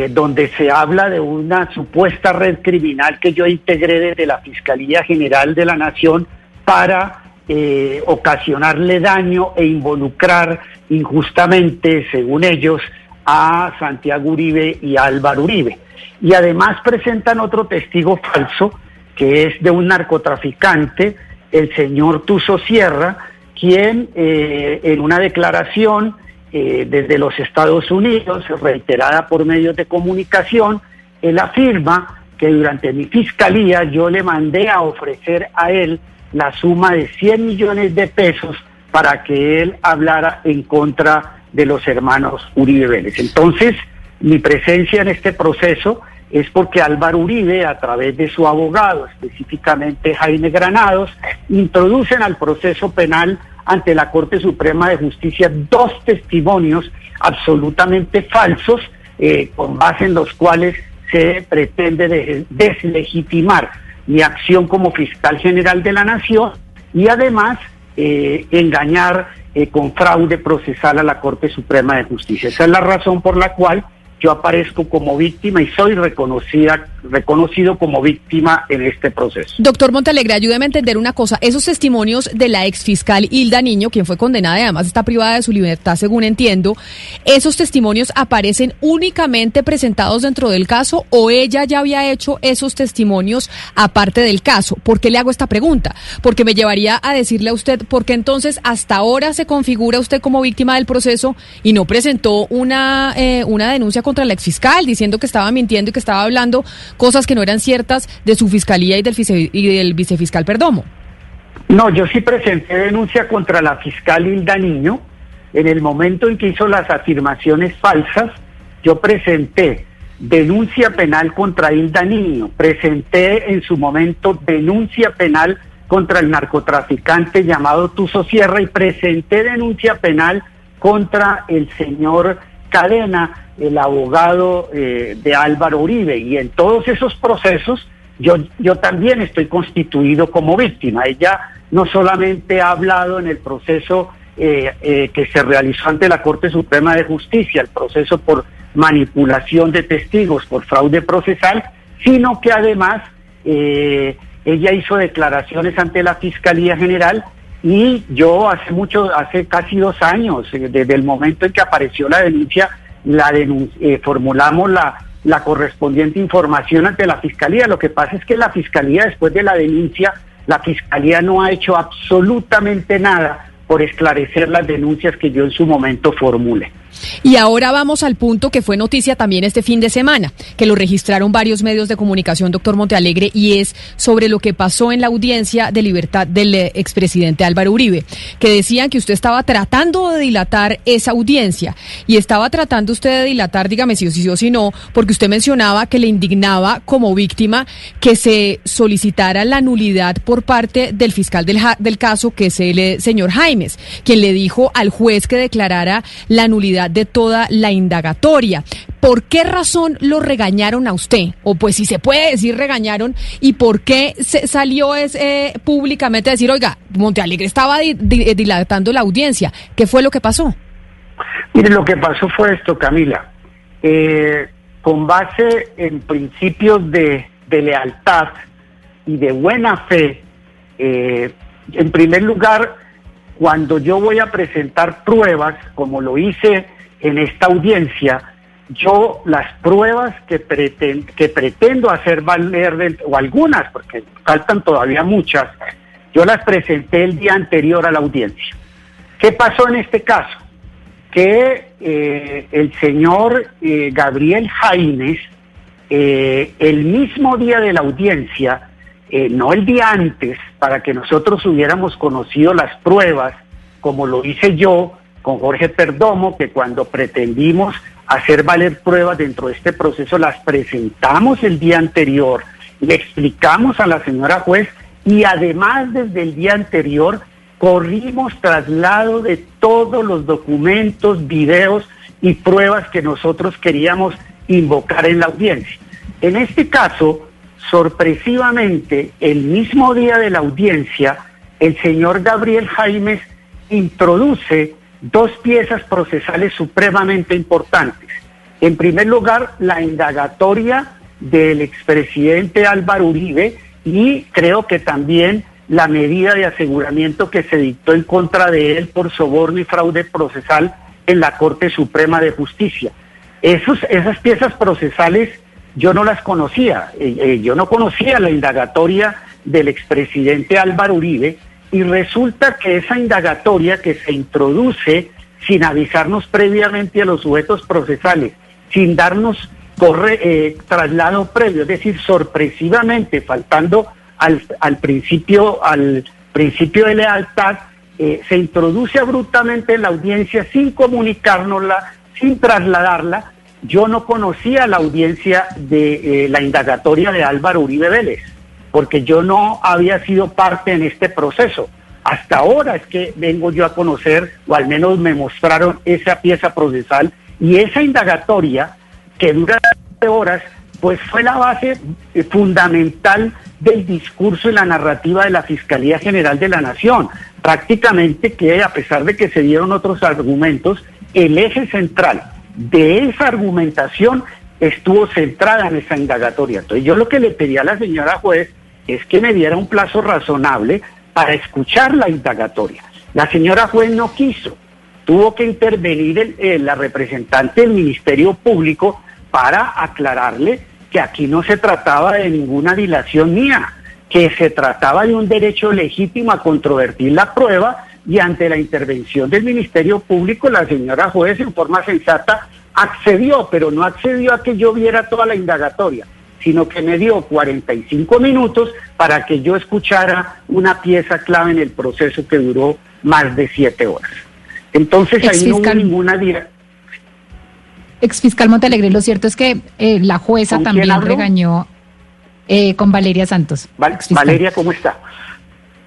donde se habla de una supuesta red criminal que yo integré desde la Fiscalía General de la Nación para eh, ocasionarle daño e involucrar injustamente, según ellos, a Santiago Uribe y a Álvaro Uribe. Y además presentan otro testigo falso, que es de un narcotraficante, el señor Tuso Sierra, quien eh, en una declaración eh, desde los Estados Unidos, reiterada por medios de comunicación, él afirma que durante mi fiscalía yo le mandé a ofrecer a él la suma de 100 millones de pesos para que él hablara en contra de los hermanos Uribe Vélez. Entonces, mi presencia en este proceso es porque Álvaro Uribe, a través de su abogado, específicamente Jaime Granados, introducen al proceso penal ante la Corte Suprema de Justicia dos testimonios absolutamente falsos, eh, con base en los cuales se pretende deslegitimar mi acción como fiscal general de la nación y además eh, engañar eh, con fraude procesal a la Corte Suprema de Justicia. Esa es la razón por la cual yo aparezco como víctima y soy reconocida, reconocido como víctima en este proceso. Doctor Montalegre, ayúdeme a entender una cosa. Esos testimonios de la exfiscal Hilda Niño, quien fue condenada y además está privada de su libertad, según entiendo, ¿esos testimonios aparecen únicamente presentados dentro del caso o ella ya había hecho esos testimonios aparte del caso? ¿Por qué le hago esta pregunta? Porque me llevaría a decirle a usted, ¿por qué entonces hasta ahora se configura usted como víctima del proceso y no presentó una, eh, una denuncia contra la exfiscal diciendo que estaba mintiendo y que estaba hablando cosas que no eran ciertas de su fiscalía y del, y del vicefiscal Perdomo. No, yo sí presenté denuncia contra la fiscal Hilda Niño. En el momento en que hizo las afirmaciones falsas, yo presenté denuncia penal contra Hilda Niño, presenté en su momento denuncia penal contra el narcotraficante llamado Tuso Sierra y presenté denuncia penal contra el señor Cadena el abogado eh, de Álvaro Uribe y en todos esos procesos yo, yo también estoy constituido como víctima. Ella no solamente ha hablado en el proceso eh, eh, que se realizó ante la Corte Suprema de Justicia, el proceso por manipulación de testigos, por fraude procesal, sino que además ella hizo declaraciones ante la Fiscalía General y yo hace mucho, hace casi dos años, desde el momento en que apareció la denuncia, la eh, formulamos la, la correspondiente información ante la Fiscalía. Lo que pasa es que la Fiscalía, después de la denuncia, la Fiscalía no ha hecho absolutamente nada por esclarecer las denuncias que yo en su momento formule. Y ahora vamos al punto que fue noticia también este fin de semana, que lo registraron varios medios de comunicación, doctor Montealegre, y es sobre lo que pasó en la audiencia de libertad del eh, expresidente Álvaro Uribe, que decían que usted estaba tratando de dilatar esa audiencia. Y estaba tratando usted de dilatar, dígame si si o si no, porque usted mencionaba que le indignaba como víctima que se solicitara la nulidad por parte del fiscal del, del caso, que es el eh, señor Jaimes, quien le dijo al juez que declarara la nulidad de toda la indagatoria. ¿Por qué razón lo regañaron a usted? O pues si se puede decir regañaron, ¿y por qué se salió ese, públicamente a decir, oiga, Montealegre estaba dilatando la audiencia? ¿Qué fue lo que pasó? Mire, lo que pasó fue esto, Camila. Eh, con base en principios de, lealtad y de buena fe, eh, en primer lugar, cuando yo voy a presentar pruebas, como lo hice en esta audiencia, yo las pruebas que, pretendo hacer valer, o algunas, porque faltan todavía muchas, yo las presenté el día anterior a la audiencia. ¿Qué pasó en este caso? Que eh, el señor eh, Gabriel Jaimes, eh, el mismo día de la audiencia, no el día antes, para que nosotros hubiéramos conocido las pruebas, como lo hice yo, con Jorge Perdomo, que cuando pretendimos hacer valer pruebas dentro de este proceso, las presentamos el día anterior, le explicamos a la señora juez y además desde el día anterior corrimos traslado de todos los documentos, videos y pruebas que nosotros queríamos invocar en la audiencia. En este caso, sorpresivamente, el mismo día de la audiencia, el señor Gabriel Jaimes introduce dos piezas procesales supremamente importantes. En primer lugar, la indagatoria del expresidente Álvaro Uribe y creo que también la medida de aseguramiento que se dictó en contra de él por soborno y fraude procesal en la Corte Suprema de Justicia. Esos, esas piezas procesales yo no las conocía, eh, eh, yo no conocía la indagatoria del expresidente Álvaro Uribe y resulta que esa indagatoria que se introduce sin avisarnos previamente a los sujetos procesales, sin darnos eh, traslado previo, es decir, sorpresivamente, faltando al, al principio, al principio de lealtad, eh, se introduce abruptamente en la audiencia sin comunicárnosla, sin trasladarla. Yo no conocía la audiencia de eh, la indagatoria de Álvaro Uribe Vélez porque yo no había sido parte en este proceso. Hasta ahora es que vengo yo a conocer, o al menos me mostraron esa pieza procesal y esa indagatoria que dura horas, pues fue la base eh, fundamental del discurso y la narrativa de la Fiscalía General de la Nación. Prácticamente que a pesar de que se dieron otros argumentos, el eje central de esa argumentación estuvo centrada en esa indagatoria. Entonces yo lo que le pedí a la señora juez es que me diera un plazo razonable para escuchar la indagatoria. La señora juez no quiso, tuvo que intervenir la representante del Ministerio Público para aclararle que aquí no se trataba de ninguna dilación mía, que se trataba de un derecho legítimo a controvertir la prueba y ante la intervención del Ministerio Público la señora juez en forma sensata accedió, pero no accedió a que yo viera toda la indagatoria sino que me dio 45 minutos para que yo escuchara una pieza clave en el proceso que duró más de siete horas. Entonces ahí no hubo ninguna... Exfiscal Montalegre, lo cierto es que eh, la jueza también regañó eh, con Valeria Santos. Valeria, ¿cómo está?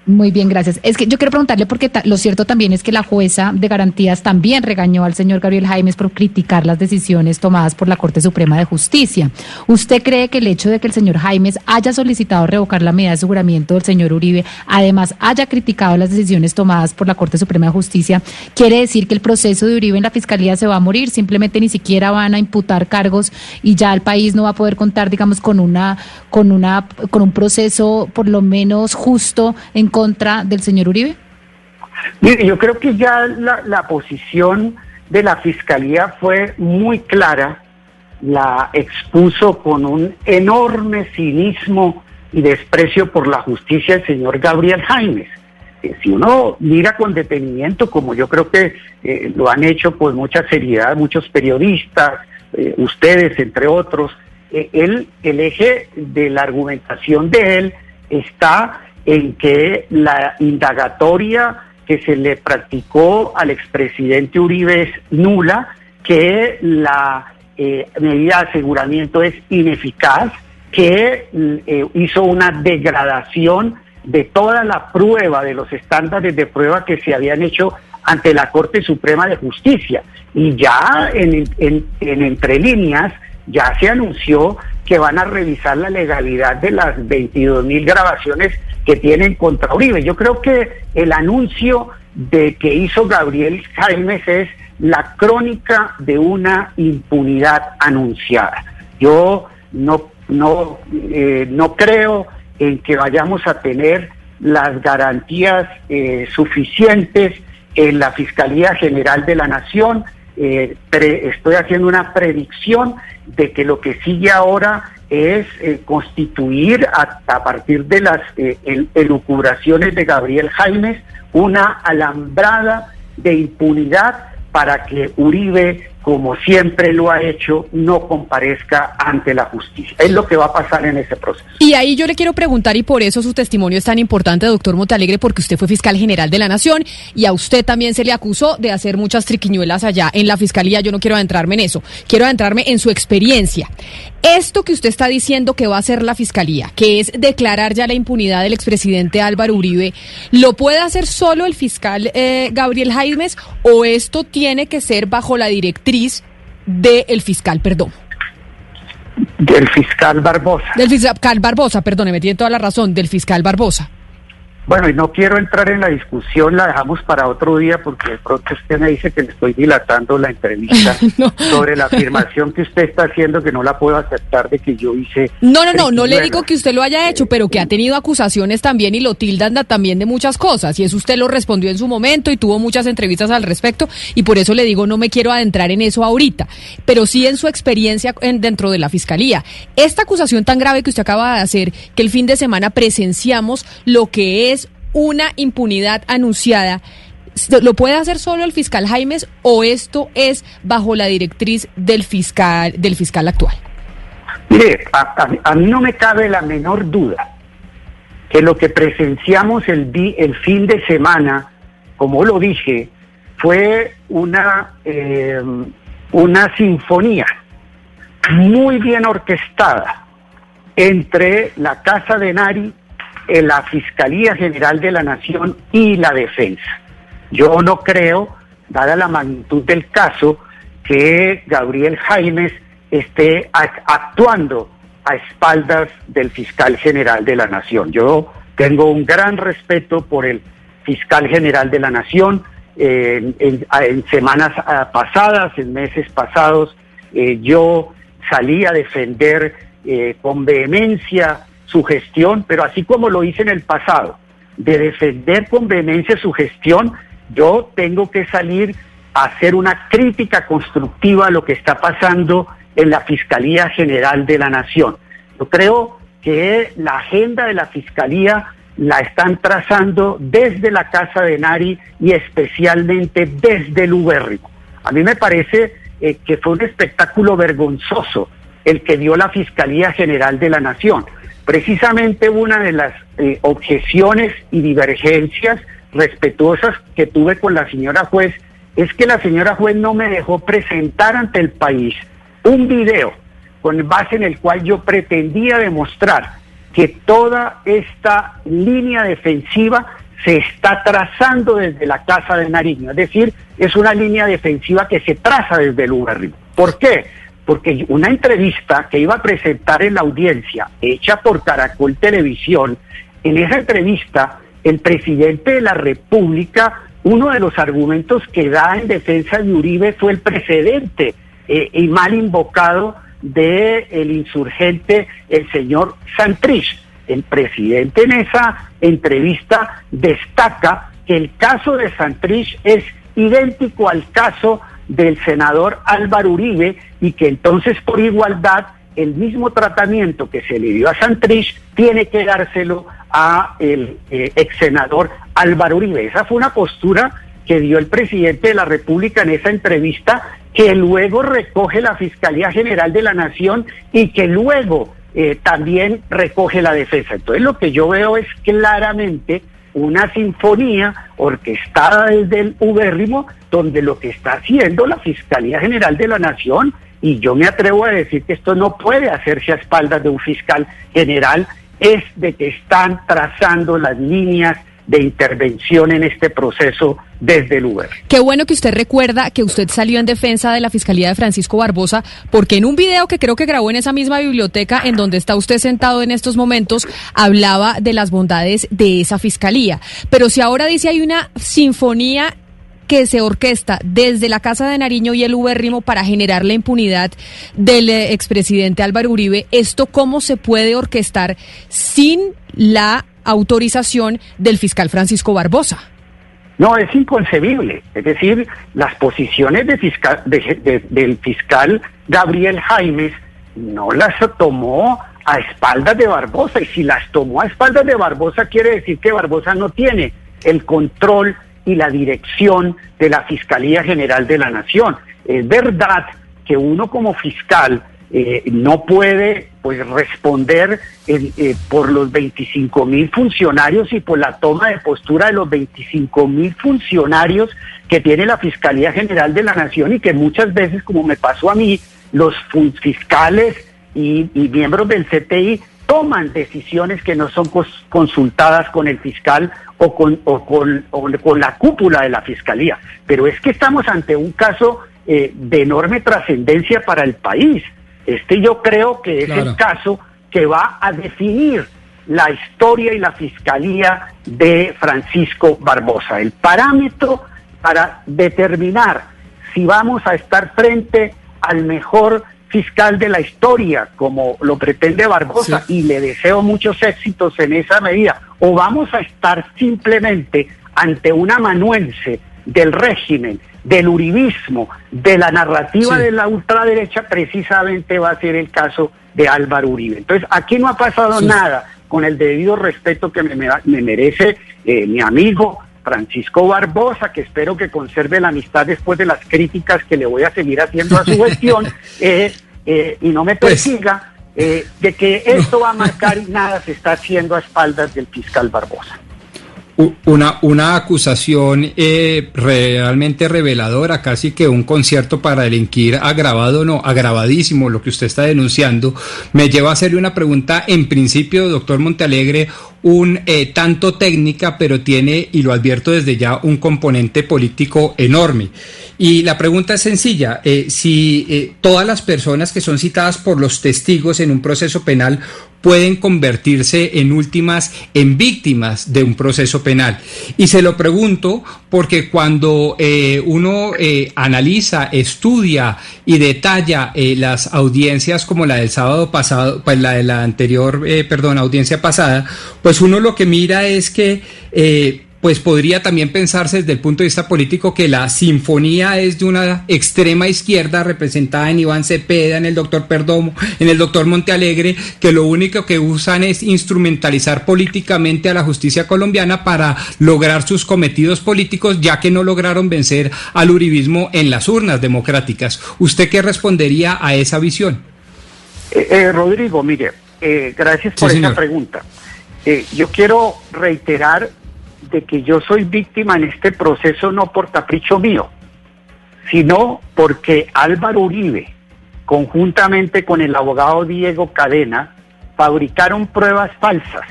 Muy bien, gracias. Es que yo quiero preguntarle porque lo cierto también es que la jueza de garantías también regañó al señor Gabriel Jaimes por criticar las decisiones tomadas por la Corte Suprema de Justicia. ¿Usted cree que el hecho de que el señor Jaimes haya solicitado revocar la medida de aseguramiento del señor Uribe, además haya criticado las decisiones tomadas por la Corte Suprema de Justicia, quiere decir que el proceso de Uribe en la Fiscalía se va a morir? Simplemente ni siquiera van a imputar cargos y ya el país no va a poder contar, digamos, con una, con una, con un proceso por lo menos justo en contra del señor Uribe? Mire, yo creo que ya la, posición de la Fiscalía fue muy clara, la expuso con un enorme cinismo y desprecio por la justicia el señor Gabriel Jaimes. si uno mira con detenimiento, como yo creo que eh, lo han hecho con mucha seriedad muchos periodistas, eh, ustedes entre otros, él, el eje de la argumentación de él está en que la indagatoria que se le practicó al expresidente Uribe es nula, que la medida de aseguramiento es ineficaz, que hizo una degradación de toda la prueba, de los estándares de prueba que se habían hecho ante la Corte Suprema de Justicia. Y ya en, en, entre líneas, ya se anunció que van a revisar la legalidad de las 22 mil grabaciones que tienen contra Uribe. Yo creo que el anuncio de que hizo Gabriel Jaimes es la crónica de una impunidad anunciada. Yo no, no, eh, no creo en que vayamos a tener las garantías eh, suficientes en la Fiscalía General de la Nación. Eh, estoy haciendo una predicción de que lo que sigue ahora es eh, constituir a, a, partir de las elucubraciones de Gabriel Jaimes una alambrada de impunidad para que Uribe como siempre lo ha hecho, no comparezca ante la justicia. Es lo que va a pasar en ese proceso. Y ahí yo le quiero preguntar, y por eso su testimonio es tan importante, doctor Montalegre, porque usted fue fiscal general de la Nación y a usted también se le acusó de hacer muchas triquiñuelas allá en la fiscalía. Yo no quiero adentrarme en eso, quiero adentrarme en su experiencia. Esto que usted está diciendo que va a hacer la fiscalía, que es declarar ya la impunidad del expresidente Álvaro Uribe, ¿lo puede hacer solo el fiscal eh, Gabriel Jaimes o esto tiene que ser bajo la directriz? del fiscal perdón. Del fiscal Barbosa. Del fiscal Barbosa, perdón, me tiene toda la razón, del fiscal Barbosa. Bueno, y no quiero entrar en la discusión, la dejamos para otro día porque de pronto usted me dice que le estoy dilatando la entrevista sobre la afirmación que usted está haciendo que no la puedo aceptar de que yo hice. No, no, no, no le digo que usted lo haya hecho, pero que ha tenido acusaciones también y lo tildan también de muchas cosas. Y eso usted lo respondió en su momento y tuvo muchas entrevistas al respecto y por eso le digo no me quiero adentrar en eso ahorita, pero sí en su experiencia dentro de la fiscalía. Esta acusación tan grave que usted acaba de hacer, que el fin de semana presenciamos lo que es una impunidad anunciada, ¿lo puede hacer solo el fiscal Jaimes o esto es bajo la directriz del fiscal, del fiscal actual? Mire, a, mí no me cabe la menor duda que lo que presenciamos el, el fin de semana, como lo dije, fue una, eh, una sinfonía muy bien orquestada entre la Casa de Nari la Fiscalía General de la Nación y la Defensa. Yo no creo, dada la magnitud del caso, que Gabriel Jaimes esté actuando a espaldas del fiscal general de la Nación. Yo tengo un gran respeto por el fiscal general de la Nación. en, semanas ah, pasadas, en meses pasados, eh, yo salí a defender eh, con vehemencia su gestión, pero así como lo hice en el pasado, de defender con vehemencia su gestión, yo tengo que salir a hacer una crítica constructiva a lo que está pasando en la Fiscalía General de la Nación. Yo creo que la agenda de la Fiscalía la están trazando desde la Casa de Nari y especialmente desde el Ubérrimo. A mí me parece eh, que fue un espectáculo vergonzoso el que dio la Fiscalía General de la Nación. Precisamente una de las eh, objeciones y divergencias respetuosas que tuve con la señora juez es que la señora juez no me dejó presentar ante el país un video con base en el cual yo pretendía demostrar que toda esta línea defensiva se está trazando desde la Casa de Nariño, es decir, es una línea defensiva que se traza desde el Uberri. ¿Por qué? Porque una entrevista que iba a presentar en la audiencia, hecha por Caracol Televisión, en esa entrevista el presidente de la República, uno de los argumentos que da en defensa de Uribe fue el precedente eh, y mal invocado del el insurgente, el señor Santrich. El presidente en esa entrevista destaca que el caso de Santrich es idéntico al caso del senador Álvaro Uribe y que entonces por igualdad el mismo tratamiento que se le dio a Santrich tiene que dárselo a el eh, ex senador Álvaro Uribe. Esa fue una postura que dio el presidente de la República en esa entrevista, que luego recoge la Fiscalía General de la Nación y que luego eh, también recoge la defensa. Entonces lo que yo veo es claramente una sinfonía orquestada desde el ubérrimo, donde lo que está haciendo la Fiscalía General de la Nación, y yo me atrevo a decir que esto no puede hacerse a espaldas de un fiscal general, es de que están trazando las líneas de intervención en este proceso desde el Uber. Qué bueno que usted recuerda que usted salió en defensa de la Fiscalía de Francisco Barbosa, porque en un video que creo que grabó en esa misma biblioteca en donde está usted sentado en estos momentos, hablaba de las bondades de esa Fiscalía. Pero si ahora dice hay una sinfonía que se orquesta desde la Casa de Nariño y el Ubérrimo para generar la impunidad del eh, expresidente Álvaro Uribe, ¿esto cómo se puede orquestar sin la autorización del fiscal Francisco Barbosa. No, es inconcebible. Es decir, las posiciones de fiscal, del fiscal Gabriel Jaimes no las tomó a espaldas de Barbosa. Y si las tomó a espaldas de Barbosa, quiere decir que Barbosa no tiene el control y la dirección de la Fiscalía General de la Nación. Es verdad que uno como fiscal eh, no puede pues responder eh, por los 25 mil funcionarios y por la toma de postura de los 25 mil funcionarios que tiene la Fiscalía General de la Nación y que muchas veces, como me pasó a mí, los fiscales y, miembros del CTI toman decisiones que no son consultadas con el fiscal o con, o con, con la cúpula de la Fiscalía. Pero es que estamos ante un caso eh, de enorme trascendencia para el país. Este yo creo que es el caso que va a definir la historia y la fiscalía de Francisco Barbosa. El parámetro para determinar si vamos a estar frente al mejor fiscal de la historia, como lo pretende Barbosa, y le deseo muchos éxitos en esa medida, o vamos a estar simplemente ante un amanuense del régimen del uribismo, de la narrativa de la ultraderecha, precisamente va a ser el caso de Álvaro Uribe. Entonces, aquí no ha pasado nada con el debido respeto que me, merece eh, mi amigo Francisco Barbosa, que espero que conserve la amistad después de las críticas que le voy a seguir haciendo a su gestión, eh, eh, y no me pues persiga de que esto va a marcar y nada se está haciendo a espaldas del fiscal Barbosa una, una acusación eh, realmente reveladora, casi que un concierto para delinquir agravado, no, agravadísimo lo que usted está denunciando, me lleva a hacerle una pregunta en principio, doctor Montealegre, un eh, tanto técnica, pero tiene, y lo advierto desde ya, un componente político enorme. Y la pregunta es sencilla, eh, si todas las personas que son citadas por los testigos en un proceso penal pueden convertirse en últimas en víctimas de un proceso penal. Y se lo pregunto porque cuando eh, uno eh, analiza, estudia y detalla eh, las audiencias como la del sábado pasado, pues la de la anterior, perdón, audiencia pasada, pues uno lo que mira es que pues podría también pensarse desde el punto de vista político que la sinfonía es de una extrema izquierda representada en Iván Cepeda, en el doctor Perdomo, en el doctor Montealegre, que lo único que usan es instrumentalizar políticamente a la justicia colombiana para lograr sus cometidos políticos, ya que no lograron vencer al uribismo en las urnas democráticas. ¿Usted qué respondería a esa visión? Eh, eh, Rodrigo, mire, eh, gracias por esa pregunta. Yo quiero reiterar de que yo soy víctima en este proceso no por capricho mío, sino porque Álvaro Uribe, conjuntamente con el abogado Diego Cadena, fabricaron pruebas falsas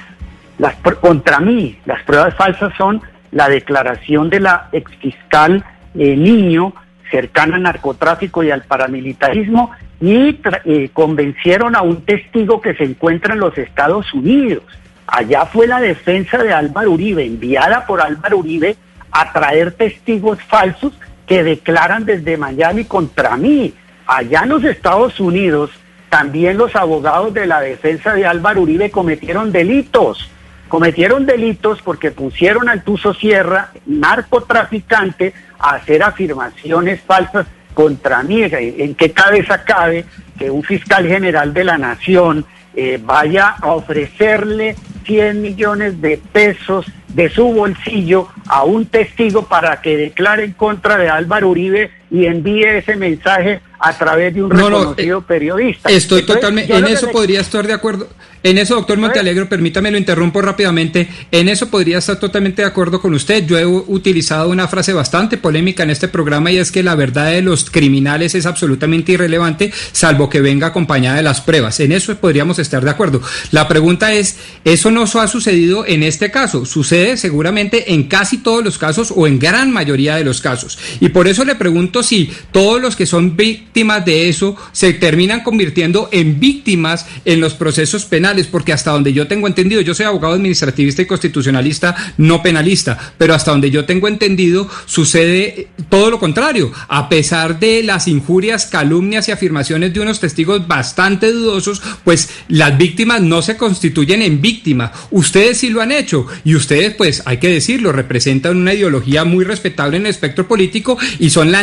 las, contra mí. Las pruebas falsas son la declaración de la exfiscal eh, Niño cercana al narcotráfico y al paramilitarismo y eh, convencieron a un testigo que se encuentra en los Estados Unidos Allá fue la defensa de Álvaro Uribe, enviada por Álvaro Uribe a traer testigos falsos que declaran desde Miami contra mí. Allá en los Estados Unidos, también los abogados de la defensa de Álvaro Uribe cometieron delitos. Cometieron delitos porque pusieron al Tuso Sierra, narcotraficante, a hacer afirmaciones falsas contra mí. ¿En qué cabeza cabe que un fiscal general de la nación eh, vaya a ofrecerle 100 millones de pesos de su bolsillo a un testigo para que declare en contra de Álvaro Uribe y envíe ese mensaje a través de un reconocido eh, periodista. Estoy totalmente, en eso podría estar de acuerdo. En eso, doctor Montealegro, permítame lo interrumpo rápidamente. En eso podría estar totalmente de acuerdo con usted. Yo he utilizado una frase bastante polémica en este programa y es que la verdad de los criminales es absolutamente irrelevante, salvo que venga acompañada de las pruebas. En eso podríamos estar de acuerdo. La pregunta es, ¿eso no ha sucedido en este caso? Sucede seguramente en casi todos los casos o en gran mayoría de los casos. Y por eso le pregunto si todos los que son víctimas de eso se terminan convirtiendo en víctimas en los procesos penales, porque hasta donde yo tengo entendido, yo soy abogado administrativista y constitucionalista, no penalista, pero hasta donde yo tengo entendido sucede todo lo contrario, a pesar de las injurias, calumnias y afirmaciones de unos testigos bastante dudosos, pues las víctimas no se constituyen en víctimas. Ustedes sí lo han hecho y ustedes, pues hay que decirlo, representan una ideología muy respetable en el espectro político y son la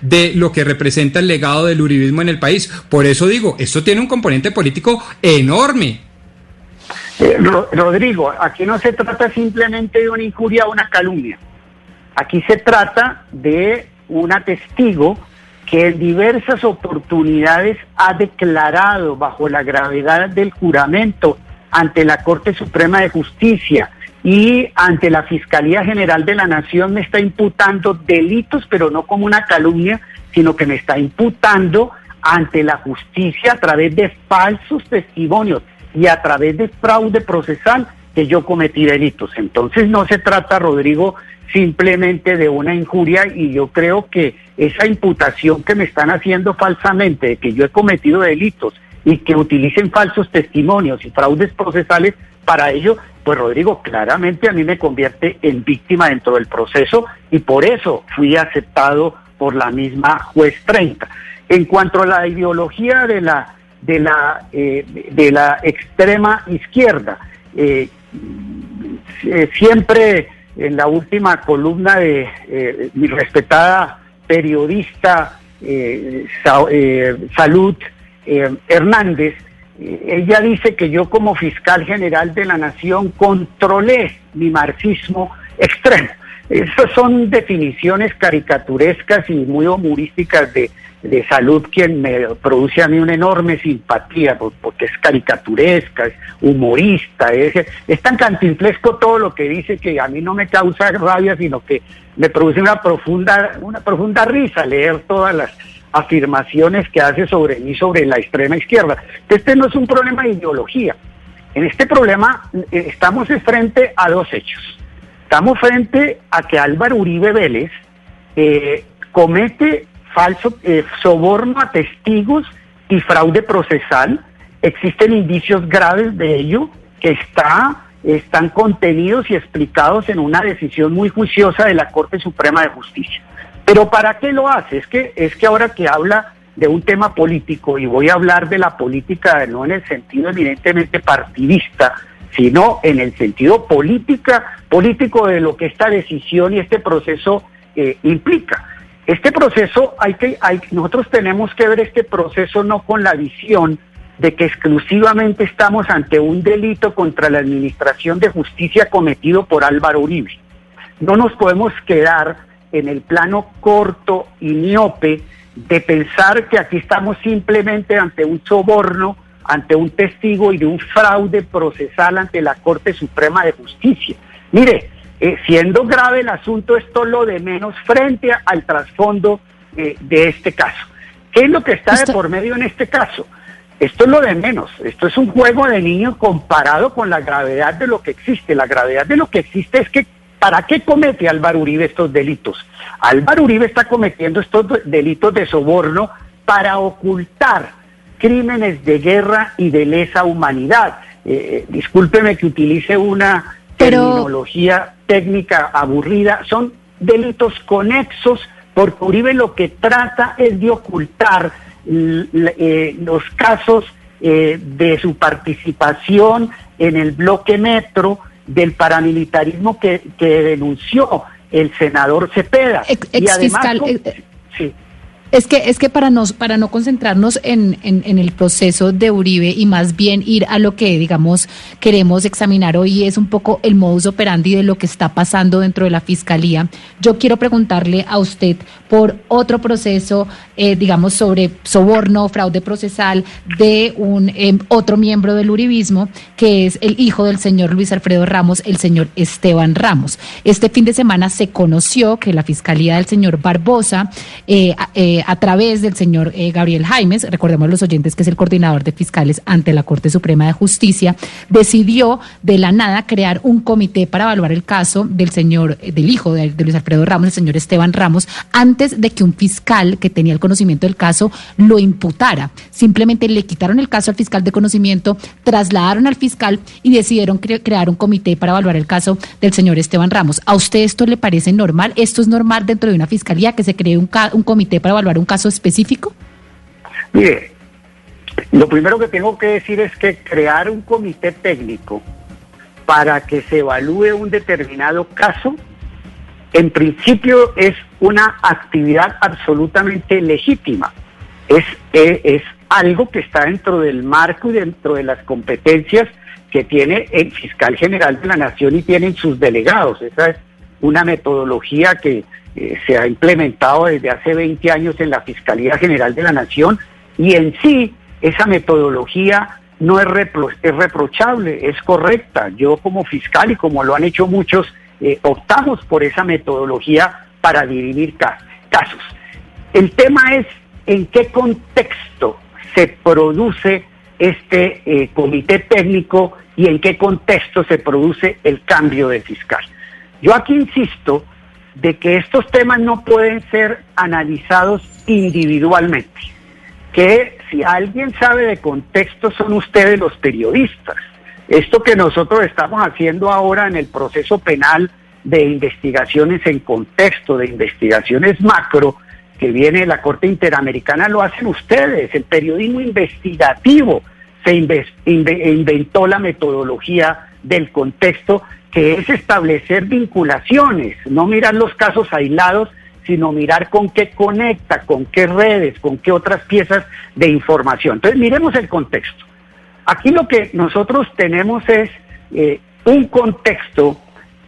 de lo que representa el legado del uribismo en el país. Por eso digo, esto tiene un componente político enorme. Eh, Rodrigo, aquí no se trata simplemente de una injuria o una calumnia. Aquí se trata de un testigo que en diversas oportunidades ha declarado bajo la gravedad del juramento ante la Corte Suprema de Justicia y ante la Fiscalía General de la Nación me está imputando delitos, pero no como una calumnia, sino que me está imputando ante la justicia a través de falsos testimonios y a través de fraude procesal que yo cometí delitos. Entonces no se trata, Rodrigo, simplemente de una injuria y yo creo que esa imputación que me están haciendo falsamente de que yo he cometido delitos y que utilicen falsos testimonios y fraudes procesales para ello, pues Rodrigo, claramente a mí me convierte en víctima dentro del proceso y por eso fui aceptado por la misma juez 30. En cuanto a la ideología de la de la eh, de la extrema izquierda, eh, eh, siempre en la última columna de mi respetada periodista Salud Hernández ella dice que yo como fiscal general de la nación controlé mi marxismo extremo. Esas son definiciones caricaturescas y muy humorísticas de, salud quien me produce a mí una enorme simpatía porque es caricaturesca, es humorista, es, es tan cantinflesco todo lo que dice que a mí no me causa rabia, sino que me produce una profunda, una profunda risa leer todas las afirmaciones que hace sobre mí, sobre la extrema izquierda. Este no es un problema de ideología. En este problema eh, estamos frente a dos hechos. Estamos frente a que Álvaro Uribe Vélez eh, comete falso eh, soborno a testigos y fraude procesal. Existen indicios graves de ello que está, están contenidos y explicados en una decisión muy juiciosa de la Corte Suprema de Justicia. Pero ¿para qué lo hace? Es que, es que ahora que habla de un tema político, y voy a hablar de la política no en el sentido evidentemente partidista, sino en el sentido política, político de lo que esta decisión y este proceso eh, implica. Este proceso hay que, hay, nosotros tenemos que ver este proceso no con la visión de que exclusivamente estamos ante un delito contra la administración de justicia cometido por Álvaro Uribe. No nos podemos quedar en el plano corto y miope de pensar que aquí estamos simplemente ante un soborno, ante un testigo y de un fraude procesal ante la Corte Suprema de Justicia. Mire, eh, siendo grave el asunto, esto es lo de menos frente al trasfondo eh, de este caso. ¿Qué es lo que está de por medio en este caso? Esto es lo de menos. Esto es un juego de niños comparado con la gravedad de lo que existe. La gravedad de lo que existe es que ¿Para qué comete Álvaro Uribe estos delitos? Álvaro Uribe está cometiendo estos delitos de soborno para ocultar crímenes de guerra y de lesa humanidad. Eh, discúlpeme que utilice una terminología técnica aburrida, son delitos conexos porque Uribe lo que trata es de ocultar eh, los casos eh, de su participación en el bloque metro, del paramilitarismo que, que denunció el senador Cepeda. y además, eh, sí. Es que, es que para, nos, para no concentrarnos en, en, el proceso de Uribe y más bien ir a lo que, digamos, queremos examinar hoy es un poco el modus operandi de lo que está pasando dentro de la Fiscalía, yo quiero preguntarle a usted por otro proceso, eh, digamos, sobre soborno, fraude procesal de un em, otro miembro del Uribismo, que es el hijo del señor Luis Alfredo Ramos, el señor Esteban Ramos. Este fin de semana se conoció que la Fiscalía del señor Barbosa, eh, eh, a través del señor Gabriel Jaimes, recordemos los oyentes que es el coordinador de fiscales ante la Corte Suprema de Justicia, decidió de la nada crear un comité para evaluar el caso del señor, del hijo de, de Luis Alfredo Ramos, el señor Esteban Ramos, antes de que un fiscal que tenía el conocimiento del caso lo imputara. Simplemente le quitaron el caso al fiscal de conocimiento, trasladaron al fiscal y decidieron crear un comité para evaluar el caso del señor Esteban Ramos. ¿A usted esto le parece normal? ¿Esto es normal dentro de una fiscalía que se cree un, un comité para evaluar un caso específico? Mire, lo primero que tengo que decir es que crear un comité técnico para que se evalúe un determinado caso en principio es una actividad absolutamente legítima. Es, eh, es, algo que está dentro del marco y dentro de las competencias que tiene el fiscal general de la nación y tienen sus delegados. Esa es una metodología que eh, se ha implementado desde hace 20 años en la Fiscalía General de la Nación y en sí esa metodología no es, es reprochable, es correcta. Yo como fiscal y como lo han hecho muchos, eh, optamos por esa metodología para dirimir casos. El tema es en qué contexto se produce este eh, comité técnico y en qué contexto se produce el cambio de fiscal. Yo aquí insisto de que estos temas no pueden ser analizados individualmente, que si alguien sabe de contexto son ustedes los periodistas. Esto que nosotros estamos haciendo ahora en el proceso penal de investigaciones en contexto, de investigaciones macro, que viene la Corte Interamericana, lo hacen ustedes. El periodismo investigativo se inventó la metodología del contexto, que es establecer vinculaciones, no mirar los casos aislados, sino mirar con qué conecta, con qué redes, con qué otras piezas de información. Entonces, miremos el contexto. Aquí lo que nosotros tenemos es eh, un contexto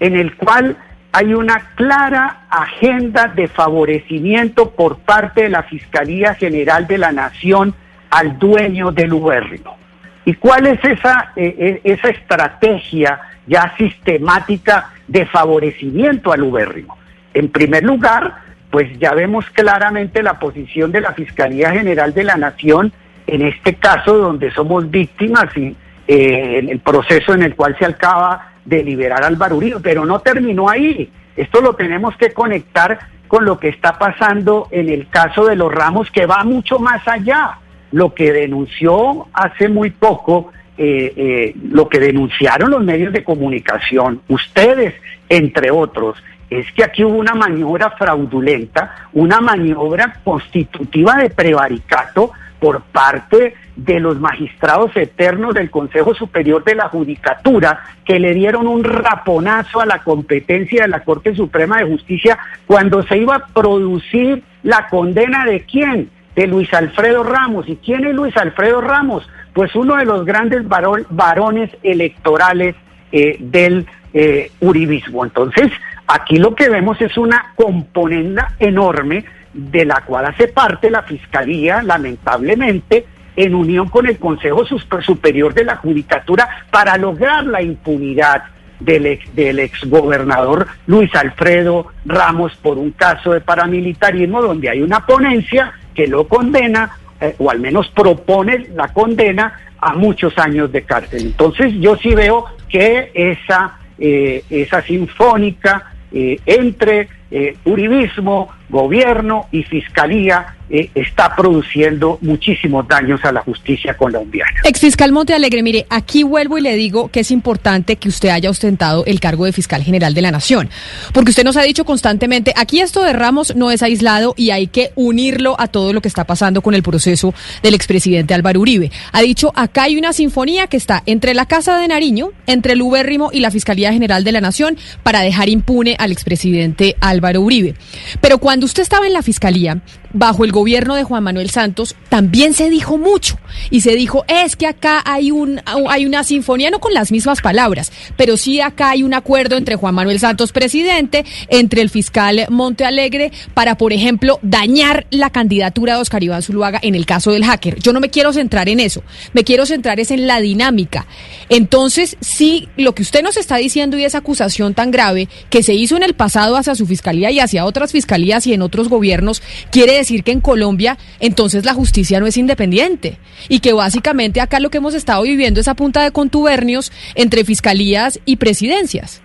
en el cual hay una clara agenda de favorecimiento por parte de la Fiscalía General de la Nación al dueño del ubérrimo. ¿Y cuál es esa, eh, eh, esa estrategia ya sistemática de favorecimiento al ubérrimo? En primer lugar, pues ya vemos claramente la posición de la Fiscalía General de la Nación en este caso donde somos víctimas y eh, en el proceso en el cual se acaba de liberar al Uribe, pero no terminó ahí. Esto lo tenemos que conectar con lo que está pasando en el caso de los ramos, que va mucho más allá. Lo que denunció hace muy poco, eh, eh, lo que denunciaron los medios de comunicación, ustedes, entre otros, es que aquí hubo una maniobra fraudulenta, una maniobra constitutiva de prevaricato por parte de los magistrados eternos del Consejo Superior de la Judicatura que le dieron un raponazo a la competencia de la Corte Suprema de Justicia cuando se iba a producir la condena de quién? De Luis Alfredo Ramos. ¿Y quién es Luis Alfredo Ramos? Pues uno de los grandes varones electorales eh, del eh, uribismo. Entonces, aquí lo que vemos es una componenda enorme de la cual hace parte la Fiscalía, lamentablemente, en unión con el Consejo Superior de la Judicatura para lograr la impunidad del ex, del exgobernador Luis Alfredo Ramos por un caso de paramilitarismo donde hay una ponencia que lo condena eh, o al menos propone la condena a muchos años de cárcel. Entonces yo sí veo que esa, eh, esa sinfónica eh, entre uribismo, gobierno y fiscalía eh, está produciendo muchísimos daños a la justicia colombiana. Exfiscal Monte Alegre, mire, aquí vuelvo y le digo que es importante que usted haya ostentado el cargo de fiscal general de la Nación, porque usted nos ha dicho constantemente, aquí esto de Ramos no es aislado y hay que unirlo a todo lo que está pasando con el proceso del expresidente Álvaro Uribe. Ha dicho, acá hay una sinfonía que está entre la Casa de Nariño, entre el Ubérrimo y la Fiscalía General de la Nación para dejar impune al expresidente Álvaro Uribe. Pero cuando usted estaba en la fiscalía, bajo el gobierno de Juan Manuel Santos también se dijo mucho y se dijo es que acá hay un hay una sinfonía no con las mismas palabras, pero sí acá hay un acuerdo entre Juan Manuel Santos presidente, entre el fiscal Monte Alegre para por ejemplo dañar la candidatura de Oscar Iván Zuluaga en el caso del hacker. Yo no me quiero centrar en eso, me quiero centrar es en la dinámica. Entonces, sí, lo que usted nos está diciendo y esa acusación tan grave que se hizo en el pasado hacia su fiscalía y hacia otras fiscalías y en otros gobiernos, quiere decir que en Colombia entonces la justicia no es independiente y que básicamente acá lo que hemos estado viviendo es a punta de contubernios entre fiscalías y presidencias.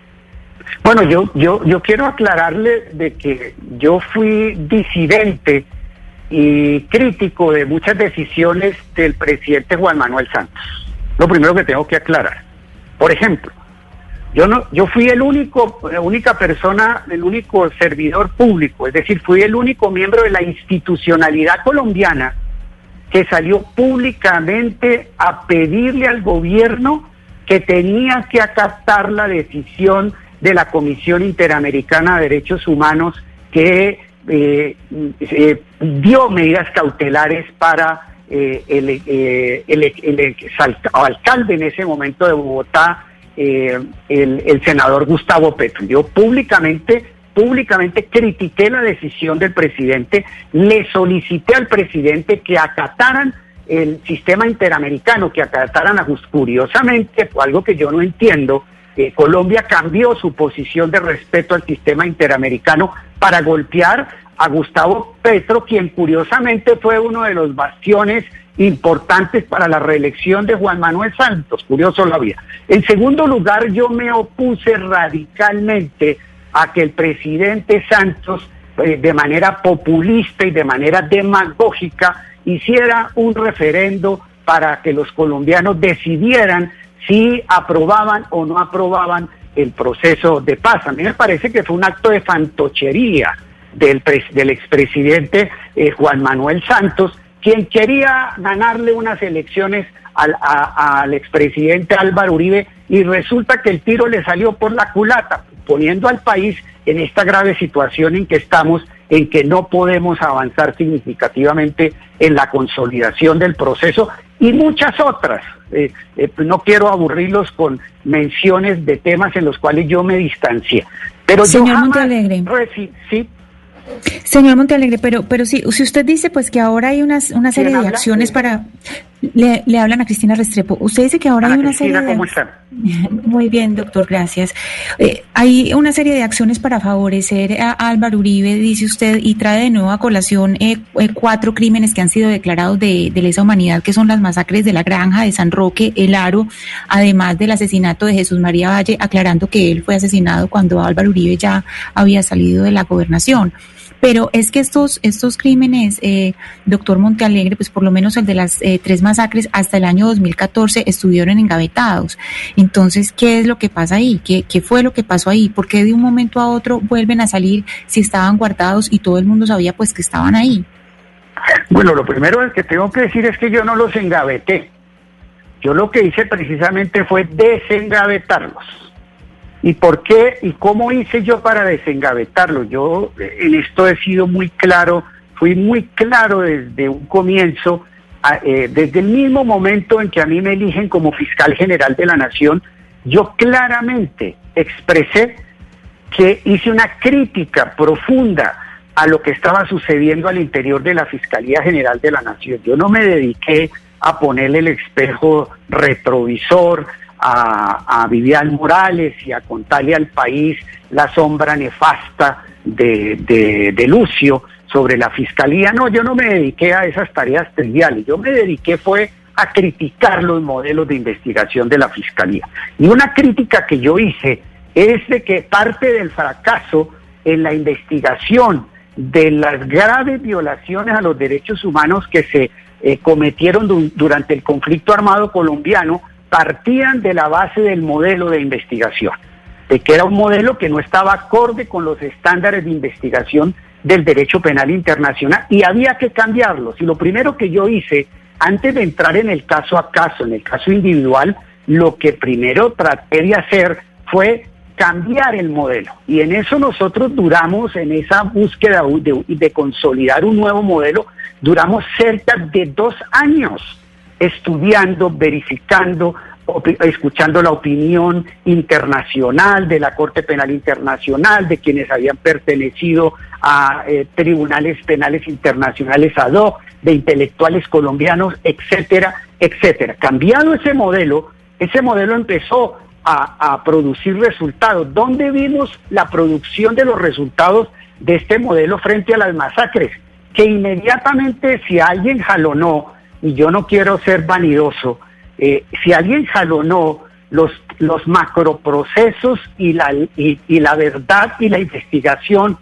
Bueno, yo, yo, yo quiero aclararle de que yo fui disidente y crítico de muchas decisiones del presidente Juan Manuel Santos. Lo primero que tengo que aclarar. Por ejemplo, yo no, yo fui el único, la única persona, el único servidor público, es decir, fui el único miembro de la institucionalidad colombiana que salió públicamente a pedirle al gobierno que tenía que acatar la decisión de la Comisión Interamericana de Derechos Humanos que eh, eh, dio medidas cautelares para eh, el, alcalde en ese momento de Bogotá, el, senador Gustavo Petro. Yo públicamente, públicamente critiqué la decisión del presidente, le solicité al presidente que acataran el sistema interamericano, que acataran a curiosamente, algo que yo no entiendo, Colombia cambió su posición de respeto al sistema interamericano para golpear a Gustavo Petro, quien curiosamente fue uno de los bastiones importantes para la reelección de Juan Manuel Santos, curioso la vida. En segundo lugar, yo me opuse radicalmente a que el presidente Santos, eh, de manera populista y de manera demagógica, hiciera un referendo para que los colombianos decidieran si aprobaban o no aprobaban el proceso de paz. A mí me parece que fue un acto de fantochería del, del expresidente eh, Juan Manuel Santos, quien quería ganarle unas elecciones al, al expresidente Álvaro Uribe y resulta que el tiro le salió por la culata, poniendo al país en esta grave situación en que estamos, en que no podemos avanzar significativamente en la consolidación del proceso y muchas otras. Eh, eh, no quiero aburrirlos con menciones de temas en los cuales yo me distancié. Pero Señor Montealegre. sí, Señor Montealegre, pero, pero si, si usted dice pues que ahora hay una, una serie de acciones para... Le, le, hablan a Cristina Restrepo. Usted dice que ahora hay una serie de... Muy bien, doctor, gracias. Eh, hay una serie de acciones para favorecer a, Álvaro Uribe, dice usted, y trae de nuevo a colación eh, eh, cuatro crímenes que han sido declarados de, de lesa humanidad, que son las masacres de la Granja, de San Roque, El Aro, además del asesinato de Jesús María Valle, aclarando que él fue asesinado cuando Álvaro Uribe ya había salido de la gobernación. Pero es que estos, estos crímenes, eh, doctor Montealegre, pues por lo menos el de las eh, tres masacres hasta el año 2014 estuvieron engavetados. Entonces, ¿qué es lo que pasa ahí? ¿Qué, ¿Qué fue lo que pasó ahí? ¿Por qué de un momento a otro vuelven a salir si estaban guardados y todo el mundo sabía pues que estaban ahí? Bueno, lo primero que tengo que decir es que yo no los engaveté. Yo lo que hice precisamente fue desengavetarlos. ¿Y por qué y cómo hice yo para desengavetarlo? Yo en esto he sido muy claro, fui muy claro desde un comienzo, eh, desde el mismo momento en que a mí me eligen como fiscal general de la Nación, yo claramente expresé que hice una crítica profunda a lo que estaba sucediendo al interior de la Fiscalía General de la Nación. Yo no me dediqué a ponerle el espejo retrovisor, a, Vivian Morales y a contarle al país la sombra nefasta de, de, Lucio sobre la fiscalía. No, yo no me dediqué a esas tareas triviales, yo me dediqué fue a criticar los modelos de investigación de la fiscalía. Y una crítica que yo hice es de que parte del fracaso en la investigación de las graves violaciones a los derechos humanos que se eh, cometieron durante el conflicto armado colombiano partían de la base del modelo de investigación, de que era un modelo que no estaba acorde con los estándares de investigación del derecho penal internacional y había que cambiarlos. Y lo primero que yo hice, antes de entrar en el caso a caso, en el caso individual, lo que primero traté de hacer fue cambiar el modelo. Y en eso nosotros duramos, en esa búsqueda de, de consolidar un nuevo modelo, duramos cerca de dos años estudiando, verificando, escuchando la opinión internacional de la Corte Penal Internacional, de quienes habían pertenecido a eh, tribunales penales internacionales ad hoc, de intelectuales colombianos, etcétera, etcétera. Cambiado ese modelo, ese modelo empezó a, a producir resultados. ¿Dónde vimos la producción de los resultados de este modelo frente a las masacres? Que inmediatamente si alguien jalonó, y yo no quiero ser vanidoso, eh, si alguien jalonó los, los macroprocesos y la, y, la verdad y la investigación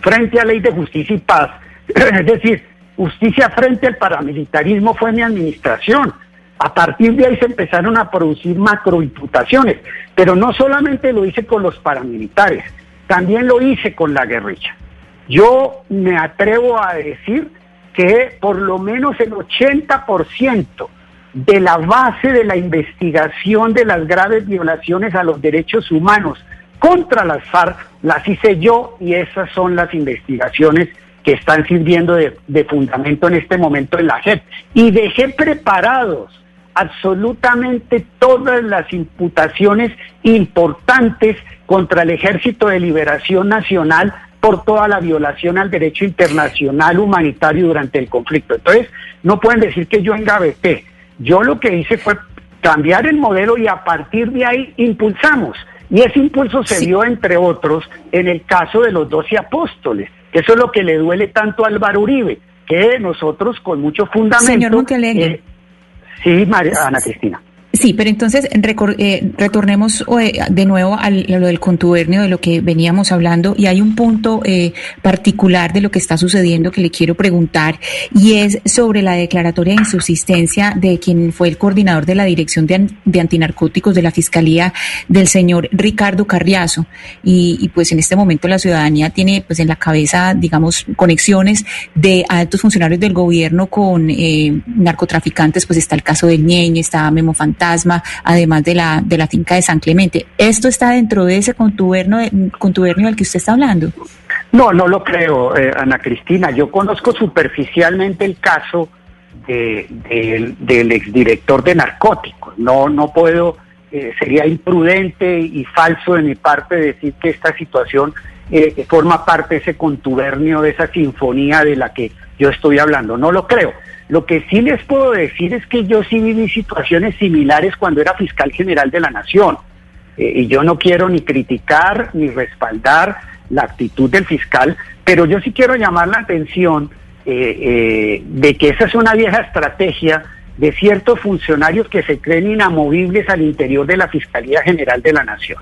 frente a ley de justicia y paz, es decir, justicia frente al paramilitarismo fue mi administración. A partir de ahí se empezaron a producir macroimputaciones, pero no solamente lo hice con los paramilitares, también lo hice con la guerrilla. Yo me atrevo a decir que por lo menos el 80% de la base de la investigación de las graves violaciones a los derechos humanos contra las FARC las hice yo y esas son las investigaciones que están sirviendo de, fundamento en este momento en la JEP. Y dejé preparados absolutamente todas las imputaciones importantes contra el Ejército de Liberación Nacional por toda la violación al derecho internacional humanitario durante el conflicto. Entonces, no pueden decir que yo engaveté. Yo lo que hice fue cambiar el modelo y a partir de ahí impulsamos. Y ese impulso se dio, entre otros, en el caso de los doce apóstoles. Eso es lo que le duele tanto a Álvaro Uribe, que nosotros con mucho fundamento... Señor eh, sí, Ana Cristina. Sí, pero entonces eh, retornemos eh, de nuevo a lo del contubernio, de lo que veníamos hablando, y hay un punto eh, particular de lo que está sucediendo que le quiero preguntar, y es sobre la declaratoria de insubsistencia de quien fue el coordinador de la Dirección de, Antinarcóticos de la Fiscalía, del señor Ricardo Carriazo. Y, pues en este momento la ciudadanía tiene pues en la cabeza, digamos, conexiones de altos funcionarios del gobierno con narcotraficantes, pues está el caso del Ñeñe, está Memo Fantasma, además de la, de la finca de San Clemente. ¿Esto está dentro de ese contubernio, contubernio del que usted está hablando? No, no lo creo, eh, Ana Cristina. Yo conozco superficialmente el caso del exdirector de narcóticos. No, no puedo, eh, sería imprudente y falso de mi parte decir que esta situación eh, forma parte de ese contubernio, de esa sinfonía de la que yo estoy hablando. No lo creo. Lo que sí les puedo decir es que yo sí viví situaciones similares cuando era fiscal general de la Nación. Eh, y yo no quiero ni criticar ni respaldar la actitud del fiscal, pero yo sí quiero llamar la atención eh, eh, de que esa es una vieja estrategia de ciertos funcionarios que se creen inamovibles al interior de la Fiscalía General de la Nación.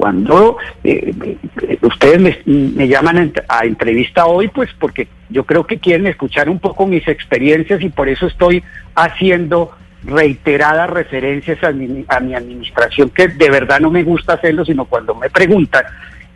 Cuando eh, eh, ustedes me, llaman a entrevista hoy, pues porque yo creo que quieren escuchar un poco mis experiencias y por eso estoy haciendo reiteradas referencias a mi, a mi administración, que de verdad no me gusta hacerlo, sino cuando me preguntan.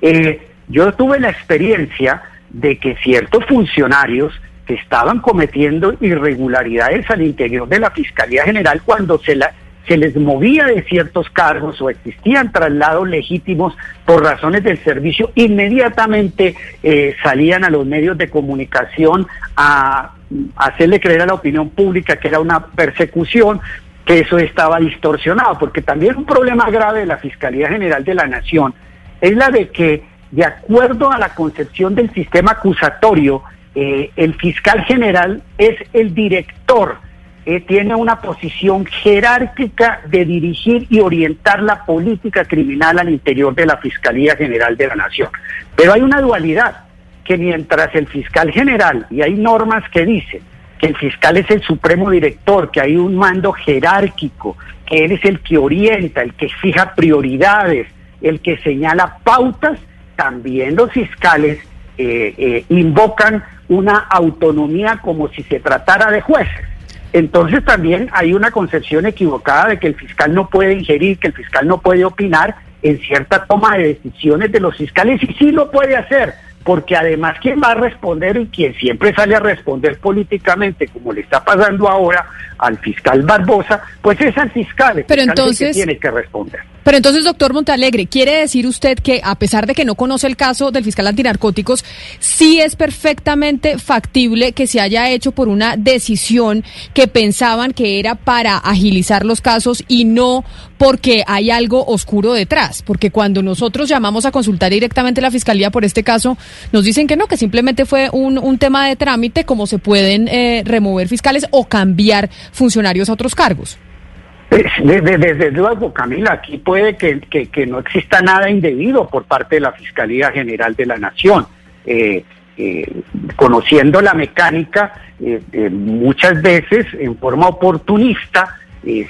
Eh, yo tuve la experiencia de que ciertos funcionarios que estaban cometiendo irregularidades al interior de la Fiscalía General cuando se la se les movía de ciertos cargos o existían traslados legítimos por razones del servicio, inmediatamente eh, salían a los medios de comunicación a, hacerle creer a la opinión pública que era una persecución, que eso estaba distorsionado, porque también un problema grave de la Fiscalía General de la Nación es la de que, de acuerdo a la concepción del sistema acusatorio, eh, el fiscal general es el director eh, tiene una posición jerárquica de dirigir y orientar la política criminal al interior de la Fiscalía General de la Nación. Pero hay una dualidad, que mientras el fiscal general, y hay normas que dicen que el fiscal es el supremo director, que hay un mando jerárquico, que él es el que orienta, el que fija prioridades, el que señala pautas, también los fiscales eh, eh, invocan una autonomía como si se tratara de jueces entonces también hay una concepción equivocada de que el fiscal no puede ingerir, que el fiscal no puede opinar en cierta toma de decisiones de los fiscales y sí lo puede hacer, porque además quien va a responder y quien siempre sale a responder políticamente, como le está pasando ahora al fiscal Barbosa, pues es al fiscal, Pero entonces, que tiene que responder. Pero entonces, doctor Montalegre, ¿quiere decir usted que a pesar de que no conoce el caso del fiscal antinarcóticos, sí es perfectamente factible que se haya hecho por una decisión que pensaban que era para agilizar los casos y no porque hay algo oscuro detrás? Porque cuando nosotros llamamos a consultar directamente a la fiscalía por este caso, nos dicen que no, que simplemente fue un, un tema de trámite, como se pueden eh, remover fiscales o cambiar funcionarios a otros cargos. Desde, desde, luego, Camila, aquí puede que, no exista nada indebido por parte de la Fiscalía General de la Nación. Eh, eh, conociendo la mecánica, eh, muchas veces en forma oportunista,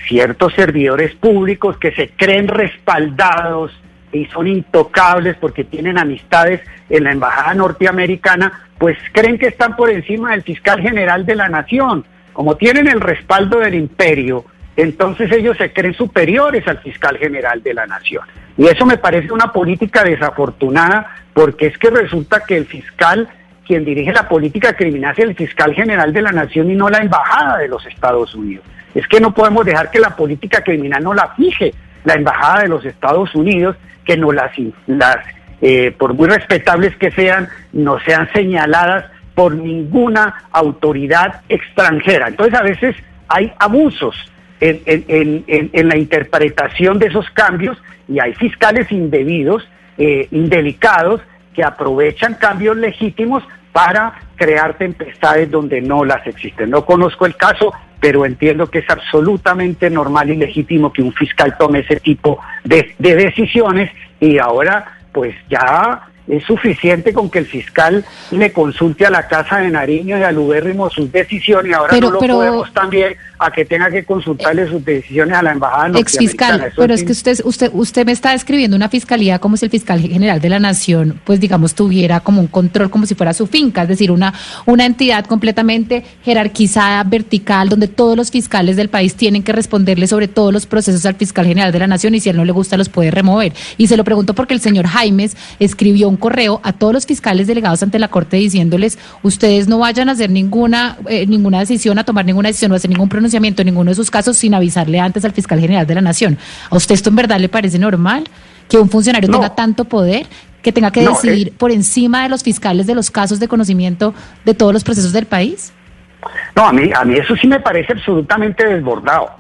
ciertos servidores públicos que se creen respaldados y son intocables porque tienen amistades en la Embajada Norteamericana, pues creen que están por encima del fiscal general de la Nación. Como tienen el respaldo del imperio, entonces ellos se creen superiores al fiscal general de la nación. Y eso me parece una política desafortunada porque es que resulta que el fiscal, quien dirige la política criminal es el fiscal general de la nación y no la embajada de los Estados Unidos. Es que no podemos dejar que la política criminal no la fije la embajada de los Estados Unidos, que no las, las eh, por muy respetables que sean, no sean señaladas por ninguna autoridad extranjera. Entonces a veces hay abusos en, la interpretación de esos cambios y hay fiscales indebidos, eh, indelicados, que aprovechan cambios legítimos para crear tempestades donde no las existen. No conozco el caso, pero entiendo que es absolutamente normal y legítimo que un fiscal tome ese tipo de, de decisiones y ahora pues ya es suficiente con que el fiscal le consulte a la Casa de Nariño y al Ubérrimo sus decisiones y ahora no lo podemos también a que tenga que consultarle sus decisiones a la embajada Ex fiscal, pero es que usted, usted, usted me está describiendo una fiscalía como si el fiscal general de la nación, pues digamos, tuviera como un control como si fuera su finca, es decir, una, una entidad completamente jerarquizada, vertical, donde todos los fiscales del país tienen que responderle sobre todos los procesos al fiscal general de la nación y si a él no le gusta los puede remover. Y se lo pregunto porque el señor Jaimes escribió un correo a todos los fiscales delegados ante la Corte diciéndoles, ustedes no vayan a hacer ninguna, eh, ninguna decisión, a tomar ninguna decisión o a hacer ningún pronunciamiento en ninguno de sus casos sin avisarle antes al fiscal general de la Nación. ¿A usted esto en verdad le parece normal? Que un funcionario tenga tanto poder que tenga que decidir por encima de los fiscales de los casos de conocimiento de todos los procesos del país? No, a mí, a mí eso sí me parece absolutamente desbordado.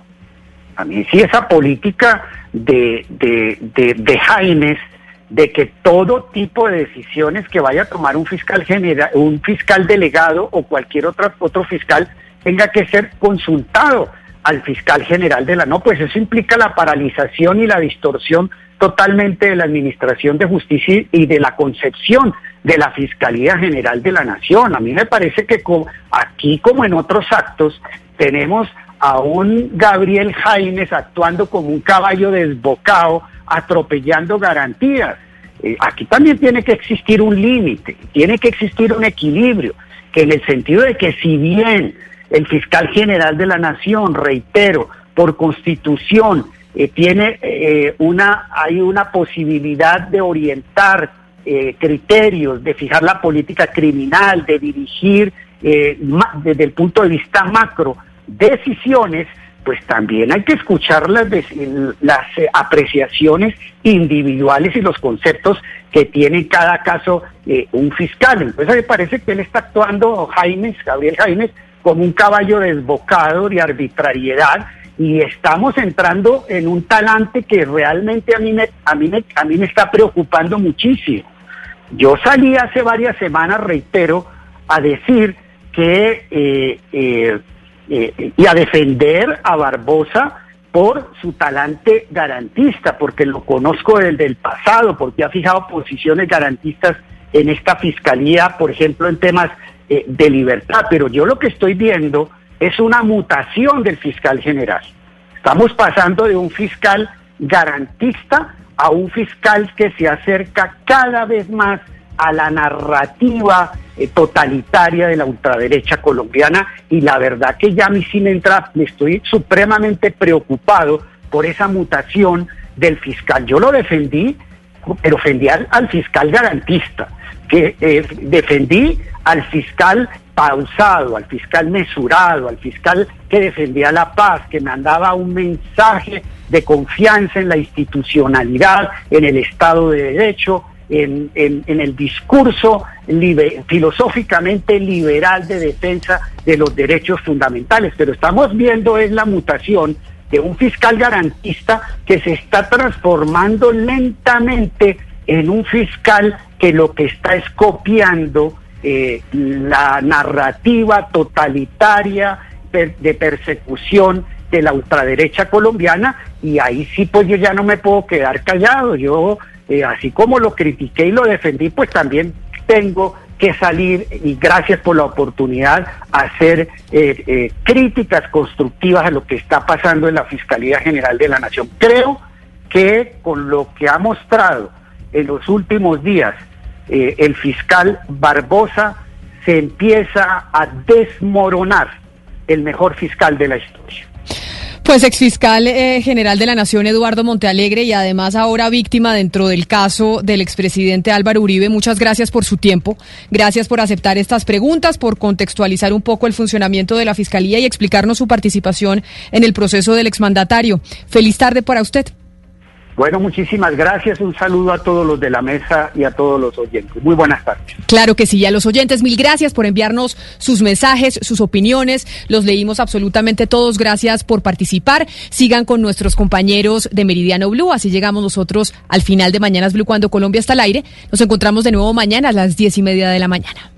A mí sí esa política de, de, de, de Jaimes, de que todo tipo de decisiones que vaya a tomar un fiscal general, un fiscal delegado o cualquier otro, otro fiscal tenga que ser consultado al fiscal general de la no, pues eso implica la paralización y la distorsión totalmente de la administración de justicia y de la concepción de la Fiscalía General de la Nación. A mí me parece que aquí como en otros actos tenemos a un Gabriel Jaimes actuando como un caballo desbocado, atropellando garantías. Eh, aquí también tiene que existir un límite, tiene que existir un equilibrio, que en el sentido de que si bien el fiscal general de la nación, reitero, por constitución, eh, tiene eh, una, hay una posibilidad de orientar eh, criterios, de fijar la política criminal, de dirigir desde el punto de vista macro decisiones, pues también hay que escuchar las, las apreciaciones individuales y los conceptos que tiene en cada caso un fiscal. Entonces me parece que él está actuando, Jaime, Gabriel Jaime, como un caballo desbocado de arbitrariedad y estamos entrando en un talante que realmente a mí me, a mí a mí me está preocupando muchísimo. Yo salí hace varias semanas, reitero, a decir que eh, eh, eh, y a defender a Barbosa por su talante garantista, porque lo conozco desde pasado, porque ha fijado posiciones garantistas en esta fiscalía, por ejemplo, en temas eh, de libertad, pero yo lo que estoy viendo es una mutación del fiscal general. Estamos pasando de un fiscal garantista a un fiscal que se acerca cada vez más a la narrativa eh, totalitaria de la ultraderecha colombiana y la verdad que ya a mí sí me me estoy supremamente preocupado por esa mutación del fiscal. Yo lo defendí, pero defendí al fiscal garantista que eh, defendí al fiscal pausado, al fiscal mesurado, al fiscal que defendía la paz, que mandaba un mensaje de confianza en la institucionalidad, en el Estado de Derecho, en, el discurso filosóficamente liberal de defensa de los derechos fundamentales. Pero estamos viendo es la mutación de un fiscal garantista que se está transformando lentamente en un fiscal que lo que está es copiando eh, la narrativa totalitaria de persecución de la ultraderecha colombiana y ahí sí pues yo ya no me puedo quedar callado. Yo, eh, así como lo critiqué y lo defendí, pues también tengo que salir y gracias por la oportunidad hacer eh, críticas constructivas a lo que está pasando en la Fiscalía General de la Nación. Creo que con lo que ha mostrado en los últimos días eh, el fiscal Barbosa se empieza a desmoronar el mejor fiscal de la historia. Pues exfiscal eh, general de la Nación Eduardo Montealegre y además ahora víctima dentro del caso del expresidente Álvaro Uribe, muchas gracias por su tiempo, gracias por aceptar estas preguntas, por contextualizar un poco el funcionamiento de la Fiscalía y explicarnos su participación en el proceso del exmandatario. Feliz tarde para usted. Bueno, muchísimas gracias. Un saludo a todos los de la mesa y a todos los oyentes. Muy buenas tardes. Claro que sí, a los oyentes, mil gracias por enviarnos sus mensajes, sus opiniones. Los leímos absolutamente todos. Gracias por participar. Sigan con nuestros compañeros de Meridiano Blue. Así llegamos nosotros al final de Mañanas Blue cuando Colombia está al aire. Nos encontramos de nuevo mañana a las diez y media de la mañana.